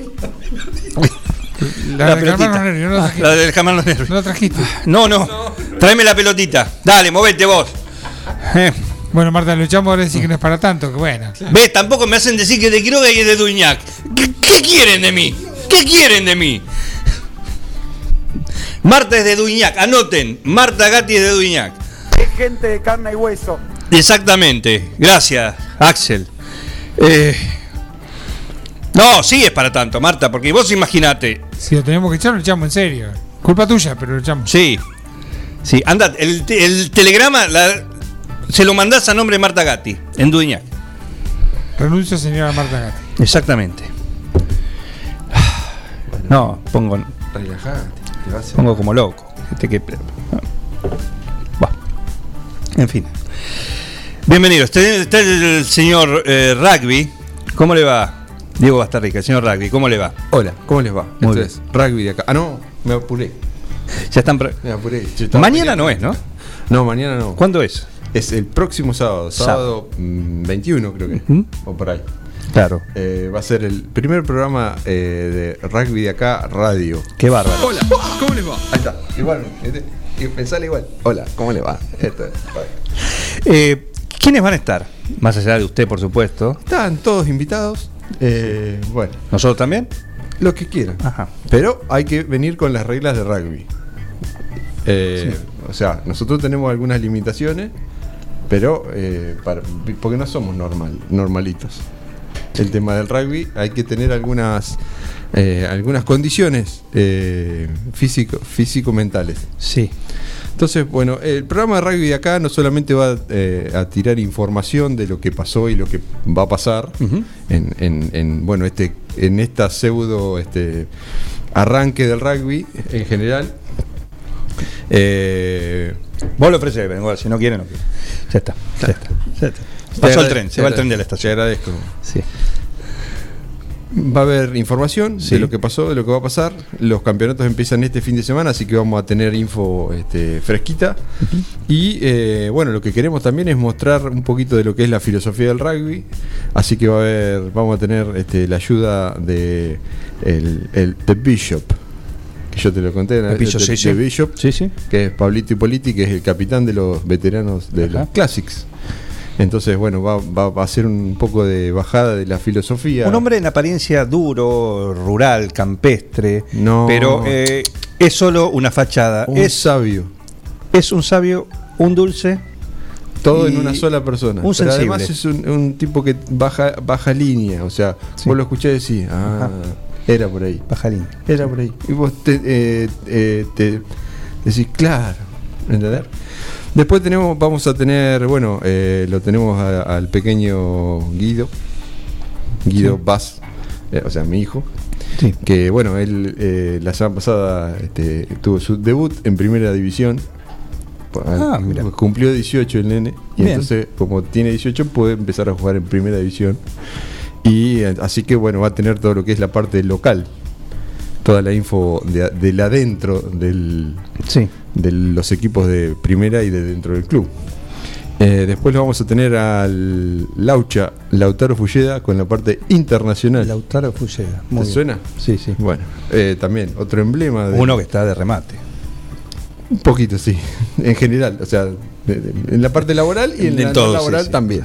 La, de pelotita. Germán Los Nervios, no la trajiste. La del Nervios. No la trajiste. No, no. Tráeme la pelotita. Dale, movete vos. Eh. Bueno, Marta, lo echamos ahora decir que no es para tanto, que bueno. ¿Ves? Tampoco me hacen decir que es de Quiroga y es de Duñac. ¿Qué, qué quieren de mí? ¿Qué quieren de mí? Marta es de Duñac, anoten. Marta Gatti es de Duñac. Es gente de carne y hueso. Exactamente. Gracias, Axel. Eh, no, sí es para tanto, Marta, porque vos imaginate. Si lo tenemos que echar, lo echamos en serio. Culpa tuya, pero lo echamos. Sí. Sí, anda, el, te- el telegrama la- se lo mandás a nombre de Marta Gatti, en Duñac. Renuncio, señora Marta Gatti. Exactamente. No, pongo, Relajate. te pongo como loco. Este que-. En fin. Bienvenido. Está, está el señor eh, Rugby. ¿Cómo le va? Diego Bastarrica, el señor Rugby, ¿cómo le va? Hola, ¿cómo les va? Muy es rugby de acá. Ah, no, me apuré. Ya están. Me apuré. Mañana no es, ¿no? No, mañana no. ¿Cuándo es? Es el próximo sábado, sábado mm, 21 creo que. O por ahí. Claro. Eh, va a ser el primer programa eh, de rugby de acá, radio. Qué bárbaro. Hola, ¿cómo les va? Ahí está, igual, este, pensale igual. Hola, ¿cómo le va? Esto es. Eh, ¿Quiénes van a estar? Más allá de usted, por supuesto. Están todos invitados. eh, bueno, ¿Nosotros también? los que quieran. Ajá. Pero hay que venir con las reglas de rugby. Eh, O sea, nosotros tenemos algunas limitaciones, pero eh, para- porque no somos normal, normalitos. El tema del rugby hay que tener algunas eh, algunas condiciones eh, físico, físico-mentales. Sí. Entonces, bueno, el programa de rugby de acá no solamente va eh, a tirar información de lo que pasó y lo que va a pasar en, en- en, bueno, este, en esta pseudo este, arranque del rugby en general. Eh, Vos lo ofreces, vengo, si no quieren, no quieren. Ya está, ya está. ya está. Te Pasó el tren, te se va el tren de la Te estación. agradezco. Sí. Va a haber información Sí. de lo que pasó, de lo que va a pasar. Los campeonatos empiezan este fin de semana, así que vamos a tener info este, fresquita. Y eh, bueno, lo que queremos también es mostrar un poquito de lo que es la filosofía del rugby. Así que va a haber, vamos a tener este, la ayuda de el, el The Bishop. Que yo te lo conté, ¿no? El Bishop, sí, sí. The Bishop, Sí, sí. que es Pablito Hipoliti, que es el capitán de los veteranos de los Classics. Entonces, bueno, va, va- va a ser un poco de bajada de la filosofía. Un hombre en apariencia duro, rural, campestre, No. pero eh, es solo una fachada. Un es sabio. Es un sabio, un dulce. Todo en una sola persona. Un Pero sensible. además es un, un tipo que baja, baja línea. O sea, vos lo escuchás y decís, ah, era por ahí. Baja línea. Era por ahí. Y vos te, eh, eh, te decís, claro. ¿Entendés? Después tenemos, vamos a tener, bueno, eh, lo tenemos a- al pequeño Guido. Guido Sí. Eh, o sea, mi hijo. Que bueno, él eh, la semana pasada este, tuvo su debut en primera división. Ah, mira. Cumplió 18 el nene. Y Bien. entonces, como tiene 18, puede empezar a jugar en primera división. Y así que bueno, va a tener todo lo que es la parte local. Toda la info de, del adentro del, de los equipos de primera y de dentro del club. Eh, después lo vamos a tener al Laucha, Lautaro Fulleda, con la parte internacional. Lautaro Fulleda. ¿Te bien. suena? Sí, sí. Bueno, eh, también otro emblema. de- Uno que está de remate. Un poquito, sí. *laughs* En general, o sea, de- de- en la parte laboral y en la todo, laboral sí. también.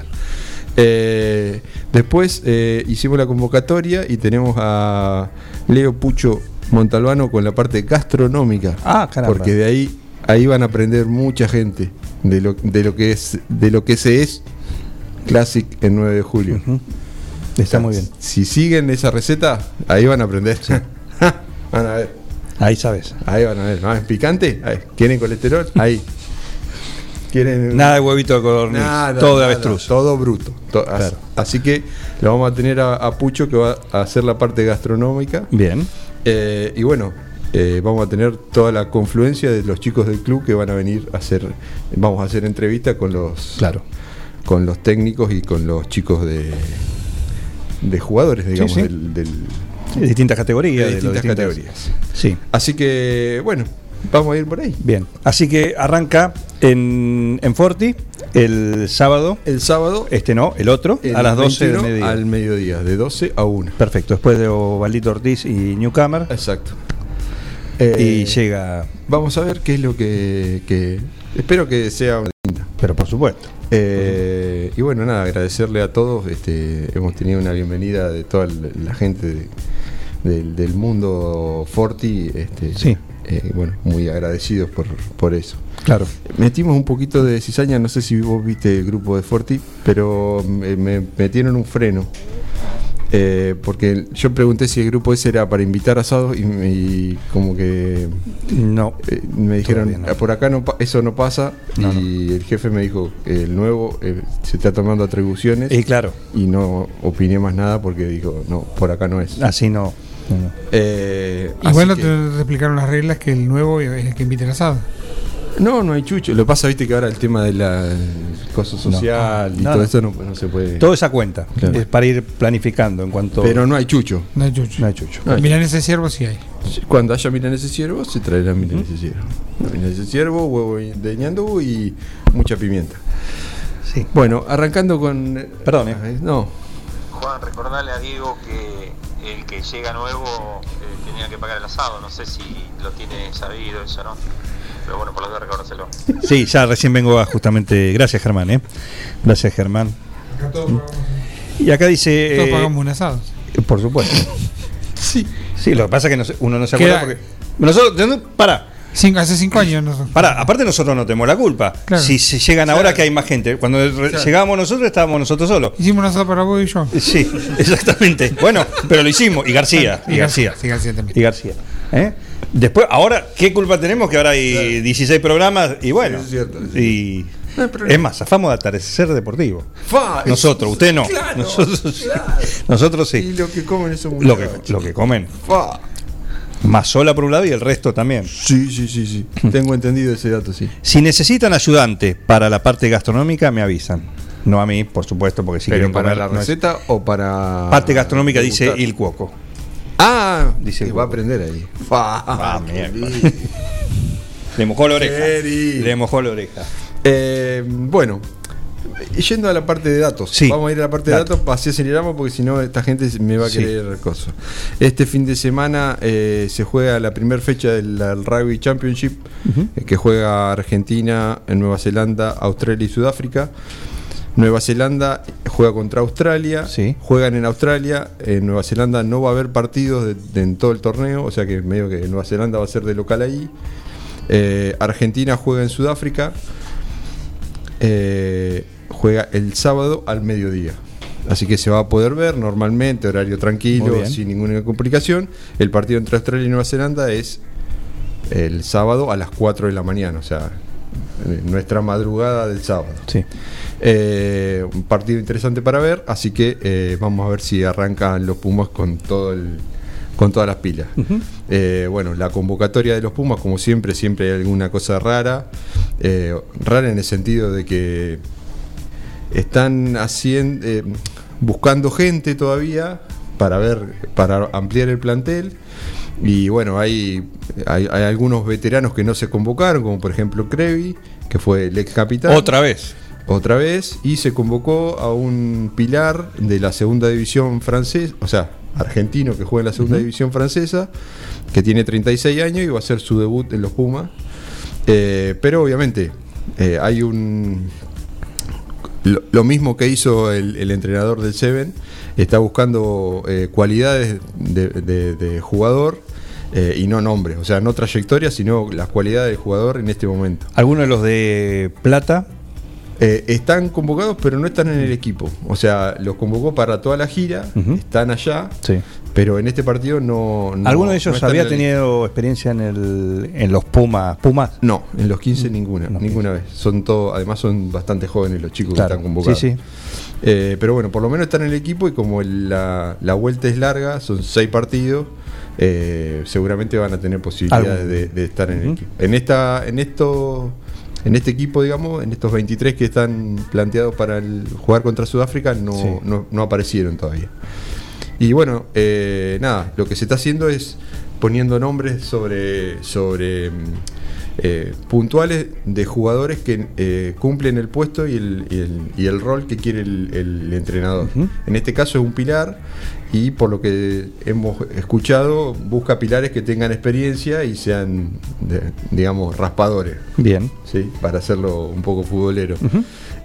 Eh, después hicimos la convocatoria y tenemos a Leo Pucho Montalbano con la parte gastronómica. Ah, caramba. Porque de ahí, ahí van a aprender mucha gente de lo, de lo que es, de lo que se es Classic en 9 de julio. Está muy bien. Si siguen esa receta, ahí van a aprender. *laughs* van a ver. Ahí sabes. Ahí van a ver. ¿No? ¿Es picante? Ahí. ¿Quieren colesterol? Ahí. ¿Quieren Nada de huevito de codorniz. Nada, todo de nada, avestruz. todo bruto. To-. Así que lo vamos a tener a, a Pucho que va a hacer la parte gastronómica. Bien. Eh, y bueno, eh, vamos a tener toda la confluencia de los chicos del club que van a venir a hacer. Vamos a hacer entrevistas con los. Claro. Con los técnicos y con los chicos de. De jugadores, digamos, sí. del- de distintas categorías. de de distintas- categorías. Sí. Así que, bueno, vamos a ir por ahí. Bien. Así que arranca en, en Forti el sábado. El sábado. Este no, el otro, El a las 12 del 21 mediodía. Al mediodía, de 12 a 1. Perfecto. Después de Ovaldito Ortiz y Newcomer. Exacto. y Eh, llega. Vamos a ver qué es lo que. que- espero que sea una linda. Pero por supuesto. Eh, y bueno, nada, agradecerle a todos. Este, hemos tenido una bienvenida de toda la la gente de- del, del mundo Forti. Este, Sí. Eh, bueno, muy agradecidos por, por eso. Claro. Metimos un poquito de cizaña, no sé si vos viste el grupo de Forti, pero me, me metieron un freno. Eh, porque yo pregunté si el grupo ese era para invitar asados y, y como que No. eh, me dijeron no. por acá no eso no pasa No, y el jefe me dijo el nuevo eh, se está tomando atribuciones Y claro. y no opiné más nada porque dijo no por acá no es Así no. No, no. Eh, te explicaron las reglas que el nuevo es el que invita el asado. no no hay chucho lo que pasa viste que ahora el tema de la el coso social y No, todo no. eso no, no se puede Todo esa cuenta. Claro. Es para ir planificando en cuanto. pero no hay chucho No hay chucho. No hay chucho. No hay Milanesa de ciervo sí hay. Cuando haya milanesa de ciervo, se traerá milanesa de ciervo. Milanesa de ciervo, huevo de ñandú y mucha pimienta. Sí. Bueno, arrancando con. Perdón, eh. No. Juan, recordarle a Diego que el que llega nuevo eh, tenía que pagar el asado. No sé si lo tiene sabido eso, ¿no? Pero bueno, por lo que recordárselo. Sí, ya recién vengo a justamente. Gracias, Germán, ¿eh? Gracias, Germán. Y acá dice. Todos eh, pagamos un asado. Por supuesto. *laughs* sí. Sí, lo que pasa es que no se- uno no se Queda- acuerda porque. Nosotros. no, Para. Cinco, hace cinco años nosotros. Para, aparte nosotros no tenemos la culpa. Claro. Si se llegan ahora que hay más gente. Cuando Claro. llegábamos nosotros estábamos nosotros solos. Hicimos un asado para vos y yo. Sí, *laughs* exactamente. Bueno, pero lo hicimos. Y García. Y García. Sí, García también. Y García. ¿eh? Después, ahora, ¿qué culpa tenemos? Que ahora hay 16 programas y bueno. Sí, es cierto, es y No, es más, zafamos de atardecer deportivo. Fa, Nosotros, es- usted no. claro, nosotros, sí. claro. nosotros Y sí. lo que comen esos Lo que, lo que comen. Fa. Más sola por un lado y el resto también. Sí, sí, sí, sí. Tengo entendido ese dato, sí. Si necesitan ayudante para la parte gastronómica, me avisan. No a mí, por supuesto, porque si ¿Pero quieren para comer, la no es- receta o para. Parte gastronómica dice? Il Cuoco. Ah, Dice el va a aprender ahí. Fa, Ah, *laughs* lindo. Le mojó la oreja. Le mojó la oreja. Eh, bueno, yendo a la parte de datos. Sí. Vamos a ir a la parte de Datos. así aceleramos porque si no esta gente me va a Sí. querer cosas. Este fin de semana eh, se juega la primera fecha del Rugby Championship, eh, que juega Argentina, en Nueva Zelanda, Australia y Sudáfrica. Nueva Zelanda juega contra Australia, juegan en Australia, en Nueva Zelanda no va a haber partidos de- de- en todo el torneo, o sea que medio que Nueva Zelanda va a ser de local ahí. Eh, Argentina juega en Sudáfrica, eh, juega el sábado al mediodía. Así que se va a poder ver normalmente, horario tranquilo, sin ninguna complicación. El partido entre Australia y Nueva Zelanda es el sábado a las 4 de la mañana, o sea, eh, nuestra madrugada del sábado. Sí. Eh, un partido interesante para ver, así que eh, vamos a ver si arrancan los Pumas con todo el con todas las pilas. Eh, bueno, la convocatoria de los Pumas, como siempre, siempre hay alguna cosa rara. Rara en el sentido de que están haciendo eh, buscando gente todavía para ver, para ampliar el plantel. Y bueno, hay, hay, hay algunos veteranos que no se convocaron, como por ejemplo Crevi, que fue el ex capitán. Otra vez. Otra vez. Y se convocó a un pilar de la segunda división francesa, o sea, argentino que juega en la segunda división francesa, que tiene 36 años y va a hacer su debut en los Pumas. Eh, pero obviamente eh, hay un lo, lo mismo que hizo el, el entrenador del Seven, está buscando eh, cualidades de, de- de jugador eh, y no nombres, o sea, no trayectoria, sino las cualidades del jugador en este momento. Algunos de los de Plata. Eh, están convocados, pero no están en el equipo. O sea, los convocó para toda la gira, están allá, Sí. Pero en este partido no. no- ¿Alguno de ellos había el- tenido experiencia en, el, en los Pumas? Pumas? No, en los 15 ninguna, ninguna vez. Son todos, además son bastante jóvenes los chicos Claro, que están convocados. sí, sí. Eh, pero bueno, por lo menos están en el equipo y como el- la, la vuelta es larga, son seis partidos, eh, seguramente van a tener posibilidades de, de estar en el equipo. En esta, en esto, en este equipo, digamos, en estos 23 que están planteados para el, jugar contra Sudáfrica, no, Sí. no, no aparecieron todavía. Y bueno, eh, nada, lo que se está haciendo es poniendo nombres sobre, sobre mm, eh, puntuales de jugadores que eh, cumplen el puesto y el, y el- y el rol que quiere el, el entrenador. En este caso es un pilar y por lo que hemos escuchado busca pilares que tengan experiencia y sean, de- digamos, raspadores. Bien. Sí, para hacerlo un poco futbolero.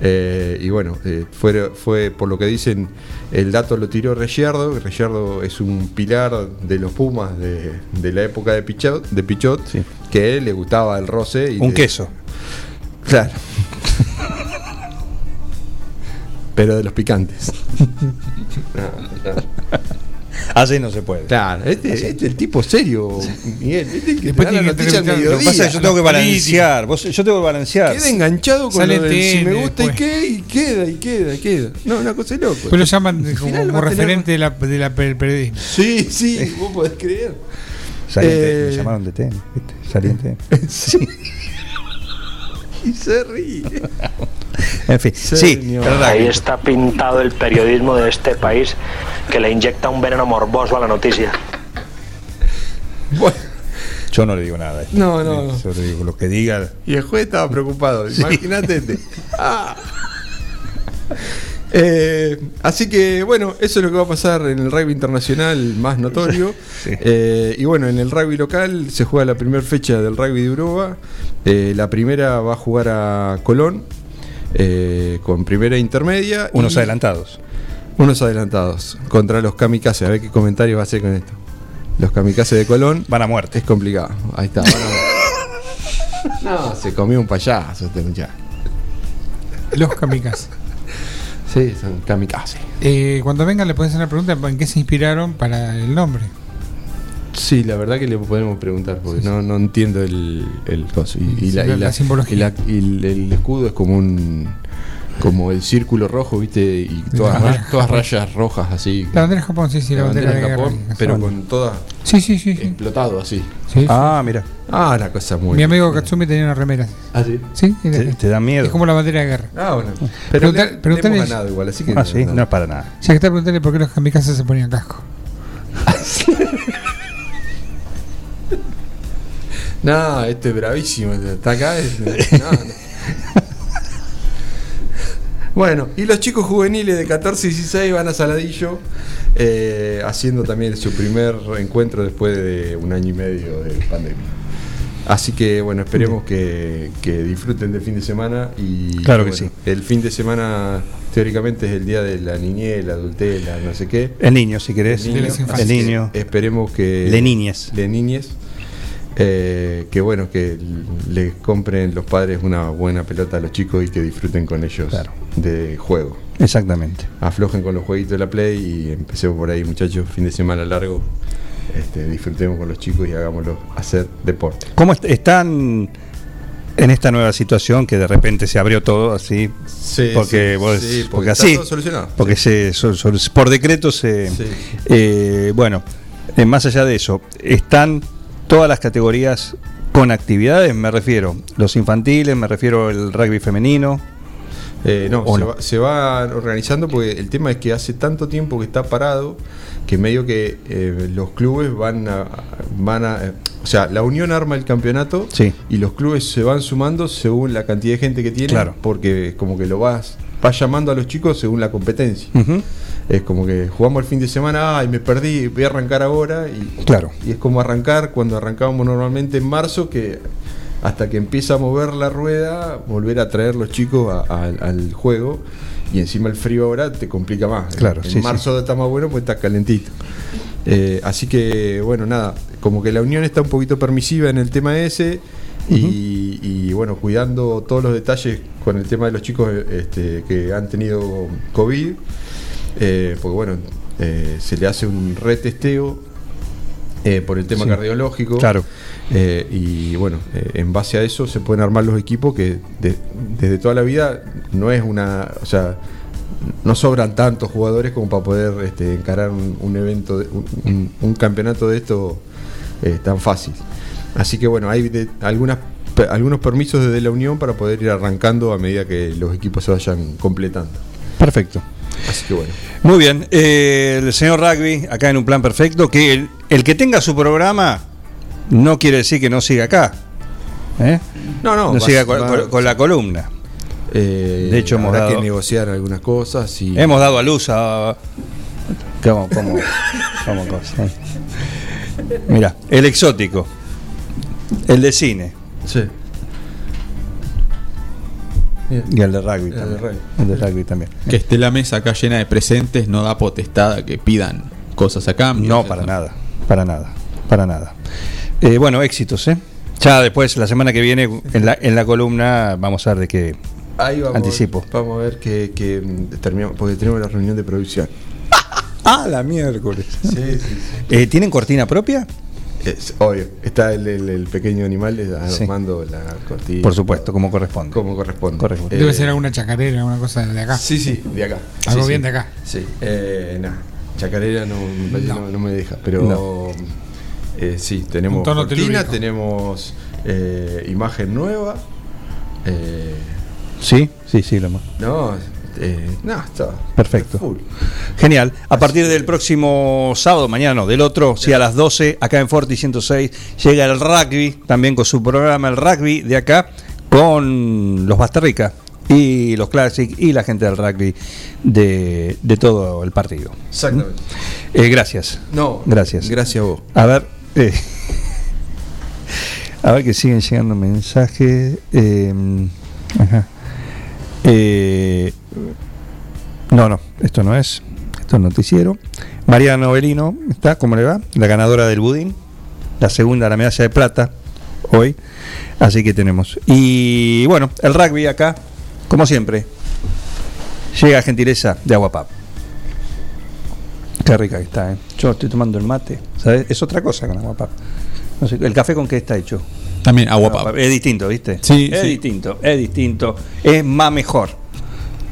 Eh, y bueno, eh, fue, fue por lo que dicen, el dato lo tiró Reyardo. Reyardo es un pilar de los Pumas de, de la época de Pichot, de Pichot que a él le gustaba el roce. Y Un le- queso. Claro. *laughs* Pero de los picantes. *laughs* No, no. Así no se puede. Claro, este, este es el tipo serio, Miguel. Este es el que Después te da la tiene que noticia al entrevistar- Lo que pasa es que yo mediodía. tengo que balancear. Vos- yo tengo que balancear. Queda enganchado con Sale lo del si me gusta y qué, y queda, y queda, y queda. No, una cosa de loco. Pues lo llaman como, final como a tener- referente de la, de la del periodismo. Sí, sí, vos podés creer. Saliente, Eh, me llamaron de TN, ¿viste? Saliente. *laughs* Sí. Y se ríe. *laughs* En fin, sí, Ahí está pintado el periodismo de este país que le inyecta un veneno morboso a la noticia. Yo no le digo nada. No, no, no. Yo le digo lo que diga. Y el juez estaba preocupado. Sí. Imagínate. este. *laughs* Ah. Eh, así que bueno, eso es lo que va a pasar en el rugby internacional más notorio. Eh, y bueno, en el rugby local se juega la primera fecha del rugby de Europa. Eh, la primera va a jugar a Colón eh, con primera intermedia. Unos y- adelantados. Unos adelantados contra los kamikazes. A ver qué comentarios va a hacer con esto. Los kamikazes de Colón. Van a muerte. Es complicado. Ahí está. van a muerte. *laughs* no, se comió un payaso este muchacho. Los kamikazes. Sí, son kamikazes. Eh, cuando vengan le pueden hacer una pregunta en qué se inspiraron para el nombre. Sí, la verdad que le podemos preguntar porque no, no entiendo el, el coso. Y, y Sí, la, la- y la simbología. y la- y el, el escudo es como un como el círculo rojo, ¿viste? Y todas, bandera todas rayas rojas así. La bandera de Japón, sí, sí, la, bandera, de Japón, guerra. pero con todas Sí, sí, sí. explotado así. Sí, Ah, mira. Ah, la cosa muy. Mi amigo Katsumi tenía una remera. Ah, sí. Sí, Te, te da miedo. es como la bandera de guerra. Ah, bueno. Pero Pregunta- le, le hemos ganado igual, así que. Ah, sí, no es para nada. Si que está preguntando por qué los kamikazes se ponían casco. *laughs* No, este es bravísimo. Está acá. es- no, no. *laughs* Bueno, y los chicos juveniles de 14 y 16 van a Saladillo, eh, haciendo también su primer encuentro después de un año y medio de pandemia. Así que bueno, esperemos que, que disfruten del fin de semana y Claro que bueno, sí. El fin de semana teóricamente es el día de la niñez, la adultez, la no sé qué. El niño, si querés. El niño, El niño. Esperemos que. Le niñes. Le niñes. Eh, que bueno, que les compren los padres una buena pelota a los chicos y que disfruten con ellos de juego. Exactamente. Aflojen con los jueguitos de la Play y empecemos por ahí, muchachos. Fin de semana largo. Este, disfrutemos con los chicos y hagámoslos hacer deporte. ¿Cómo est- están en esta nueva situación que de repente se abrió todo así? Sí, porque, sí, vos- sí, porque así. solucionado. Porque se, sol- por decreto se. Eh, bueno, eh, más allá de eso, están todas las categorías con actividades, me refiero. Los infantiles, me refiero al rugby femenino. Eh, no, ¿O se, no? Va, se va organizando porque el tema es que hace tanto tiempo que está parado que medio que eh, los clubes van a, van a, eh, o sea, la unión arma el campeonato Sí. y los clubes se van sumando según la cantidad de gente que tienen, Claro. porque como que lo vas, vas llamando a los chicos según la competencia. Ujú. Es como que jugamos el fin de semana, ay, me perdí, voy a arrancar ahora. Y, Claro. y es como arrancar cuando arrancábamos normalmente en marzo, que hasta que empieza a mover la rueda, volver a traer los chicos a- a- al juego. Y encima el frío ahora te complica más. Claro, en sí, marzo está más bueno, pues está calentito. Eh, así que, bueno, nada, como que la unión está un poquito permisiva en el tema ese. Y, y, bueno, cuidando todos los detalles con el tema de los chicos este, que han tenido COVID. Eh, porque bueno, eh, se le hace un retesteo eh, por el tema Sí. cardiológico. Claro. Eh, y bueno, eh, en base a eso se pueden armar los equipos que de- desde toda la vida no es una. O sea, no sobran tantos jugadores como para poder este, encarar un, un evento, de- un, un- campeonato de esto tan fácil. Así que bueno, hay de- algunas, algunos permisos desde la Unión para poder ir arrancando a medida que los equipos se vayan completando. Perfecto. Así que bueno. Muy bien, eh, el señor Rugby, acá en un plan perfecto, que el, el que tenga su programa no quiere decir que no siga acá. ¿eh? No, no, No siga con, va- con- con la columna. Eh, De hecho, hemos dado- que negociar algunas cosas y Hemos dado a luz a. ¿Cómo, cómo, *laughs* cómo cosa? Mira, el exótico, el de cine Sí. Y el de rugby El de rugby. El de rugby también. Que esté la mesa acá llena de presentes no da potestad a que pidan cosas a cambio. No, para nada, para nada, para nada. Eh, bueno, éxitos, ¿eh? Ya después, la semana que viene, en la, en la columna, vamos a ver de qué Ahí vamos, anticipo. Vamos a ver que, que, terminamos, porque tenemos la reunión de producción. *laughs* Ah, la miércoles. Sí, sí, sí. Eh, ¿Tienen cortina propia? Es obvio. Está el, el- el pequeño animal Sí. armando la cortina. Por supuesto, como corresponde. Como corresponde. Eh, Debe ser alguna chacarera, alguna cosa de acá. Sí, sí, de acá. Algo Sí, bien sí. de acá. Sí. Eh, nah, chacarera no, No. no- no me deja, pero No. eh, sí, tenemos cortina, telúrico. tenemos eh, imagen nueva. eh, Sí, sí, sí, lo más. no, eh, no, está Perfecto. full. Genial. A partir del próximo sábado, mañana no, del otro, sí, a las 12, acá en Forti 106, llega el rugby, también con su programa El Rugby de acá, con los Bastarrica y los Classic y la gente del rugby de, de todo el partido. Exactamente. Eh, gracias. No, Gracias. Gracias a vos. A ver, eh, *laughs* a ver que siguen llegando mensajes. eh, ajá. Eh, no, no, esto no es. Esto es noticiero. María Novelino, ¿está? ¿Cómo le va? La ganadora del budín. La segunda, la medalla de plata, hoy. Así que tenemos. Y bueno, el rugby acá, como siempre, llega a gentileza de Aguapap. Qué rica que está, ¿eh? Yo estoy tomando el mate. ¿sabes? Es otra cosa con Aguapap. No sé, ¿El café con qué está hecho? También agua papa. Es distinto, ¿viste? Sí, es sí. distinto, es distinto. Es más mejor.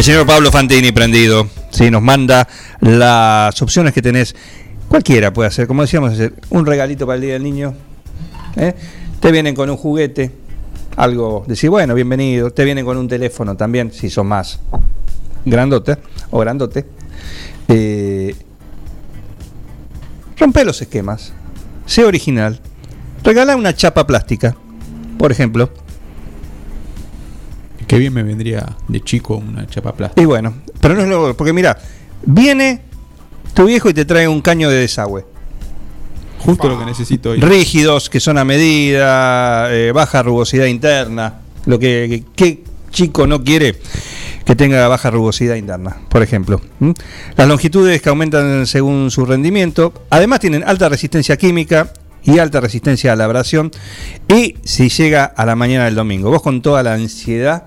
El señor Pablo Fantini prendido, sí, nos manda las opciones que tenés. Cualquiera puede hacer, como decíamos, un regalito para el Día del Niño. ¿eh? Te vienen con un juguete, algo, decir, bueno, bienvenido. Te vienen con un teléfono también, si son más grandote o grandote. Eh, rompe los esquemas, sé original. Regala una chapa plástica, por ejemplo. Qué bien me vendría de chico una chapa plástica. Y bueno, pero no es lo. Porque mira, viene tu viejo y te trae un caño de desagüe. Justo lo que necesito hoy. Rígidos, que son a medida, eh, baja rugosidad interna. Lo que, que- ¿qué chico no quiere que tenga baja rugosidad interna, por ejemplo. Las longitudes que aumentan según su rendimiento. Además tienen alta resistencia química y alta resistencia a la abrasión. Y si llega a la mañana del domingo, vos con toda la ansiedad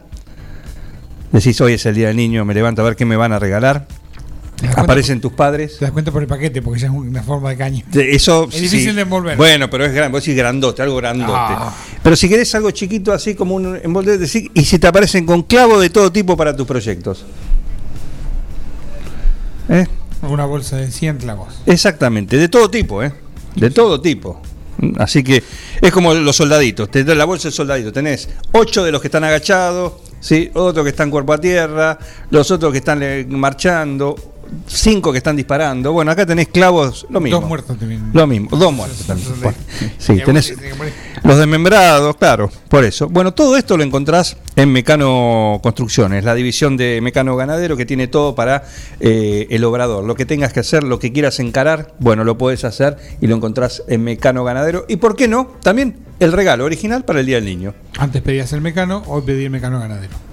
decís hoy es el día del niño, me levanto a ver qué me van a regalar. ¿Te das cuenta Aparecen tus padres. Te das cuenta por el paquete, porque ya es una forma de caño. De- Eso es difícil de envolver. Bueno, pero es grande, vos decís grandote, algo grandote. Ah. Pero si querés algo chiquito, así como un envolver, decís, y si te aparecen con clavo de todo tipo para tus proyectos. ¿Eh? Una bolsa de 100 clavos. Exactamente, de todo tipo, ¿eh? De todo tipo. Así que es como los soldaditos. Te la bolsa del soldadito. Tenés ocho de los que están agachados, ¿sí? otros que están cuerpo a tierra, los otros que están marchando, cinco que están disparando. Bueno, acá tenés clavos, lo mismo. Dos muertos también. Lo mismo, dos muertos también. Bueno, sí, tenés los desmembrados, claro, por eso. Bueno, todo esto lo encontrás en Mecano Construcciones, la división de Mecano Ganadero que tiene todo para eh, el obrador. Lo que tengas que hacer, lo que quieras encarar, bueno, lo podés hacer y lo encontrás en Mecano Ganadero. Y por qué no, también el regalo original para el Día del Niño. Antes pedías el mecano, hoy pedí el mecano ganadero.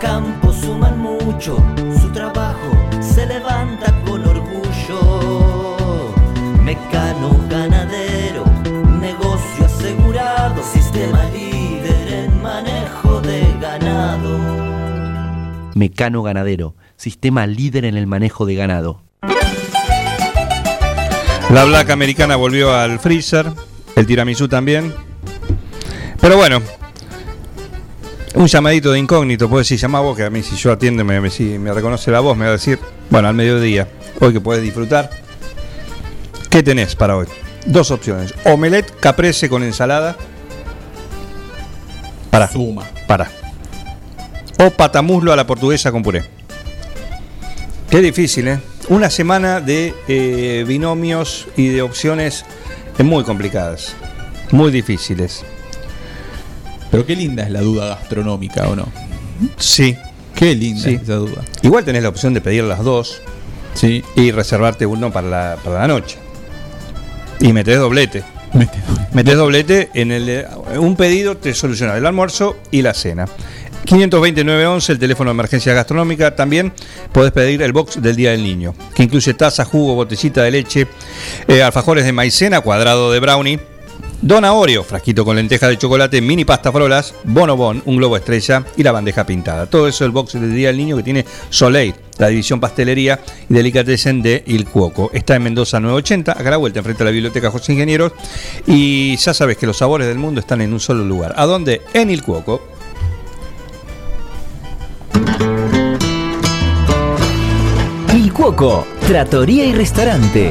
Campos suman mucho, su trabajo se levanta con orgullo. Mecano ganadero, negocio asegurado, sistema líder en manejo de ganado. Mecano Ganadero, sistema líder en el manejo de ganado. La Black Americana volvió al freezer, el tiramisú también. Pero bueno, un llamadito de incógnito, puedes decir, llama vos, que a mí si yo atiendo, me, me- si me reconoce la voz, me va a decir, bueno, al mediodía, hoy que podés disfrutar. ¿Qué tenés para hoy? Dos opciones. Omelette caprese con ensalada. Para. Suma. Para. O patamuslo a la portuguesa con puré. Qué difícil, ¿eh? Una semana de eh, binomios y de opciones muy complicadas. Muy difíciles. Pero qué linda es la duda gastronómica, ¿o no? Sí. Qué linda Sí. es esa duda. Igual tenés la opción de pedir las dos. Sí. Y reservarte uno para la, para la noche. Y metés doblete. Metés doblete en el. eh, Un pedido te soluciona el almuerzo y la cena. 52911, el teléfono de emergencia gastronómica. También podés pedir el box del Día del Niño, que incluye taza, jugo, botellita de leche, eh, alfajores de maicena, cuadrado de brownie, dona Oreo, frasquito con lenteja de chocolate, mini pasta frolas, bonobón, un globo estrella y la bandeja pintada. Todo eso el box del Día del Niño que tiene Soleil, la división pastelería y delicatessen de Il Cuoco. Está en Mendoza 980, acá a la vuelta, enfrente a la biblioteca José Ingenieros. Y ya sabes que los sabores del mundo están en un solo lugar. ¿A dónde? En Il Cuoco. Il Cuoco, Trattoria y Restaurante.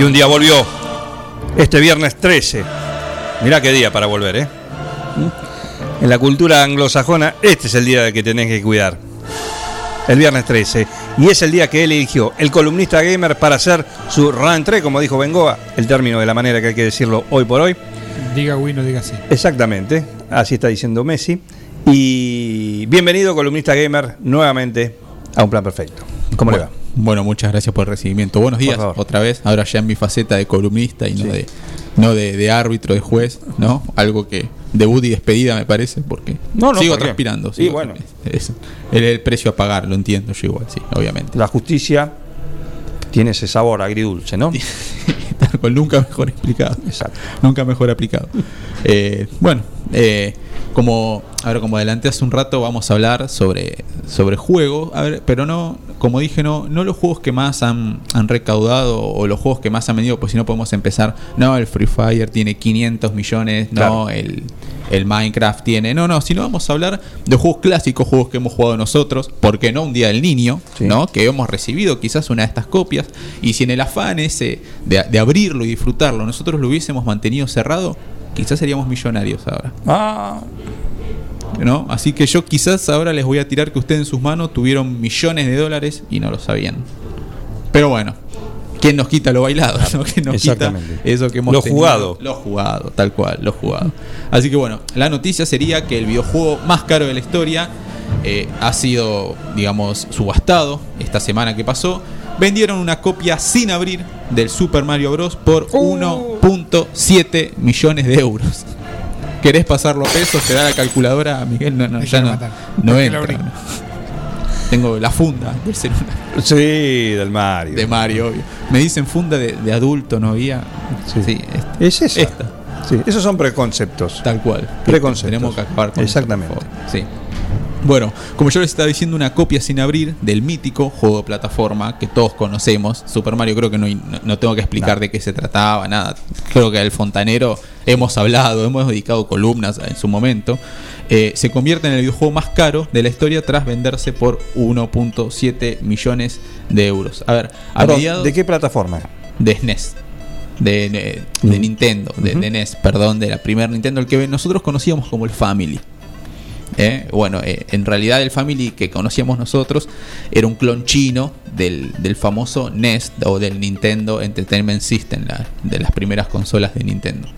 Y un día volvió. Este viernes 13. Mirá qué día para volver, ¿eh? En la cultura anglosajona, este es el día de que tenés que cuidar. El viernes 13. Y es el día que él eligió, el columnista gamer, para hacer su rentrée, como dijo Bengoa, el término de la manera que hay que decirlo hoy por hoy. Diga Wii, no diga sí. Exactamente, así está diciendo Messi. Y bienvenido, columnista gamer, nuevamente a Un Plan Perfecto. ¿Cómo le va? Bueno, muchas gracias por el recibimiento. Buenos días, otra vez. Ahora ya en mi faceta de columnista y no de no de, de árbitro, de juez, ¿no? Algo que debut y despedida me parece, porque No, no, sigo transpirando. Sí, sigo- bueno. Es, el precio a pagar, lo entiendo yo igual, sí, obviamente. La justicia tiene ese sabor agridulce, ¿no? *laughs* Nunca mejor explicado. Exacto. Nunca mejor aplicado. Eh, bueno, eh, como ahora como adelanté hace un rato, vamos a hablar sobre, sobre juegos, a ver, pero no, como dije, no, no los juegos que más han, han recaudado o los juegos que más han vendido, pues si no podemos empezar, no, el Free Fire tiene 500 millones, no, el, el Minecraft tiene, no, no, sino vamos a hablar de juegos clásicos, juegos que hemos jugado nosotros, porque no un día del niño, ¿no? Que hemos recibido quizás una de estas copias, y si en el afán ese de, de abrirlo y disfrutarlo, nosotros lo hubiésemos mantenido cerrado, quizás seríamos millonarios ahora. Ah. ¿No? Así que yo quizás ahora les voy a tirar que ustedes en sus manos tuvieron millones de dólares y no lo sabían. Pero bueno, ¿quién nos quita lo bailado? *laughs* ¿no? ¿Quién nos quita eso que hemos Lo tenido? jugado. Lo jugado, tal cual, lo jugado. Así que bueno, la noticia sería que el videojuego más caro de la historia eh, ha sido, digamos, subastado esta semana que pasó. Vendieron una copia sin abrir del Super Mario Bros. por Uh. 1.7 millones de euros. ¿Querés pasarlo a pesos? ¿Te da la calculadora, Miguel? No, no, ya que no. No entra. Tengo la funda del celular. Sí, del Mario. De Mario, obvio. Me dicen funda de, de adulto, ¿no había? Sí. esta. Es esa. Esta. Sí, esos son preconceptos. Tal cual. Preconceptos. Tenemos que acabar con Exactamente. favor. Sí. Bueno, como yo les estaba diciendo, una copia sin abrir del mítico juego de plataforma que todos conocemos. Super Mario creo que no, no- no tengo que explicar de qué se trataba, nada. Creo que del fontanero hemos hablado, hemos dedicado columnas en su momento. Eh, se convierte en el videojuego más caro de la historia tras venderse por 1.7 millones de euros. A ver, a mediados ¿De qué plataforma? de SNES. De, de- de Nintendo, de, de NES, perdón, de la primera Nintendo, el que nosotros conocíamos como el Family. ¿Eh? Bueno, eh, en realidad el Family que conocíamos nosotros era un clon chino del, del famoso NES o del Nintendo Entertainment System, la- de las primeras consolas de Nintendo.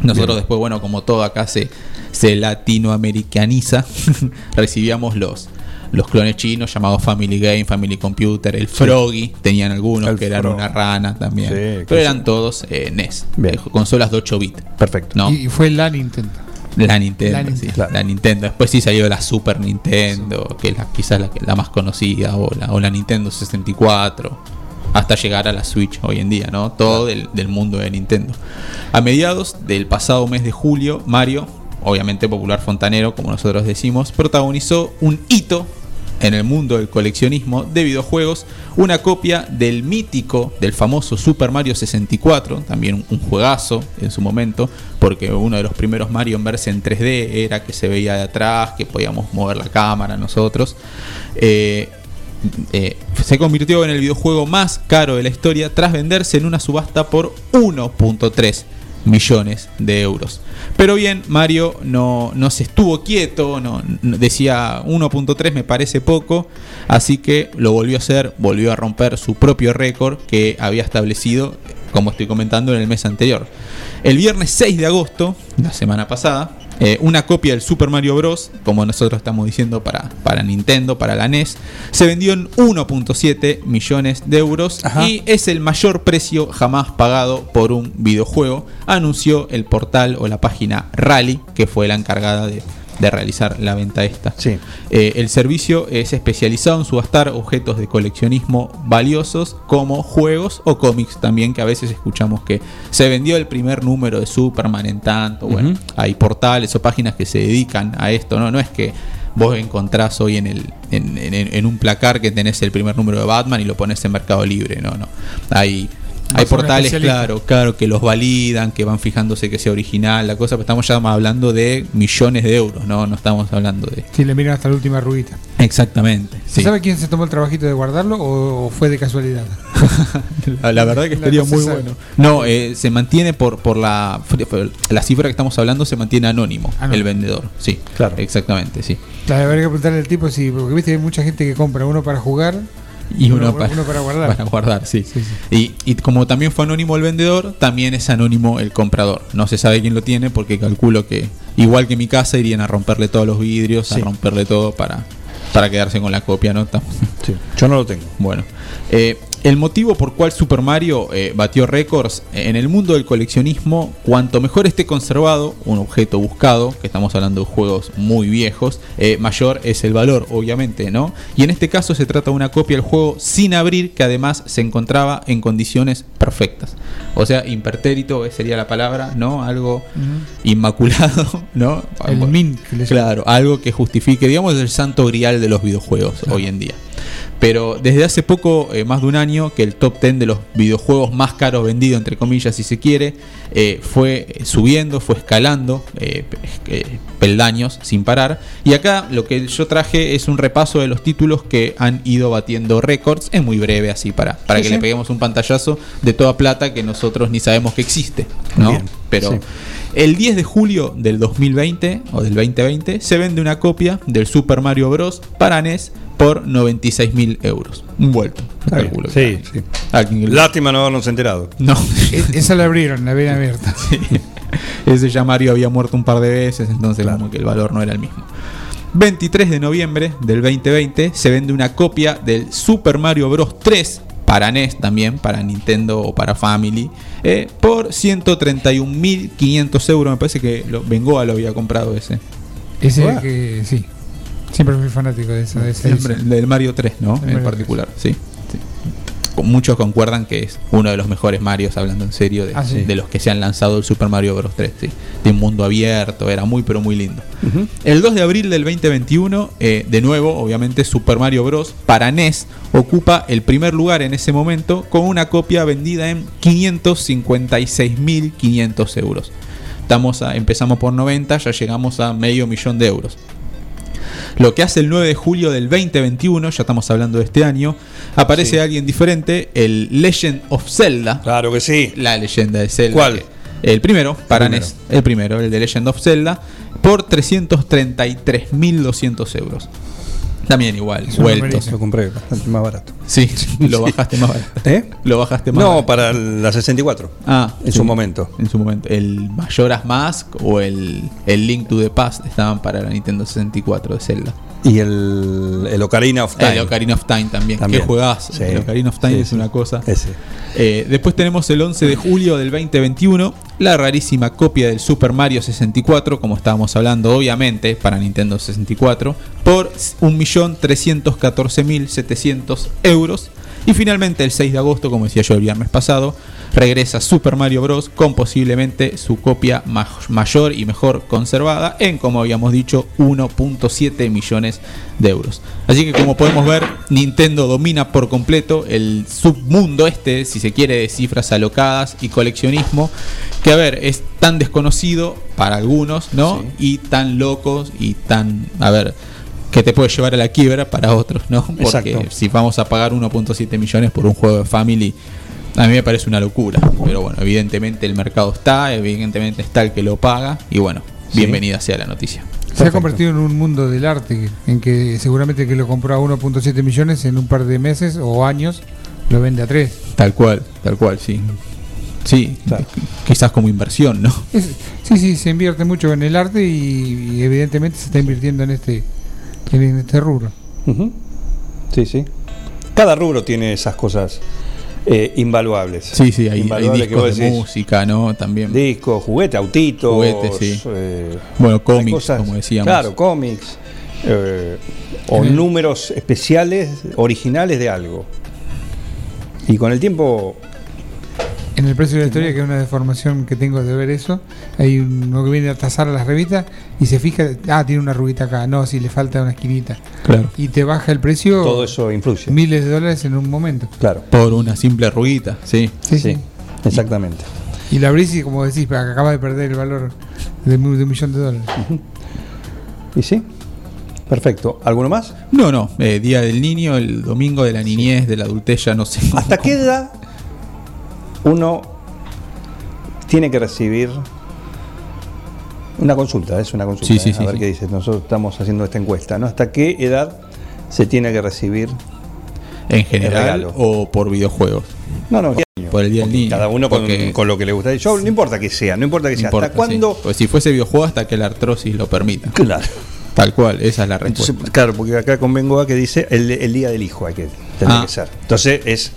Nosotros Bien. después, bueno, como todo acá se, se latinoamericaniza, *laughs* recibíamos los, los clones chinos llamados Family Game, Family Computer, el Froggy, tenían algunos El que eran Frog. una rana también. Sí, pero eran sí. todos eh, NES, Bien. eh, consolas de 8 bits. Perfecto. ¿no? Y fue la Nintendo. La Nintendo, La sí, Nintendo. Claro. la Nintendo. Después sí salió la Super Nintendo, que es la, quizás la, la más conocida, o la, o la Nintendo 64, hasta llegar a la Switch hoy en día, ¿no? Todo del, del mundo de Nintendo. A mediados del pasado mes de julio, Mario, obviamente popular fontanero, como nosotros decimos, protagonizó un hito en el mundo del coleccionismo de videojuegos, una copia del mítico, del famoso Super Mario 64, también un, juegazo en su momento, porque uno de los primeros Mario en verse en 3D era que se veía de atrás, que podíamos mover la cámara nosotros. Eh, eh, se convirtió en el videojuego más caro de la historia tras venderse en una subasta por 1.3 millones de euros. Pero bien, Mario no, no se estuvo quieto, no, decía 1.3 me parece poco, así que lo volvió a hacer, volvió a romper su propio récord que había establecido, como estoy comentando, en el mes anterior. El viernes 6 de agosto, la semana pasada, eh, una copia del Super Mario Bros., como nosotros estamos diciendo para, para Nintendo, para la NES, se vendió en 1.7 millones de euros y es el mayor precio jamás pagado por un videojuego, anunció el portal o la página Rally, que fue la encargada de, de realizar la venta esta. Sí. Eh, el servicio es especializado en subastar objetos de coleccionismo valiosos como juegos o cómics también, que a veces escuchamos que se vendió el primer número de Superman en tanto. Bueno, hay portales o páginas que se dedican a esto, ¿no? No es que vos encontrás hoy en, el, en, en- en un placar que tenés el primer número de Batman y lo pones en Mercado Libre, no, no. Hay, hay portales, claro, claro, que los validan, que van fijándose que sea original, la cosa, pero estamos ya hablando de millones de euros, no, no estamos hablando de... Si le miran hasta la última ruguita. Exactamente. ¿Se sí. sabe quién se tomó el trabajito de guardarlo o, o fue de casualidad? *laughs* La, la verdad que estaría muy sabe. bueno. No, eh, se mantiene por, por la la cifra que estamos hablando, se mantiene anónimo, Anónimo. el vendedor. Sí, claro. Exactamente, sí. Claro, habría que preguntarle al tipo si, porque viste, hay mucha gente que compra uno para jugar Y uno, para, uno para guardar. Para guardar, sí. Y, y como también fue anónimo el vendedor, también es anónimo el comprador. No se sabe quién lo tiene porque calculo que, igual que mi casa, irían a romperle todos los vidrios, a romperle todo para, para quedarse con la copia, ¿no? Yo no lo tengo. *laughs* Bueno, eh, el motivo por cual Super Mario eh, batió récords en el mundo del coleccionismo, cuanto mejor esté conservado un objeto buscado, que estamos hablando de juegos muy viejos, eh, mayor es el valor, obviamente, ¿no? Y en este caso se trata de una copia del juego sin abrir, que además se encontraba en condiciones perfectas. O sea, impertérito eh, sería la palabra, ¿no? Algo inmaculado, *laughs* ¿no? El mint Claro, algo que justifique, digamos, el santo grial de los videojuegos hoy en día. Pero desde hace poco, eh, más de un año, que el top 10 de los videojuegos más caros vendidos, entre comillas, si se quiere, eh, fue subiendo, fue escalando eh, pe- peldaños sin parar. Y acá lo que yo traje es un repaso de los títulos que han ido batiendo récords. Es muy breve así para, para Sí, que sí. le peguemos un pantallazo de toda plata que nosotros ni sabemos que existe. ¿no? Bien, Pero sí. El 10 de julio del 2020 o del 2020 se vende una copia del Super Mario Bros. para NES por 96 mil euros. Un vuelto. Calculo. Sí, sí. Lástima no habernos enterado. No. E- Esa la abrieron, la ven abierta. *laughs* Ese ya Mario había muerto un par de veces, entonces como que el valor no era el mismo. 23 de noviembre del 2020 se vende una copia del Super Mario Bros. 3 para NES también, para Nintendo o para Family, eh, por 131.500 euros. Me parece que lo, Bengoa lo había comprado ese. Ese que sí. Siempre fui fanático de esa. De esa Siempre, del Mario 3, ¿no? En particular, sí. Muchos concuerdan que es uno de los mejores Marios, hablando en serio, de, Ah, sí. de los que se han lanzado el Super Mario Bros. 3. Sí. De un mundo abierto, era muy pero muy lindo. El 2 de abril del 2021, eh, de nuevo, obviamente, Super Mario Bros. para NES ocupa el primer lugar en ese momento con una copia vendida en 556.500 euros. Estamos a- empezamos por 90, ya llegamos a medio millón de euros. Lo que hace el 9 de julio del 2021, ya estamos hablando de este año, aparece Sí. alguien diferente, el Legend of Zelda. Claro que sí. La leyenda de Zelda. ¿Cuál? que- El primero, para primero. NES. El primero, el de Legend of Zelda, por 333.200 euros. También igual, numerito. Lo compré bastante más barato. *laughs* Sí, lo bajaste más barato. ¿Eh? Lo bajaste más No, barato. para la 64. Ah, en sí. su momento. En su momento. El Majora's Mask o el, el Link to the Past estaban para la Nintendo 64 de Zelda. Y el, el Ocarina of Time. El Ocarina of Time también. También. Qué juegazo. Sí. El Ocarina of Time Sí, es sí. una cosa. Ese. Eh, después tenemos el 11 de julio del 2021, la rarísima copia del Super Mario 64, como estábamos hablando, obviamente, para Nintendo 64, por 1.314.700 euros. Y finalmente, el 6 de agosto, como decía yo el viernes pasado, regresa Super Mario Bros. con posiblemente su copia ma- mayor y mejor conservada en, como habíamos dicho, 1.7 millones de euros. Así que como podemos ver, Nintendo domina por completo el submundo este, si se quiere, de cifras alocadas y coleccionismo, que a ver, es tan desconocido para algunos, ¿no? Y tan locos y tan, a ver, que te puede llevar a la quiebra para otros, ¿no? Porque Exacto. si vamos a pagar 1.7 millones por un juego de Family, a mí me parece una locura. Pero bueno, evidentemente el mercado está, evidentemente está el que lo paga y bueno, Sí. bienvenida sea la noticia. Se ha convertido en un mundo del arte en que seguramente el que lo compró a 1.7 millones en un par de meses o años lo vende a 3. Tal cual, tal cual, sí. Sí, quizás como inversión, ¿no? sí, sí, se invierte mucho en el arte y, y evidentemente se está invirtiendo en este, en este rubro. Sí, sí. Cada rubro tiene esas cosas eh, invaluables. Sí, sí, hay, Invaluables discos de decís, música, ¿no? También. Discos, juguetes, autitos. Juguetes, sí. eh, Bueno, cómics, cosas- como decíamos. Claro, cómics. eh, o el- números especiales, originales de algo. Y con el tiempo. En el precio de la historia, que es una deformación que tengo de ver eso, hay uno que viene a tasar a las revistas y se fija, ah, tiene una ruguita acá, no, si le falta una esquinita. Claro. Y te baja el precio Todo eso influye. miles de dólares en un momento. Claro. Por una simple ruguita, sí. Sí, sí. Exactamente. Y la abrís y como decís, acaba de perder el valor de, un millón de dólares. ¿Y sí? Perfecto. ¿Alguno más? No, no. eh, Día del Niño, el domingo de la niñez, de la adultez, ya no sé. cómo- ¿Hasta qué edad uno tiene que recibir una consulta? Es una consulta. Sí, sí, ¿eh? sí, a ver qué dice. Nosotros estamos haciendo esta encuesta. ¿no? ¿Hasta qué edad se tiene que recibir En general o por videojuegos. No, no, Por el Día del Niño. Cada uno con, lo que le gusta. Yo, no importa que sea, no importa que sea. importa, ¿Hasta cuándo? Pues si fuese videojuego, hasta que la artrosis lo permita. Claro. Tal cual, esa es la respuesta. Entonces, claro, porque acá convengo a que dice el, el día del hijo hay que tener Ah. que ser. Entonces es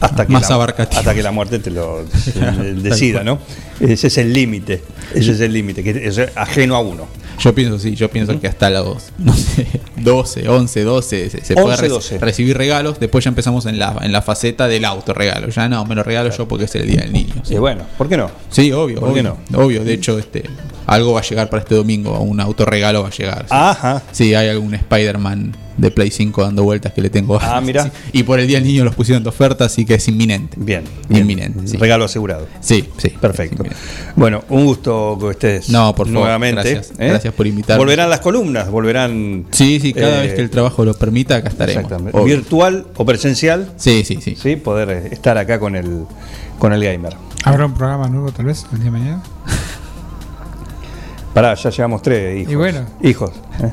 hasta que Más la, abarcativo. hasta que la muerte te lo *laughs* decida. ¿no? Ese es el límite, ese es el límite, que es ajeno a uno. Yo pienso, sí, yo pienso que hasta los, no sé, 12, 11, 12 se, se puede 11, re- 12. recibir regalos. Después ya empezamos en la, en la faceta del autorregalo. Ya no, me lo regalo yo porque es el Día del Niño. Sí, Y bueno, ¿por qué no? Sí, obvio. ¿Por qué obvio, Obvio, de hecho, este algo va a llegar para este domingo, un autorregalo va a llegar. sí. Ajá. Sí, hay algún Spider-Man de Play 5 dando vueltas que le tengo. Ah, mira. Sí. Y por el Día del Niño los pusieron de oferta, así que es inminente. Bien, bien. Inminente. sí. Regalo asegurado. Sí, sí. Perfecto. Bueno, un gusto que estés No, por favor, nuevamente. gracias. ¿eh? Gracias por invitarme. Volverán las columnas, volverán. Sí, sí, cada eh, vez que el trabajo lo permita, acá estaremos. Exactamente. Obvio. Virtual o presencial. Sí, sí, sí. Sí, poder eh, estar acá con el, con el gamer. ¿Habrá un programa nuevo tal vez el día de mañana? Pará, ya llevamos tres hijos. Y bueno. Hijos. ¿eh?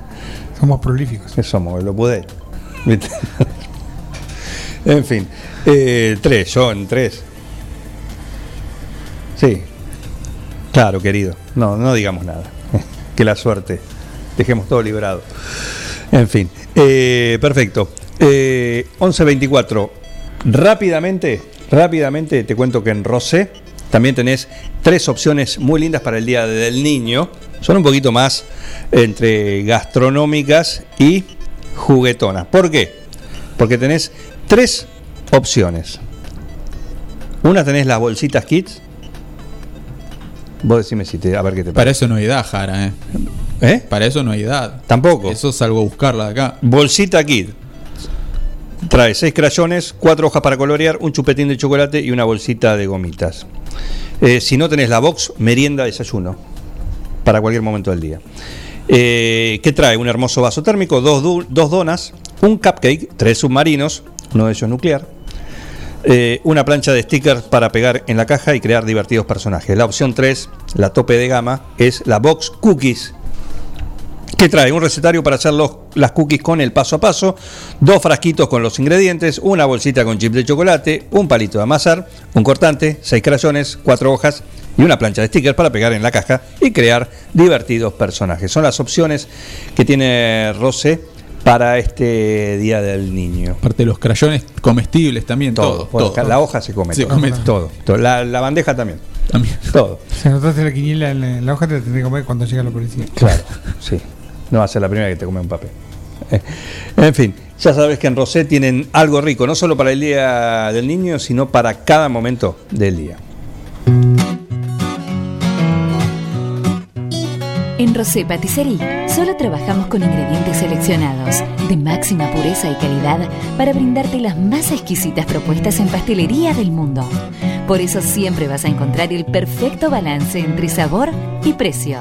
Somos prolíficos. ¿Qué somos? Lo pude. *laughs* En fin. Eh, tres, John, tres. Sí. Claro, querido. No, no digamos nada. *laughs* que la suerte. Dejemos todo librado. En fin. Eh, perfecto. Eh, 11.24. Rápidamente, rápidamente te cuento que en Rosé también tenés tres opciones muy lindas para el Día del Niño. Son un poquito más entre gastronómicas y juguetonas. ¿Por qué? Porque tenés tres opciones. Una tenés las bolsitas kits. Vos decime si te. A ver qué te Para parece. eso no hay edad, Jara, ¿eh? ¿Eh? Para eso no hay edad. Tampoco. Eso es algo a buscarla de acá. Bolsita kit. Trae seis crayones, cuatro hojas para colorear, un chupetín de chocolate y una bolsita de gomitas. Eh, si no tenés la box, merienda, desayuno. Para cualquier momento del día. Eh, ¿Qué trae? Un hermoso vaso térmico, dos, dos donas, un cupcake, tres submarinos, uno de ellos nuclear, eh, una plancha de stickers para pegar en la caja y crear divertidos personajes. La opción 3, la tope de gama, es la box cookies. Que trae? Un recetario para hacer los- las cookies con el paso a paso, dos frasquitos con los ingredientes, una bolsita con chip de chocolate, un palito de amasar, un cortante, seis crayones, cuatro hojas y una plancha de stickers para pegar en la caja y crear divertidos personajes. Son las opciones que tiene Rosé para este Día del Niño. Aparte de los crayones comestibles también, todo. Todo, bueno, todo. la hoja se come. Se todo, come todo, todo. La, la bandeja también. También. Todo. Si anotaste la quiniela en la, en la hoja, te la tendré que comer cuando llegue la policía. Claro, sí. No va a ser la primera que te come un papel. Eh, En fin, ya sabes que en Rosé tienen algo rico, no solo para el Día del Niño, sino para cada momento del día. En Rosé Patisserie solo trabajamos con ingredientes seleccionados de máxima pureza y calidad para brindarte las más exquisitas propuestas en pastelería del mundo. Por eso siempre vas a encontrar el perfecto balance entre sabor y precio.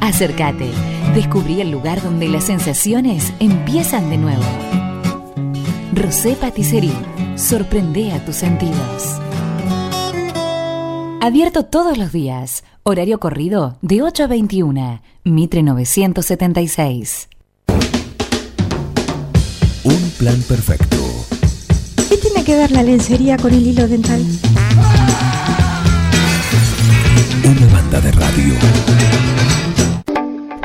Acércate, descubrí el lugar donde las sensaciones empiezan de nuevo. Rosé Patisserie, sorprende a tus sentidos. Abierto todos los días. Horario corrido de 8 a 21. Mitre 976. Un plan perfecto. ¿Qué tiene que ver la lencería con el hilo dental? Una banda de radio.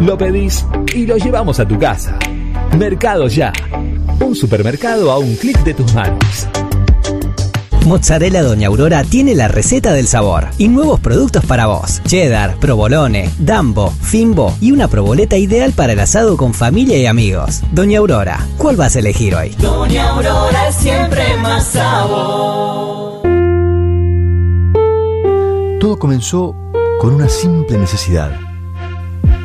Lo pedís y lo llevamos a tu casa. Mercado Ya. Un supermercado a un clic de tus manos. Mozzarella Doña Aurora tiene la receta del sabor y nuevos productos para vos. Cheddar, provolone, dambo, fimbo y una proboleta ideal para el asado con familia y amigos. Doña Aurora, ¿cuál vas a elegir hoy? Doña Aurora es siempre más sabor. Todo comenzó con una simple necesidad,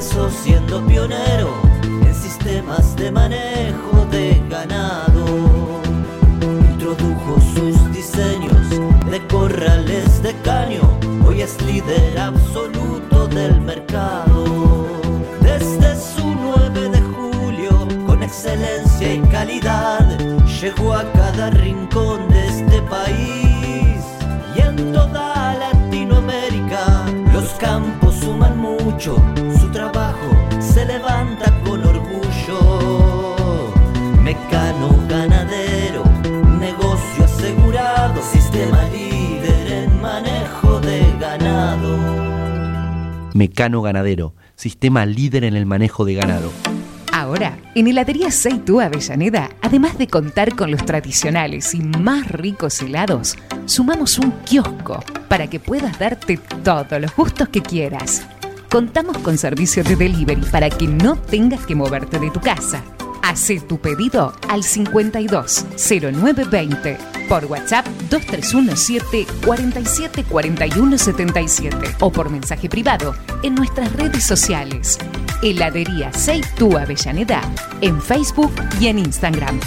siendo pionero en sistemas de manejo de ganado. Introdujo sus diseños de corrales de caño, hoy es líder absoluto del mercado. Desde su 9 de julio, con excelencia y calidad, llegó a cada rincón de este país y en toda Latinoamérica. Los campos suman mucho, Mecano Ganadero, sistema líder en el manejo de ganado. Ahora, en Heladería Seitú Avellaneda, además de contar con los tradicionales y más ricos helados, sumamos un kiosco para que puedas darte todos los gustos que quieras. Contamos con servicio de delivery para que no tengas que moverte de tu casa. Hacé tu pedido al 52 0920 por WhatsApp 2317 47 41 77 o por mensaje privado en nuestras redes sociales. Heladería Seitú Avellaneda en Facebook y en Instagram.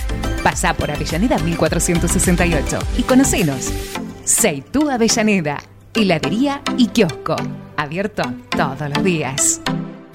Pasá por Avellaneda 1468 y conocenos. Seitú Avellaneda, heladería y kiosco. Abierto todos los días.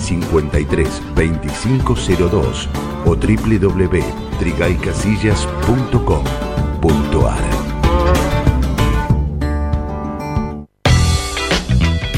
53 2502 o www.trigaycasillas.com.ar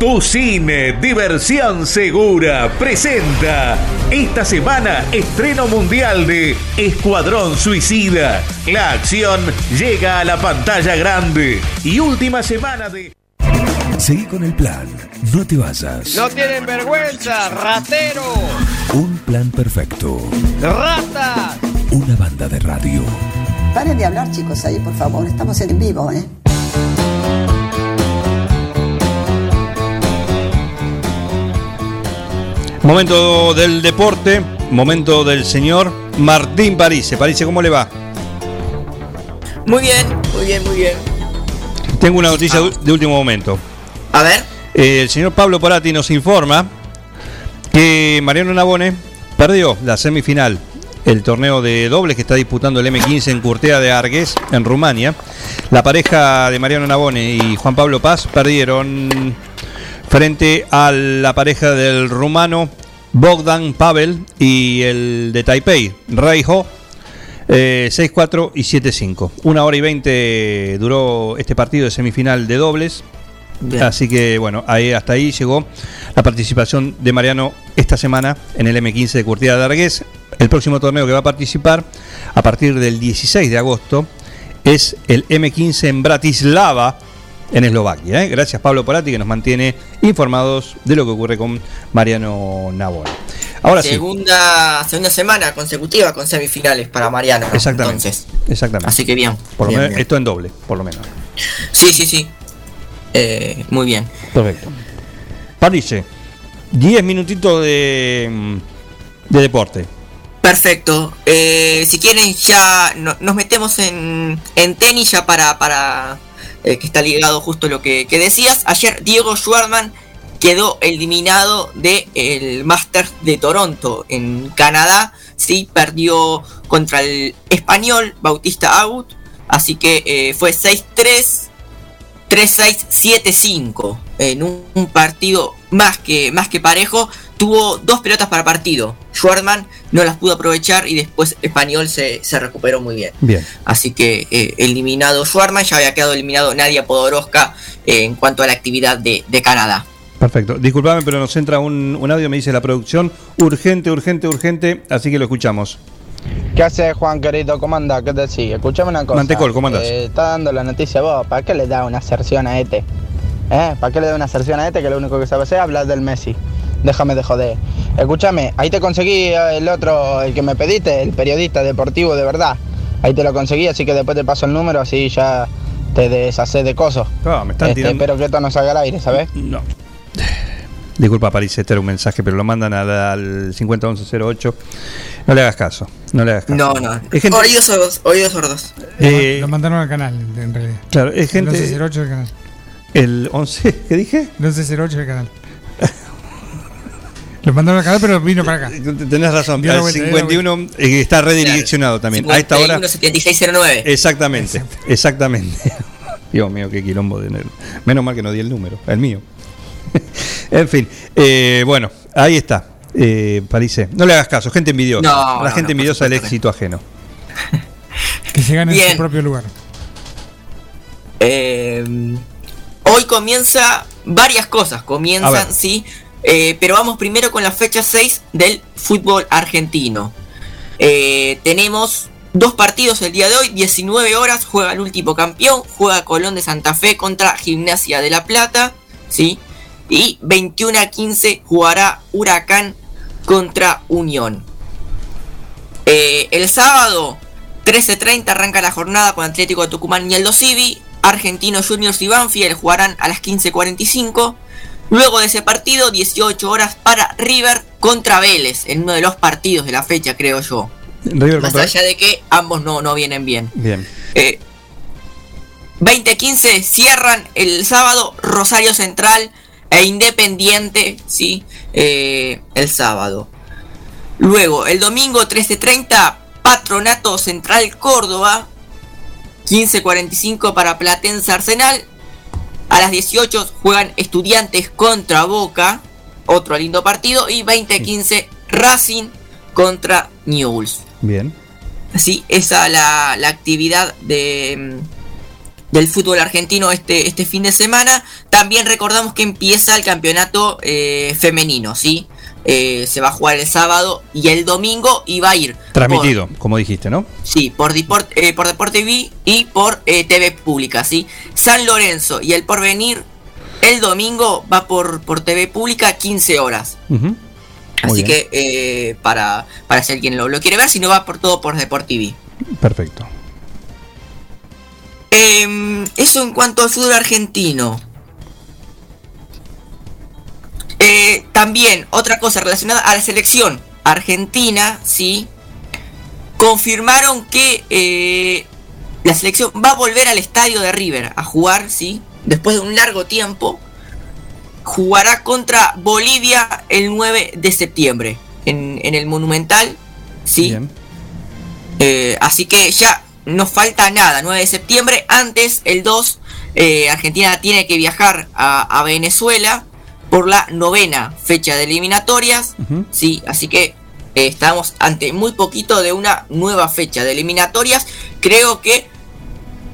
Tu cine, diversión segura, presenta esta semana estreno mundial de Escuadrón Suicida. La acción llega a la pantalla grande y última semana de... Seguí con el plan. No te vayas. No tienen vergüenza, ratero. Un plan perfecto. Rata. Una banda de radio. Paren de hablar, chicos, ahí, por favor. Estamos en vivo, ¿eh? Momento del deporte, momento del señor Martín París. París, ¿cómo le va? Muy bien, muy bien, muy bien. Tengo una noticia de último momento. A ver. Eh, el señor Pablo Porati nos informa que Mariano Nabone perdió la semifinal, el torneo de dobles que está disputando el M15 en Curtea de Argues, en Rumania. La pareja de Mariano Nabone y Juan Pablo Paz perdieron frente a la pareja del rumano Bogdan Pavel y el de Taipei, Reijo. Eh, 6-4 y 7-5. Una hora y 20 duró este partido de semifinal de dobles. Bien. Así que bueno, ahí, hasta ahí llegó la participación de Mariano esta semana en el M15 de Curtida de Argués. El próximo torneo que va a participar a partir del 16 de agosto es el M15 en Bratislava, en Eslovaquia. ¿eh? Gracias Pablo Porati que nos mantiene informados de lo que ocurre con Mariano. Ahora sí. segunda, segunda semana consecutiva con semifinales para Mariano. Exactamente. Entonces, Exactamente. así que bien. Por lo menos, bien. esto en doble, por lo menos. Sí, sí, sí. Eh, muy bien. Perfecto. Parisse, 10 minutitos de, de deporte. Perfecto. Eh, si quieren ya no- nos metemos en, en tenis ya para, para eh, que está ligado justo lo que, que decías. Ayer Diego Schwartzman quedó eliminado del el Masters de Toronto en Canadá. Sí, perdió contra el español Bautista Agut. Así que eh, fue 6-3. 3-6-7-5 en un, un partido más que, más que parejo. Tuvo dos pelotas para partido. Schwartzman no las pudo aprovechar y después Español se, se recuperó muy bien. Bien. Así que eh, eliminado Schwartzman, ya había quedado eliminado Nadia Podoroska eh, en cuanto a la actividad de, de Canadá. Perfecto. Disculpame, pero nos entra un, un audio, me dice la producción. Urgente, urgente, urgente. Así que lo escuchamos. ¿Qué haces, Juan querido? ¿Cómo andás? ¿Qué te sigue? Escuchame una cosa. Mantecol, ¿cómo andás? Eh, está dando la noticia vos. ¿Para qué le da una aserción a este? ¿Eh? ¿Para qué le da una aserción a este que lo único que sabe hacer es hablar del Messi? Déjame de joder. Escúchame, ahí te conseguí el otro, el que me pediste, el periodista deportivo de verdad. Ahí te lo conseguí, así que después te paso el número, así ya te deshaces de cosas. Ah, me están Este, tirando. Espero que esto no salga al aire, ¿sabes? No. Disculpa, París, este era un mensaje, pero lo mandan al, al 501108. No le hagas caso. No le hagas caso. No, no. Es gente- Oídos sordos, oídos sordos. Eh, Lo mandaron al canal, en realidad. Claro, es gente- El 1108 del canal. El 11, ¿qué dije? El 1108 del canal. Lo mandaron al canal, pero vino para acá. Tenés razón. El vuelta, dio la 51 eh, está redireccionado también. A esta hora. 7609. Exactamente, exactamente. *laughs* Dios mío, qué quilombo de enero. Menos mal que no di el número, el mío. *laughs* en fin, eh, bueno, ahí está. Eh, Parise, no le hagas caso, gente envidiosa. No, La no, gente no, envidiosa del éxito ajeno. Que se gane en su propio lugar. Eh, hoy comienza varias cosas, A comienzan, sí, eh, pero vamos primero con la fecha 6 del fútbol argentino. Eh, tenemos dos partidos el día de hoy, 19 horas, juega el último campeón, juega Colón de Santa Fe contra Gimnasia de La Plata, sí, y 21 a 15 jugará Huracán contra Unión. Eh, el sábado 13.30 arranca la jornada con Atlético de Tucumán y Aldo Civi. Argentinos Juniors y Banfield jugarán a las 15.45. Luego de ese partido, 18 horas para River contra Vélez, en uno de los partidos de la fecha, creo yo. River Más contra- allá de que ambos no, no vienen bien. Bien. Eh, 2015 cierran el sábado Rosario Central e Independiente, ¿sí? Eh, el sábado. Luego, el domingo 13.30, Patronato Central Córdoba. 15.45 para Platense Arsenal. A las 18 juegan Estudiantes contra Boca. Otro lindo partido. Y 20.15 Racing contra Newell's. Bien. Así, esa la, la actividad de, mm, del fútbol argentino este, este fin de semana. También recordamos que empieza el campeonato eh, femenino, ¿sí? Eh, se va a jugar el sábado y el domingo y va a ir. Transmitido, como dijiste, ¿no? Sí, por, Deport, eh, por Deporte TV y por eh, TV Pública, ¿sí? San Lorenzo y el Porvenir el domingo va por, por TV Pública 15 horas. Así bien. que para, para si alguien lo, lo quiere ver, si no va por todo por Deporte TV. Perfecto. Em, eso en cuanto al fútbol argentino. Eh, también, otra cosa relacionada a la selección argentina, sí. Confirmaron que eh, la selección va a volver al estadio de River a jugar, sí. Después de un largo tiempo. Jugará contra Bolivia el 9 de septiembre. En, en el Monumental, sí. Eh, así que ya no falta nada. 9 de septiembre. Antes, el 2, eh, Argentina tiene que viajar a, a Venezuela por la novena fecha de eliminatorias. Sí, así que eh, estamos ante muy poquito de una nueva fecha de eliminatorias. Creo que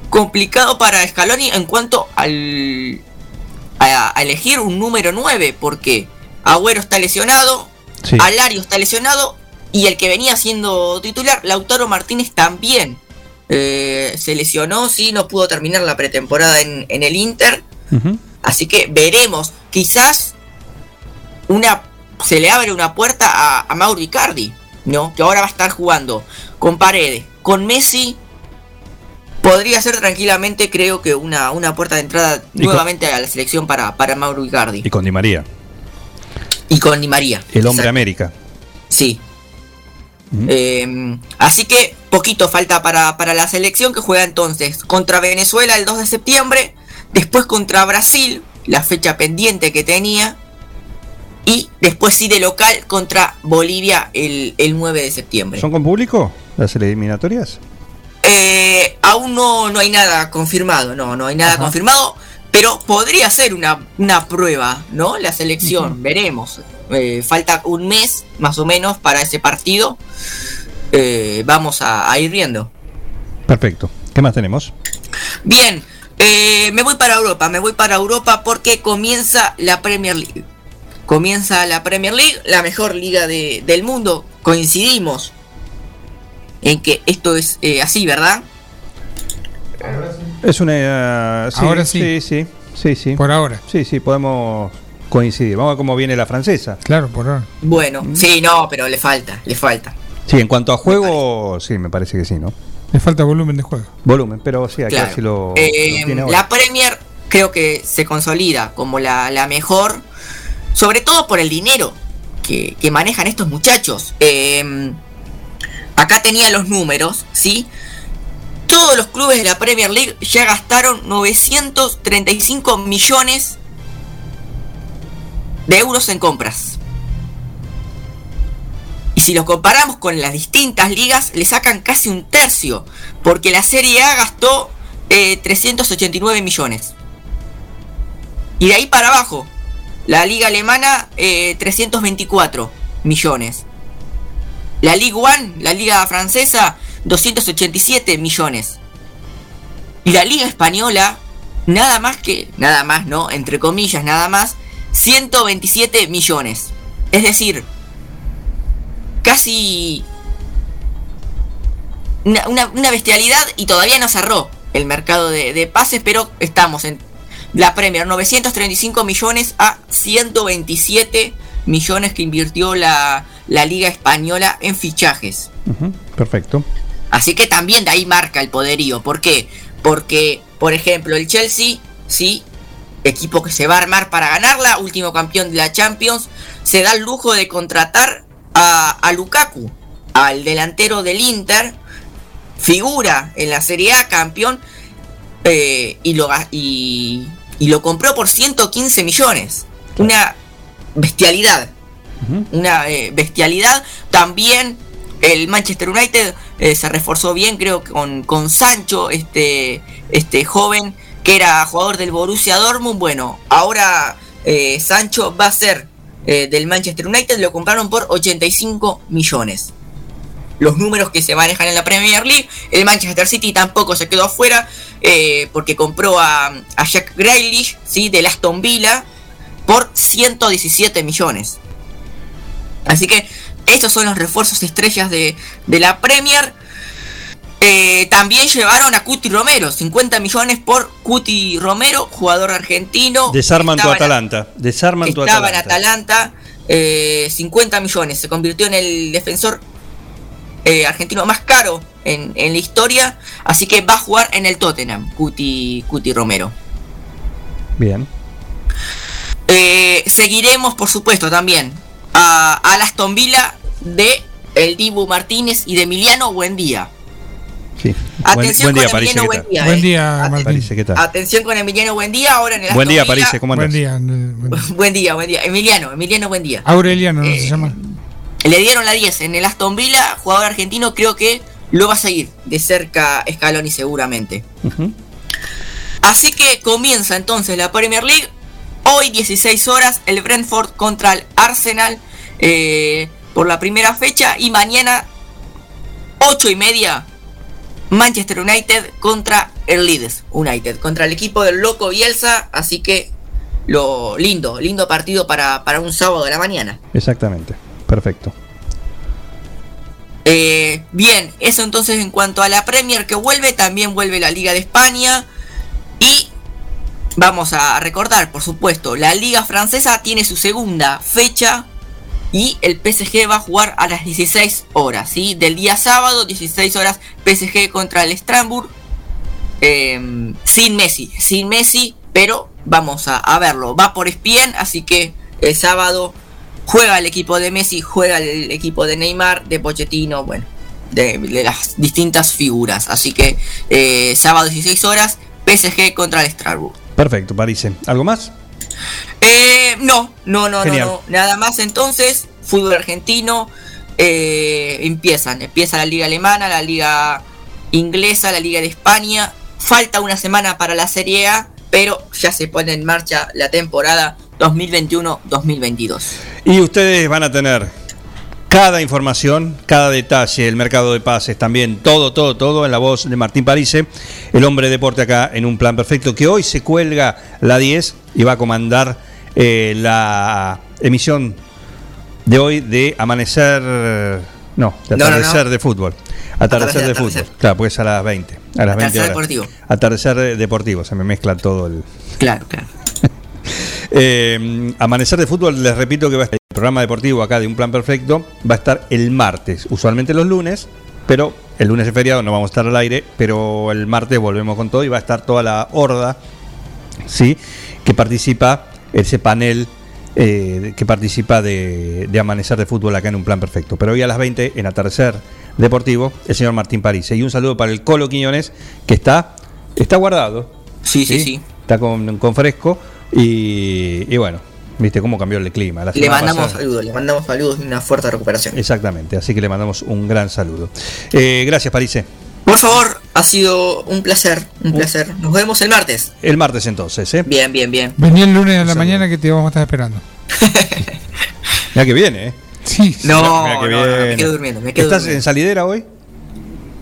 complicado para Scaloni en cuanto al a, a elegir un número 9 porque Agüero está lesionado, Sí. Alario está lesionado y el que venía siendo titular, Lautaro Martínez también eh, se lesionó, sí, no pudo terminar la pretemporada en, en el Inter. Así que veremos, quizás una se le abre una puerta a, a Mauro Icardi, ¿no? Que ahora va a estar jugando con Paredes, con Messi. Podría ser tranquilamente, creo que una, una puerta de entrada Y con- nuevamente a la selección para, para Mauro Icardi. Y con Di María, Y con Di María. el hombre Exacto. América. Sí. Eh, así que poquito falta para, para la selección que juega entonces contra Venezuela el 2 de septiembre, después contra Brasil, la fecha pendiente que tenía, y después sí de local contra Bolivia el, el 9 de septiembre. ¿Son con público las eliminatorias? Eh, aún no, no hay nada confirmado, no, no hay nada confirmado, pero podría ser una, una prueba, ¿no? La selección, veremos. Eh, falta un mes más o menos para ese partido. Eh, vamos a, a ir viendo. Perfecto. ¿Qué más tenemos? Bien, eh, me voy para Europa, me voy para Europa porque comienza la Premier League. Comienza la Premier League, la mejor liga de- del mundo. Coincidimos en que esto es eh, así, ¿verdad? Es una. sí, Ahora sí. Sí, sí, sí, sí. Por ahora. Sí, sí, podemos coincidir. Vamos a ver cómo viene la francesa. Claro, por ahora. Bueno, sí, no, pero le falta, le falta. Sí, en cuanto a juego, sí, me parece que sí, ¿no? Le falta volumen de juego. Volumen, pero sí, acá Claro. sí lo, Eh, lo tiene ahora. la Premier creo que se consolida como la, la mejor, sobre todo por el dinero que, que manejan estos muchachos. Eh, acá tenía los números, ¿sí? Todos los clubes de la Premier League ya gastaron 935 millones de euros en compras. Y si lo comparamos con las distintas ligas, le sacan casi un tercio. Porque la Serie A gastó eh, 389 millones. Y de ahí para abajo, la Liga Alemana, eh, 324 millones. La Ligue 1, la Liga Francesa, 287 millones. Y la Liga Española, nada más que, nada más, ¿no? Entre comillas, nada más, 127 millones. Es decir, casi una, una- una bestialidad y todavía no cerró el mercado de, de pases, pero estamos en la Premier 935 millones a 127 millones que invirtió la, la Liga Española en fichajes. Perfecto. Así que también de ahí marca el poderío. ¿Por qué? Porque, por ejemplo, el Chelsea, sí, equipo que se va a armar para ganarla, último campeón de la Champions, se da el lujo de contratar a, a Lukaku, al delantero del Inter, figura en la Serie A, campeón. eh, y, lo, y, y lo compró por 115 millones. Una bestialidad. Una eh, bestialidad. También el Manchester United eh, se reforzó bien, creo, que con, con Sancho, este, este joven que era jugador del Borussia Dortmund. Bueno, ahora Sancho va a ser eh, del Manchester United, lo compraron por 85 millones. Los números que se manejan en la Premier League, el Manchester City tampoco se quedó afuera eh, porque compró a, a Jack Grealish, ¿sí? del Aston Villa, por 117 millones. Así que estos son los refuerzos estrellas de, de la Premier. Eh, también llevaron a Cuti Romero, 50 millones por Cuti Romero, jugador argentino. Desarman tu Atalanta. Desarman tu estaba en Atalanta. Atalanta, eh, 50 millones. Se convirtió en el defensor eh, argentino más caro en, en la historia. Así que va a jugar en el Tottenham, Cuti, Cuti Romero. Bien. Seguiremos, por supuesto, también a, a Aston Villa de el Dibu Martínez y de Emiliano Buendía. Sí. Atención buen, buen día. Buen eh. día, Martín. París, ¿qué tal? Atención con Emiliano Buendía ahora en el Buen Aston día, Villa. París. ¿Cómo andas? Buen día. eh, buen- *laughs* Buen día, buen día. Emiliano, Emiliano, buen día. Aureliano, ¿no Eh, se llama? Le dieron la 10 en el Aston Villa, jugador argentino, creo que lo va a seguir de cerca Scaloni seguramente. Así que comienza entonces la Premier League. Hoy 16 horas el Brentford contra el Arsenal eh, por la primera fecha y mañana 8 y media Manchester United contra el Leeds United, contra el equipo del loco Bielsa. Así que lo lindo, lindo partido para, para un sábado de la mañana. Exactamente. Perfecto. Eh, bien, eso entonces en cuanto a la Premier que vuelve, también vuelve la Liga de España. Y vamos a recordar, por supuesto, la Liga Francesa tiene su segunda fecha. Y el PSG va a jugar a las 16 horas, ¿sí? Del día sábado, 16 horas, PSG contra el Strasbourg. Eh, sin Messi, sin Messi, pero vamos a, verlo. Va por ESPN, así que el sábado juega el equipo de Messi, juega el equipo de Neymar, de Pochettino, bueno, de, de las distintas figuras. Así que eh, sábado 16 horas, PSG contra el Strasbourg. Perfecto, París. ¿Algo más? Eh, no, no, no, no, Genial. no. Nada más entonces, fútbol argentino. eh, empiezan, empieza la liga alemana, la liga inglesa, la liga de España. Falta una semana para la Serie A, pero ya se pone en marcha la temporada 2021-2022. Y ustedes van a tener cada información, cada detalle, el mercado de pases también, todo, todo, todo en la voz de Martín Parise, el hombre de deporte acá en un plan perfecto, que hoy se cuelga la 10 y va a comandar eh, la emisión de hoy de Amanecer, no, de No, no, no. Atardecer de Fútbol. Atardecer, Atardecer, de atardecer. fútbol. Claro, porque es a las 20. A las 20 Atardecer horas. deportivo. Atardecer deportivo, se me mezcla todo el, Claro, claro. *laughs* eh, Amanecer de Fútbol, les repito que va a estar programa deportivo acá de Un Plan Perfecto, va a estar el martes, usualmente los lunes, pero el lunes es feriado, no vamos a estar al aire, pero el martes volvemos con todo y va a estar toda la horda, ¿sí? Que participa, ese panel eh, que participa de, de Amanecer de Fútbol acá en Un Plan Perfecto. Pero hoy a las 20 en Atardecer Deportivo, el señor Martín París. Y un saludo para el Colo Quiñones, que está, está guardado. Sí, sí, sí. Está con, con fresco y, y bueno, viste cómo cambió el clima. La Le mandamos pasada- saludos, le mandamos saludos y una fuerte recuperación. Exactamente, así que le mandamos un gran saludo. Eh, gracias, Parise. Por favor, ha sido un placer, un placer. Nos vemos el martes. El martes entonces, ¿eh? Bien, bien, bien. Vení el lunes a la mañana que te vamos a estar esperando. *laughs* Mira que viene, ¿eh? Sí, sí. No, que no, no, me quedo durmiendo, me quedo ¿Estás durmiendo. en salidera hoy?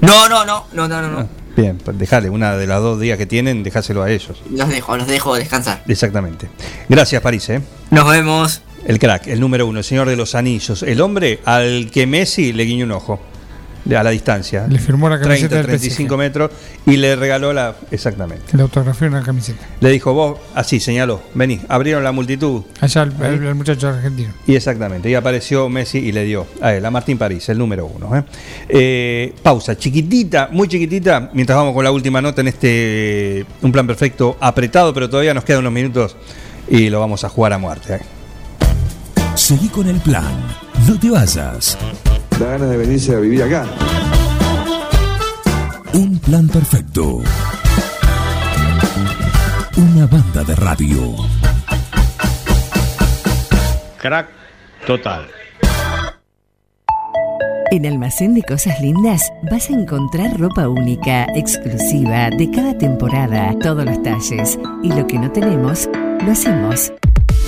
No, no, no, no, no, no, no. Bien, pues dejale, una de las dos días que tienen, dejáselo a ellos. Los dejo, los dejo descansar. Exactamente. Gracias, París, ¿eh? Nos vemos. El crack, el número uno, el señor de los anillos, el hombre al que Messi le guiñó un ojo a la distancia. Le firmó la camiseta 30, del 35 metros y le regaló la. Exactamente. Le autografió una camiseta. Le dijo, vos, así señaló, vení, abrieron la multitud. Allá el, Ahí. el- el muchacho argentino. Y exactamente, y apareció Messi y le dio a él, a Martín París, el número uno. ¿eh? Eh, pausa, chiquitita, muy chiquitita, mientras vamos con la última nota en este Un Plan Perfecto apretado, pero todavía nos quedan unos minutos y lo vamos a jugar a muerte. ¿eh? Seguí con el plan. No te vayas. Da ganas de venirse a vivir acá. Un plan perfecto. de radio. Crack total. En Almacén de Cosas Lindas vas a encontrar ropa única, exclusiva, de cada temporada, todos los talles. Y lo que no tenemos, lo hacemos.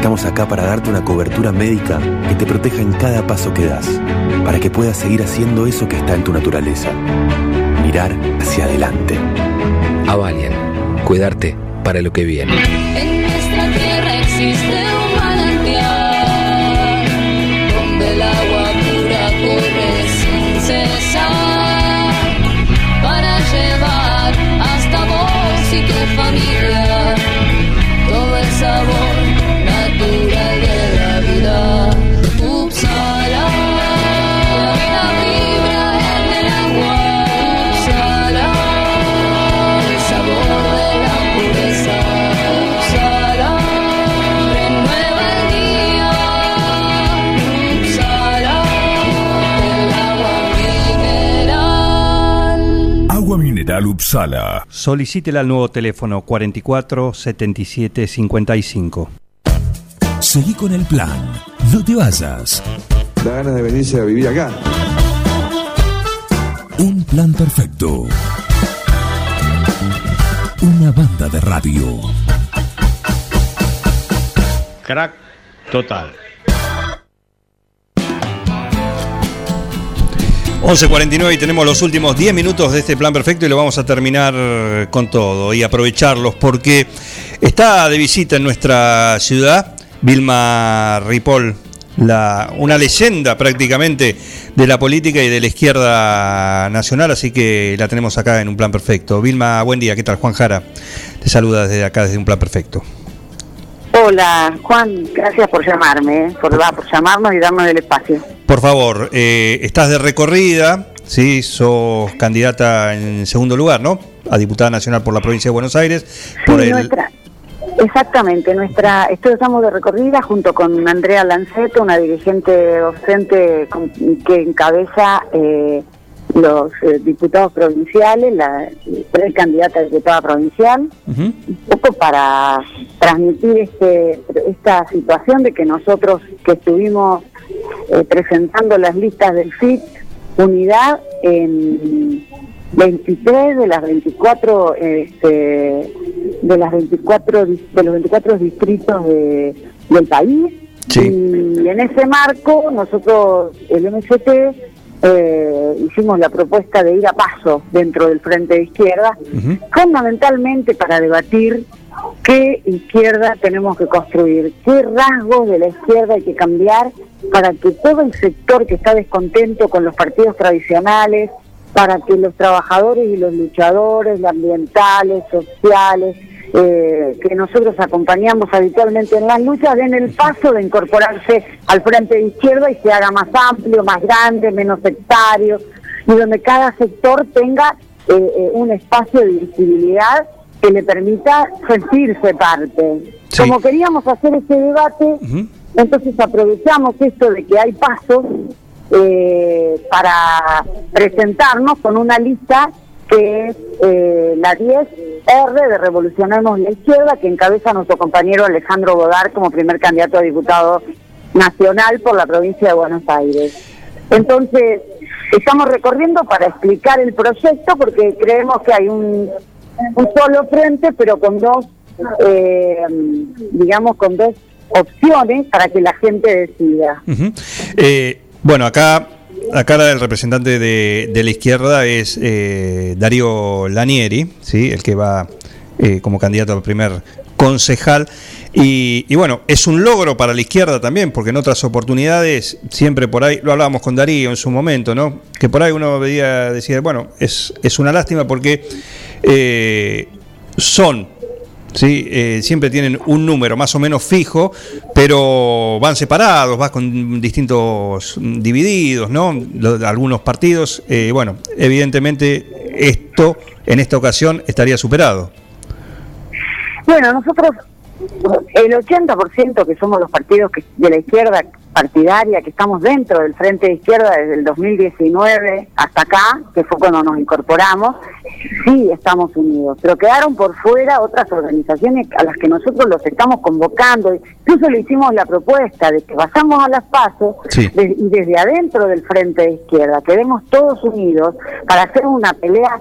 Estamos acá para darte una cobertura médica que te proteja en cada paso que das, para que puedas seguir haciendo eso que está en tu naturaleza. Mirar hacia adelante. Avalian. Cuidarte para lo que viene. En nuestra tierra existe un manantial donde el agua pura corre sin cesar para llevar hasta vos y tu familia todo el sabor Upsala. Solicítela al nuevo teléfono 44 77 55. Seguí con el plan. No te vayas. Da ganas de venirse a vivir acá. Un plan perfecto. Una banda de radio. Crack total. 11.49 y tenemos los últimos 10 minutos de este plan perfecto y lo vamos a terminar con todo y aprovecharlos porque está de visita en nuestra ciudad Vilma Ripoll, la, una leyenda prácticamente de la política y de la izquierda nacional, así que la tenemos acá en un plan perfecto. Vilma, buen día, ¿qué tal? Juan Jara te saluda desde acá, desde un plan perfecto. Hola, Juan, gracias por llamarme, eh, por, va, por llamarnos y darnos el espacio. Por favor, eh, estás de recorrida, ¿sí? sos candidata en segundo lugar, ¿no? A diputada nacional por la provincia de Buenos Aires. por Sí, el- nuestra, exactamente, nuestra, esto estamos de recorrida junto con Andrea Lanceto, una dirigente docente con- que encabeza eh, los eh, diputados provinciales, la precandidata a diputada provincial, un poco para transmitir este, esta situación de que nosotros que estuvimos eh, presentando las listas del FIT Unidad en 23 de las 24 este, de las 24 dis- de los 24 distritos de- del país. Y en ese marco nosotros el MST eh, hicimos la propuesta de ir a paso dentro del frente de izquierda fundamentalmente para debatir qué izquierda tenemos que construir, qué rasgos de la izquierda hay que cambiar para que todo el sector que está descontento con los partidos tradicionales, para que los trabajadores y los luchadores ambientales, sociales, eh, que nosotros acompañamos habitualmente en las luchas, den el paso de incorporarse al frente de izquierda y se haga más amplio, más grande, menos sectario, y donde cada sector tenga eh, eh, un espacio de visibilidad que le permita sentirse parte. Como queríamos hacer este debate, entonces aprovechamos esto de que hay pasos eh, para presentarnos con una lista que es eh, la 10R de Revolucionemos la Izquierda, que encabeza nuestro compañero Alejandro Godard como primer candidato a diputado nacional por la provincia de Buenos Aires. Entonces, estamos recorriendo para explicar el proyecto porque creemos que hay un, solo frente, pero con dos, eh, digamos, con dos opciones para que la gente decida. Eh, bueno, acá, acá el representante de, la izquierda es eh, Darío Lanieri, ¿sí? el que va eh, como candidato al primer concejal. Y, y bueno, es un logro para la izquierda también, porque en otras oportunidades, siempre por ahí, lo hablábamos con Darío en su momento, ¿no? Que por ahí uno veía, decía, bueno, es, es una lástima porque eh, son ¿sí? Eh, siempre tienen un número más o menos fijo, pero van separados, vas con distintos divididos, ¿no? Algunos partidos, eh, bueno, evidentemente esto en esta ocasión estaría superado. Bueno, nosotros, el 80% que somos los partidos que, de la izquierda partidaria, que estamos dentro del Frente de Izquierda desde el 2019 hasta acá, que fue cuando nos incorporamos, sí estamos unidos, pero quedaron por fuera otras organizaciones a las que nosotros los estamos convocando. Incluso le hicimos la propuesta de que vayamos a las pasos de- y desde adentro del Frente de Izquierda, quedemos todos unidos para hacer una pelea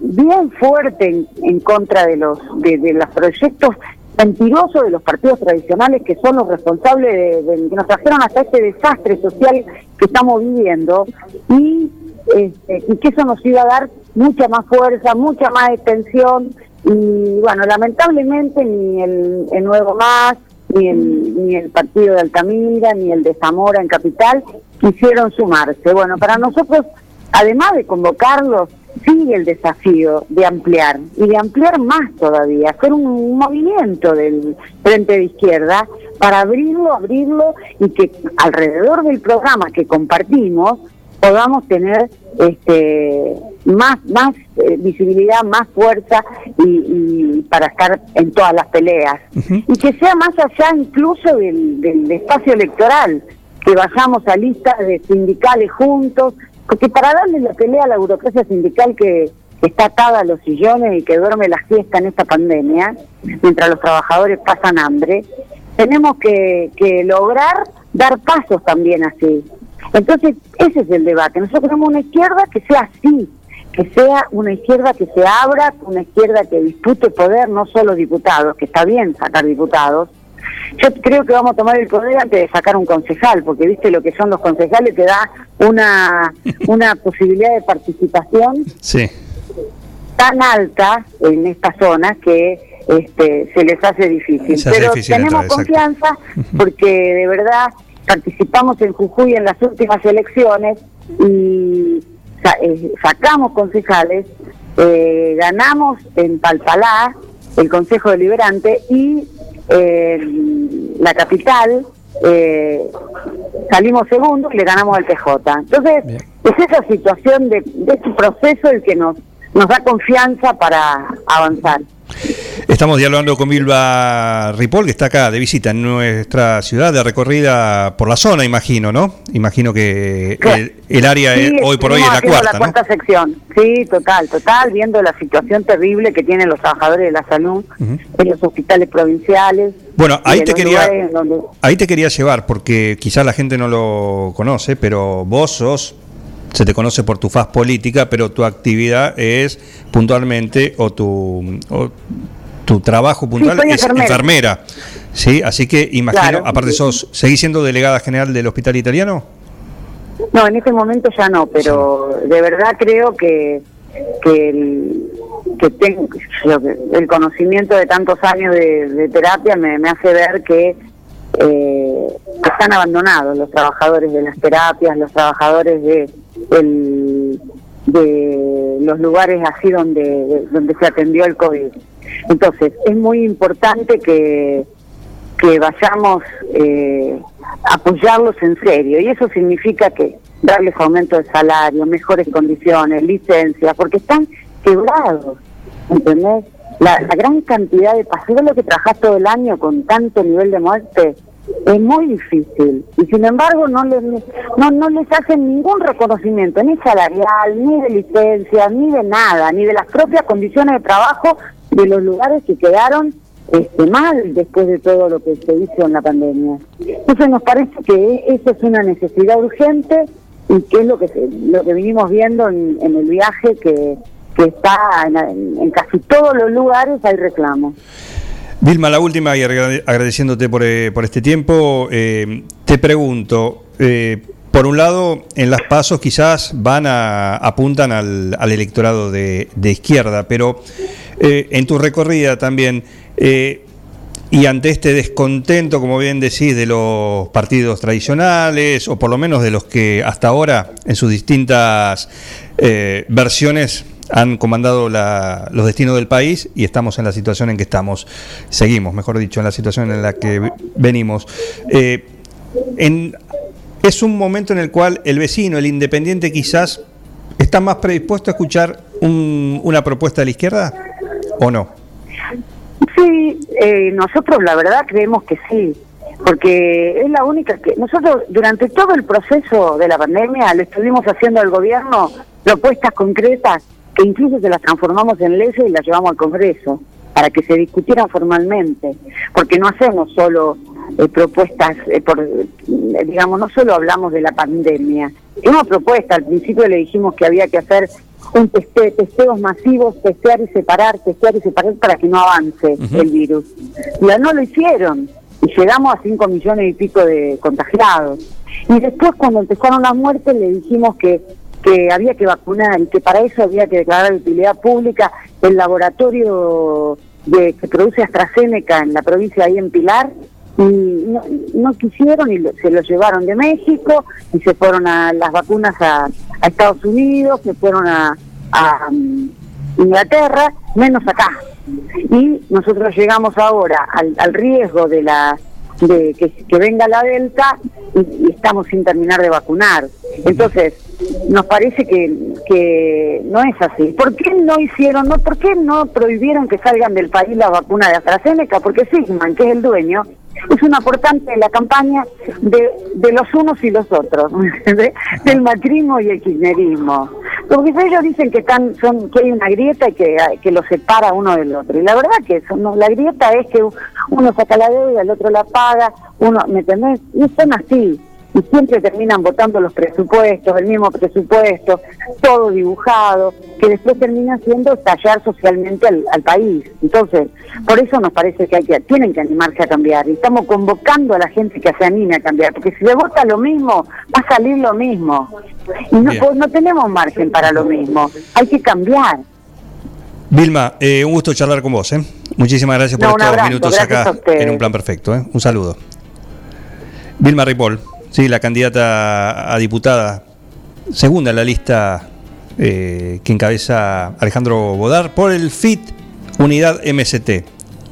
bien fuerte en, en contra de los, de, de los proyectos mentirosos de los partidos tradicionales que son los responsables de, de- que nos trajeron hasta este desastre social que estamos viviendo y, este, y que eso nos iba a dar mucha más fuerza, mucha más extensión y bueno, lamentablemente ni el, el Nuevo Más, ni el, ni el partido de Altamira, ni el de Zamora en Capital quisieron sumarse. Bueno, para nosotros, además de convocarlos, sigue el desafío de ampliar y de ampliar más todavía, hacer un movimiento del Frente de Izquierda para abrirlo, abrirlo y que alrededor del programa que compartimos podamos tener este más más eh, visibilidad, más fuerza y, y para estar en todas las peleas. Y que sea más allá incluso del, del espacio electoral, que vayamos a listas de sindicales juntos, porque para darle la pelea a la burocracia sindical que, está atada a los sillones y que duerme la siesta en esta pandemia, mientras los trabajadores pasan hambre, tenemos que, que lograr dar pasos también así. Entonces, ese es el debate. Nosotros queremos una izquierda que sea así, que sea una izquierda que se abra, una izquierda que dispute poder, no solo diputados, que está bien sacar diputados. Yo creo que vamos a tomar el poder antes de sacar un concejal, porque viste lo que son los concejales, te da una, *laughs* una posibilidad de participación Sí. tan alta en estas zonas que este, se les hace difícil. Hace Pero difícil tenemos entrar, confianza porque de verdad participamos en Jujuy en las últimas elecciones y eh, sacamos concejales, eh, ganamos en Palpalá el Consejo Deliberante y eh, la capital eh, salimos segundo y le ganamos al PJ. Entonces, es esa situación de, de ese proceso el que nos, nos da confianza para avanzar. Estamos dialogando con Bilba Ripoll, que está acá de visita en nuestra ciudad, de recorrida por la zona, imagino, ¿no? Imagino que el, el área Sí, es- hoy por hoy es la cuarta, la ¿no? cuarta sección. Sí, total, total, viendo la situación terrible que tienen los trabajadores de la salud en los hospitales provinciales. Bueno, ahí te quería donde- ahí te quería llevar porque quizás la gente no lo conoce, pero vos sos se te conoce por tu faz política, pero tu actividad es puntualmente o tu o tu trabajo puntual es enfermera. enfermera. Sí, así que imagino, Claro. aparte sos seguís siendo delegada general del Hospital Italiano? No, en este momento ya no, pero de verdad creo que que el, que tengo el conocimiento de tantos años de, de terapia me, me hace ver que eh, están abandonados los trabajadores de las terapias, los trabajadores de el- de los lugares así donde de- donde se atendió el COVID. Entonces es muy importante que que vayamos eh, apoyarlos en serio y eso significa que darles aumento de salario, mejores condiciones, licencias, porque están quebrados, ¿entendés? La, la gran cantidad de pacientes, lo que trabajás todo el año con tanto nivel de muerte, es muy difícil. Y sin embargo no les no, no les hacen ningún reconocimiento ni salarial ni de licencia ni de nada ni de las propias condiciones de trabajo de los lugares que quedaron este, mal después de todo lo que se hizo en la pandemia. Entonces nos parece que eso es una necesidad urgente y que es lo que lo que vinimos viendo en, en el viaje que que está en, casi todos los lugares hay reclamos. Vilma, la última y agrade- agradeciéndote por, eh, por este tiempo, eh, te pregunto, eh, por un lado, en las pasos quizás van a apuntan al, electorado de, izquierda, pero en tu recorrida también, y ante este descontento, como bien decís, de los partidos tradicionales, o por lo menos de los que hasta ahora, en sus distintas versiones, han comandado la- los destinos del país y estamos en la situación en que estamos. Seguimos, mejor dicho, en la situación en la que ve- venimos. Eh, en- es un momento en el cual el vecino, el independiente, quizás está más predispuesto a escuchar un- una propuesta de la izquierda o no. Sí, eh, nosotros la verdad creemos que sí, porque es la única que nosotros durante todo el proceso de la pandemia le estuvimos haciendo al gobierno propuestas concretas que incluso se las transformamos en leyes y las llevamos al Congreso para que se discutieran formalmente, porque no hacemos solo eh, propuestas, eh, por, eh, digamos, no solo hablamos de la pandemia. Una propuesta, al principio le dijimos que había que hacer un teste, testeos masivos, testear y separar, testear y separar para que no avance el virus. Ya no lo hicieron y llegamos a 5 millones y pico de contagiados. Y después cuando empezaron las muertes le dijimos que que había que vacunar y que para eso había que declarar de utilidad pública el laboratorio de, que produce AstraZeneca en la provincia ahí en Pilar y no, quisieron y lo- se lo llevaron de México y se fueron a las vacunas a, Estados Unidos, se fueron a, a, mm, Inglaterra, menos acá. Y nosotros llegamos ahora al riesgo de la de que, que venga la delta y, y estamos sin terminar de vacunar. Entonces, nos parece que, que no es así. ¿Por qué no hicieron, no, por qué no prohibieron que salgan del país la vacuna de AstraZeneca? Porque Sigman, que es el dueño, es un aportante de la campaña de, de los unos y los otros, *laughs* del macrismo y el kirchnerismo. Porque ellos dicen que están, son, que hay una grieta y que, que los separa uno del otro. Y la verdad que eso, no, la grieta es que uno saca la deuda, el otro la paga, uno, ¿me entendés? Y son así. Y siempre terminan votando los presupuestos, el mismo presupuesto, todo dibujado, que después termina siendo estallar socialmente al, al país. Entonces, por eso nos parece que, hay que tienen que animarse a cambiar. Y estamos convocando a la gente que se anime a cambiar, porque si le vota lo mismo, va a salir lo mismo. Y no, po- no tenemos margen para lo mismo. Hay que cambiar. Vilma, eh, un gusto charlar con vos. ¿eh? Muchísimas gracias por No, estos abrazo, minutos acá en un plan perfecto. ¿eh? Un saludo. Vilma Ripoll, sí, la candidata a diputada, segunda en la lista eh, que encabeza Alejandro Bodar por el FIT Unidad MST,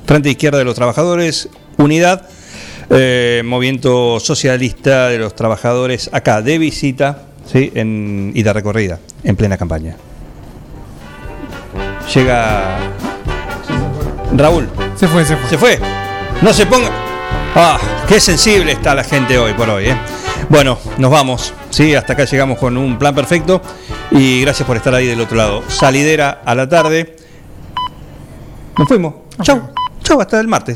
Frente Izquierda de los Trabajadores, Unidad, eh, Movimiento Socialista de los Trabajadores, acá de visita ¿sí? en, y de recorrida, en plena campaña. Llega Raúl. Se fue, se fue. Se fue. No se ponga. Ah, qué sensible está la gente hoy por hoy, ¿eh? Bueno, nos vamos. Sí, hasta acá llegamos con un plan perfecto. Y gracias por estar ahí del otro lado. Salidera a la tarde. Nos fuimos. Chau. Chau, hasta el martes.